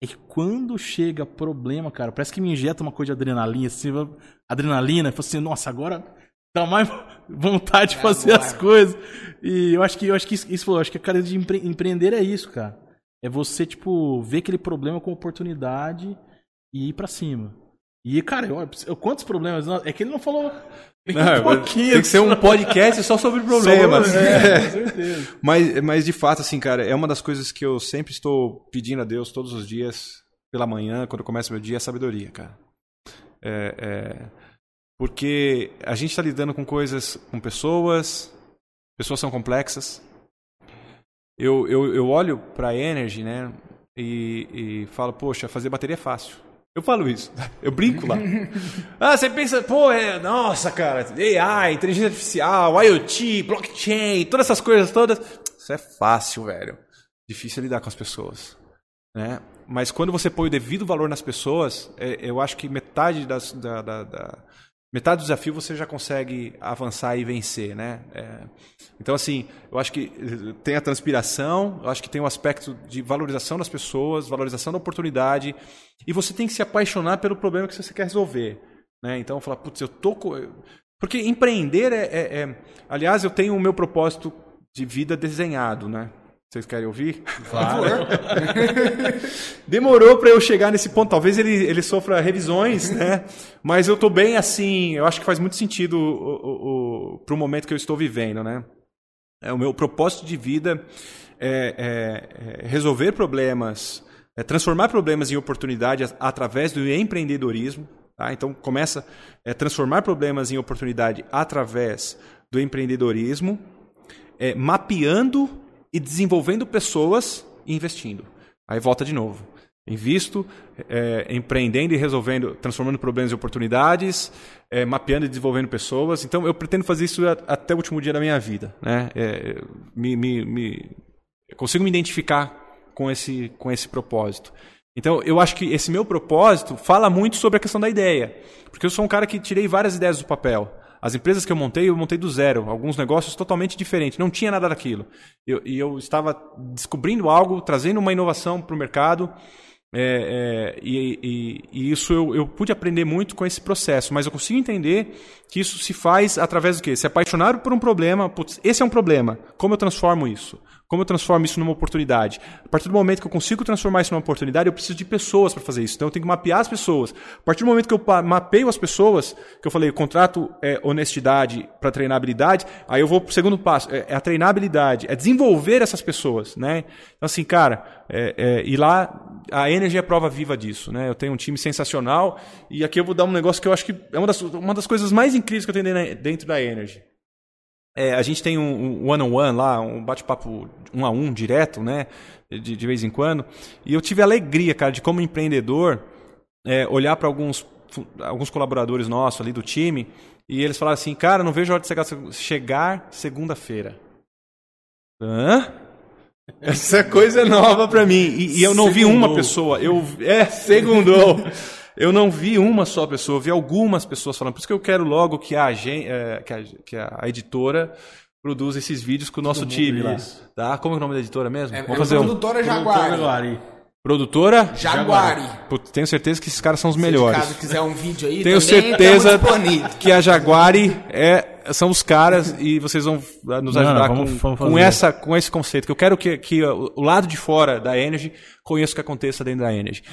é que quando chega problema, cara, parece que me injeta uma coisa de adrenalina, assim, adrenalina, e assim, nossa, agora dá mais vontade de é fazer agora. as coisas. E eu acho que eu acho que isso, isso eu acho que a cara de empre, empreender é isso, cara. É você, tipo, ver aquele problema com oportunidade e ir para cima. E, cara, eu, eu, quantos problemas? É que ele não falou. Não, um tem que ser um podcast só sobre problemas. Só, é, com certeza. mas, mas, de fato, assim, cara, é uma das coisas que eu sempre estou pedindo a Deus todos os dias, pela manhã, quando começa o meu dia, é sabedoria, cara. É, é, porque a gente está lidando com coisas, com pessoas, pessoas são complexas, eu, eu, eu olho para a Energy, né? E, e falo, poxa, fazer bateria é fácil. Eu falo isso, eu brinco lá. ah, você pensa, pô, é, nossa, cara, AI, inteligência artificial, IoT, blockchain, todas essas coisas todas. Isso é fácil, velho. Difícil lidar com as pessoas. Né? Mas quando você põe o devido valor nas pessoas, é, eu acho que metade das, da, da, da metade do desafio você já consegue avançar e vencer, né? É, então, assim, eu acho que tem a transpiração, eu acho que tem o um aspecto de valorização das pessoas, valorização da oportunidade, e você tem que se apaixonar pelo problema que você quer resolver, né? Então, falar, putz, eu tô... Porque empreender é, é, é... Aliás, eu tenho o meu propósito de vida desenhado, né? Vocês querem ouvir? Claro. Demorou para eu chegar nesse ponto. Talvez ele, ele sofra revisões, né? Mas eu estou bem assim. Eu acho que faz muito sentido para o momento que eu estou vivendo, né? É, o meu propósito de vida é, é, é resolver problemas, é transformar problemas em oportunidade através do empreendedorismo. Tá? Então começa a é, transformar problemas em oportunidade através do empreendedorismo, é, mapeando e desenvolvendo pessoas e investindo. Aí volta de novo. Invisto, é, empreendendo e resolvendo, transformando problemas em oportunidades, é, mapeando e desenvolvendo pessoas. Então, eu pretendo fazer isso até o último dia da minha vida. Né? É, me, me, me, consigo me identificar com esse, com esse propósito. Então, eu acho que esse meu propósito fala muito sobre a questão da ideia. Porque eu sou um cara que tirei várias ideias do papel. As empresas que eu montei, eu montei do zero. Alguns negócios totalmente diferentes. Não tinha nada daquilo. Eu, e eu estava descobrindo algo, trazendo uma inovação para o mercado. É, é, e, e, e, isso eu, eu, pude aprender muito com esse processo, mas eu consigo entender que isso se faz através do quê? Se apaixonar por um problema, putz, esse é um problema, como eu transformo isso? Como eu transformo isso numa oportunidade? A partir do momento que eu consigo transformar isso numa oportunidade, eu preciso de pessoas para fazer isso. Então eu tenho que mapear as pessoas. A partir do momento que eu mapeio as pessoas, que eu falei, contrato é honestidade para treinar habilidade, aí eu vou para o segundo passo, é, é, a treinar habilidade, é desenvolver essas pessoas, né? Então assim, cara, é, é, e lá a Energy é prova viva disso, né? Eu tenho um time sensacional e aqui eu vou dar um negócio que eu acho que é uma das, uma das coisas mais incríveis que eu tenho dentro da Energy. É, a gente tem um one-on-one -on -one lá, um bate-papo um a um direto, né? De, de, vez em quando. E eu tive a alegria, cara, de como empreendedor, é, olhar para alguns, alguns colaboradores nossos ali do time e eles falaram assim: cara, não vejo a hora de chegar, chegar segunda-feira. Hã? Essa coisa é nova para mim. E, e, eu não segundou. vi uma pessoa. Eu, é, segundou. Eu não vi uma só pessoa, vi algumas pessoas falando. Por isso que eu quero logo que a, é, que a, que a editora produza esses vídeos com o nosso time lá. Tá? Como é o nome da editora mesmo? É, Vamos é fazer produtora um... Jaguari. Produtora Jaguari. Putz, tenho certeza que esses caras são os melhores. Se caso quiser um vídeo aí, tenho certeza que a Jaguari é, são os caras e vocês vão nos ajudar Não, vamos, com, vamos com, essa, com esse conceito. Que eu quero que, que o lado de fora da Energy conheça o que aconteça dentro da Energy.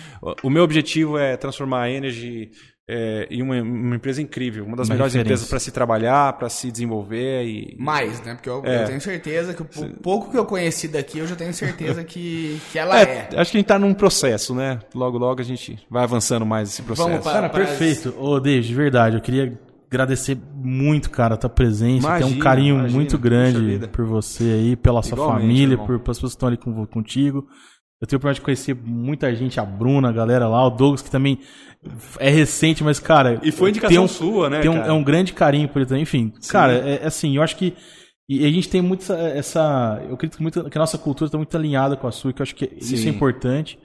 O meu objetivo é transformar a Energy é, e uma, uma, empresa incrível, uma das uma melhores empresas para se trabalhar, para se desenvolver e mais, né? Porque eu, é. eu tenho certeza que o pouco que eu conheci daqui, eu já tenho certeza que, que ela é, é. Acho que a gente está num processo, né? Logo, logo a gente vai avançando mais esse processo. Vamos para, cara, para perfeito. Ô, oh, David, de verdade, eu queria agradecer muito, cara, a tua presença. Imagina, Tem um carinho imagina, muito grande por você aí, pela sua Igualmente, família, por, pelas pessoas que estão ali com, contigo. Eu tenho o prazer de conhecer muita gente, a Bruna, a galera lá, o Douglas, que também é recente, mas, cara. E foi indicação um, sua, né? Tem um, é um grande carinho por ele também. Enfim, Sim. cara, é, é, assim, eu acho que. E a gente tem muito essa. eu acredito muito, que a nossa cultura está muito alinhada com a sua, que eu acho que Sim. isso é importante.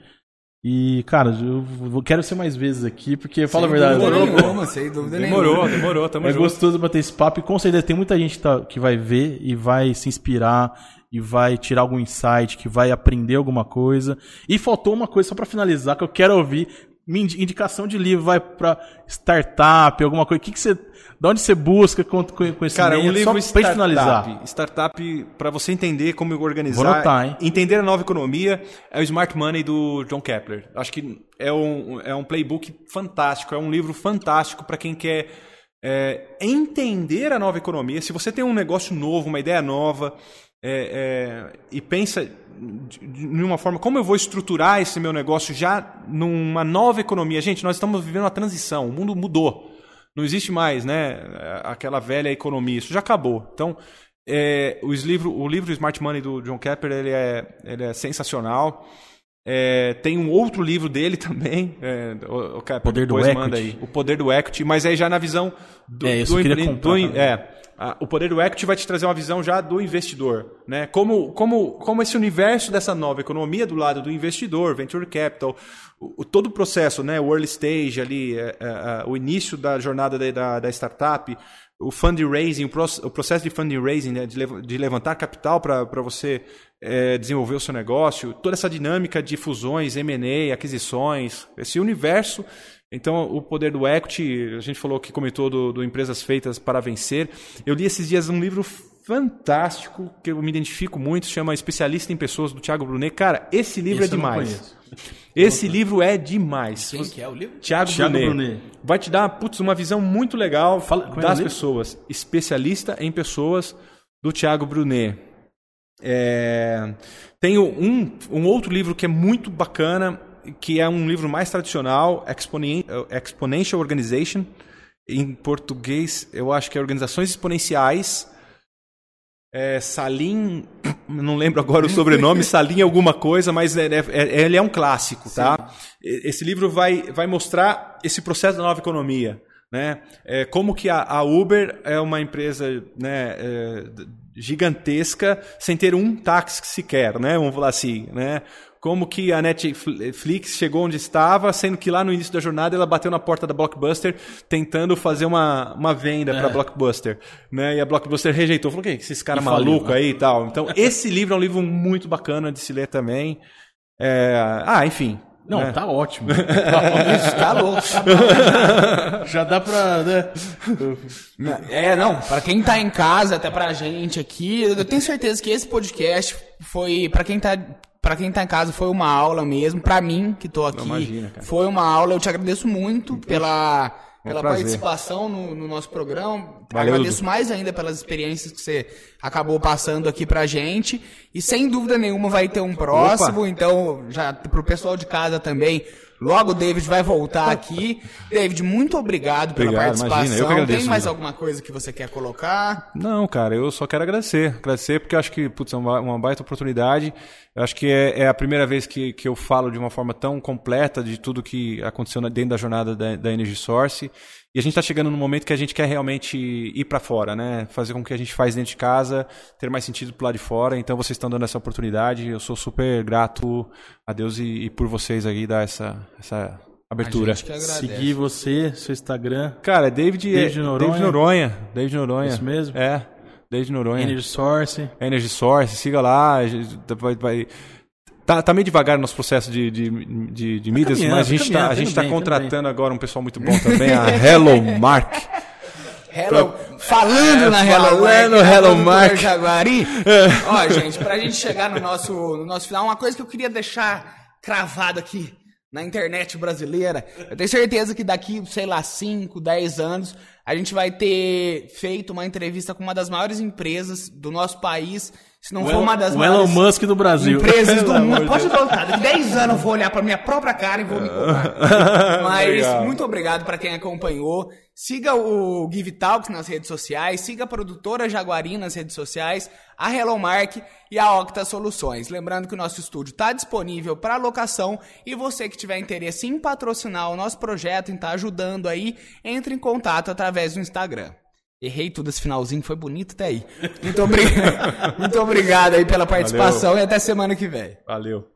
E, cara, eu quero ser mais vezes aqui, porque, fala a verdade. Demorou, nenhuma, sem dúvida demorou, nenhuma. demorou, tamo É junto. gostoso bater esse papo e com certeza tem muita gente que, tá, que vai ver e vai se inspirar e vai tirar algum insight, que vai aprender alguma coisa. E faltou uma coisa só para finalizar que eu quero ouvir. Minha indicação de livro vai para startup, alguma coisa. O que, que você, de onde você busca conhecimento? Cara, um livro só startup, finalizar. Startup para você entender como organizar, Vou notar, hein? entender a nova economia é o Smart Money do John Kepler. Acho que é um, é um playbook fantástico, é um livro fantástico para quem quer é, entender a nova economia. Se você tem um negócio novo, uma ideia nova, é, é, e pensa de uma forma como eu vou estruturar esse meu negócio já numa nova economia. Gente, nós estamos vivendo uma transição, o mundo mudou. Não existe mais né, aquela velha economia, isso já acabou. Então, é, os livro, o livro Smart Money do John Kepler ele é, ele é sensacional. É, tem um outro livro dele também, é, o, o Poder do Equity. O Poder do Equity, mas aí já na visão do, é, do, empre... do é, o poder do equity vai te trazer uma visão já do investidor, né? Como, como, como esse universo dessa nova economia do lado do investidor, venture capital, o, todo o processo, né? O early stage ali, é, é, é, o início da jornada da, da, da startup, o fundraising, o, processo de fundraising, né? de, de levantar capital para você é, desenvolver o seu negócio, toda essa dinâmica de fusões, M&A, aquisições, esse universo então, o poder do equity, a gente falou que comentou do, do, Empresas Feitas para Vencer. Eu li esses dias um livro fantástico, que eu me identifico muito, chama Especialista em Pessoas, do Thiago Brunet. Cara, esse livro Esse é demais. Esse livro é demais. Quem que é o livro? Thiago, Thiago Brunet. Brunet. Vai te dar putz, uma visão muito legal Fala, é das é pessoas. Especialista em Pessoas, do Thiago Brunet. É... Tem um, um outro livro que é muito bacana, que é um livro mais tradicional, Exponential Organization. Em português, eu acho que é Organizações Exponenciais. É, Salim, não lembro agora o sobrenome, Salim alguma coisa, mas é, é, é, ele é um clássico, tá? Esse livro vai, vai mostrar esse processo da nova economia, né? É, como que a, a, Uber é uma empresa né, é, gigantesca sem ter um táxi sequer, né? Vamos falar assim, né? Como que a Netflix chegou onde estava, sendo que lá no início da jornada ela bateu na porta da Blockbuster tentando fazer uma, uma venda é. para Blockbuster, né? E a Blockbuster rejeitou, falou que esses caras malucos né? aí e tal. Então esse livro é um livro muito bacana de se ler também. É... Ah, enfim, Não, né? tá ótimo. Tá louco. Tá Já dá pra. Né? é, não, pra quem tá em casa, até pra gente aqui, eu tenho certeza que esse podcast foi, pra quem tá. Pra quem tá em casa, foi uma aula mesmo. Pra mim, que tô aqui, foi uma aula. Eu te agradeço muito pela, pela prazer. participação no, no nosso programa. Valeu, agradeço Dudu. mais ainda pelas experiências que você acabou passando aqui pra gente. E sem dúvida nenhuma vai ter um próximo. Então, já pro pessoal de casa também. Logo o David vai voltar aqui. David, muito obrigado pela Obrigado, participação. imagina, eu que agradeço, Tem mais alguma coisa que você quer colocar? Não, cara, eu só quero agradecer. Agradecer porque eu acho que, putz, é uma, uma baita oportunidade. Eu acho que é, é a primeira vez que, que eu falo de uma forma tão completa de tudo que aconteceu dentro da jornada da, da Energy Source. E a gente está chegando no momento que a gente quer realmente ir para fora, né? Fazer com que a gente faz dentro de casa ter mais sentido pro lado de fora. Então vocês estão dando essa oportunidade. Eu sou super grato a Deus e, e por vocês aí dar essa, essa abertura. A gente que agradece. Seguir você, seu Instagram, Cara, David, David é- Noronha. David Noronha. David Noronha. Isso mesmo? É, David Noronha. Energy Source. Energy Source, siga lá. a gente Vai, vai- Tá, tá meio devagar no nosso processo de, de, de, de mídias, caminhando, mas a gente tá está caminhando, a gente tá bem, tudo contratando agora um pessoal muito bom também, a Hello Mark. Hello, falando na Hello falando Mark, no Hello Mark. É. Jaguari. Ó, gente, pra gente chegar no nosso, no nosso final, uma coisa que eu queria deixar cravado aqui na internet brasileira. Eu tenho certeza que daqui, sei lá, 5, 10 anos, a gente vai ter feito uma entrevista com uma das maiores empresas do nosso país, se não for uma das o Elon Musk do Brasil. empresas do mundo. de Pode voltar. Daqui 10 anos eu vou olhar pra minha própria cara e vou me. Mas Legal. muito obrigado pra quem acompanhou. Siga o Give Talks nas redes sociais, siga a produtora Jaguari nas redes sociais, a Hello Mark e a Octa Soluções. Lembrando que o nosso estúdio está disponível para locação e você que tiver interesse em patrocinar o nosso projeto, em estar ajudando aí, entre em contato através do Instagram. Errei tudo esse finalzinho, foi bonito até aí. Muito obrigado, muito obrigado aí pela participação e até semana que vem. Valeu.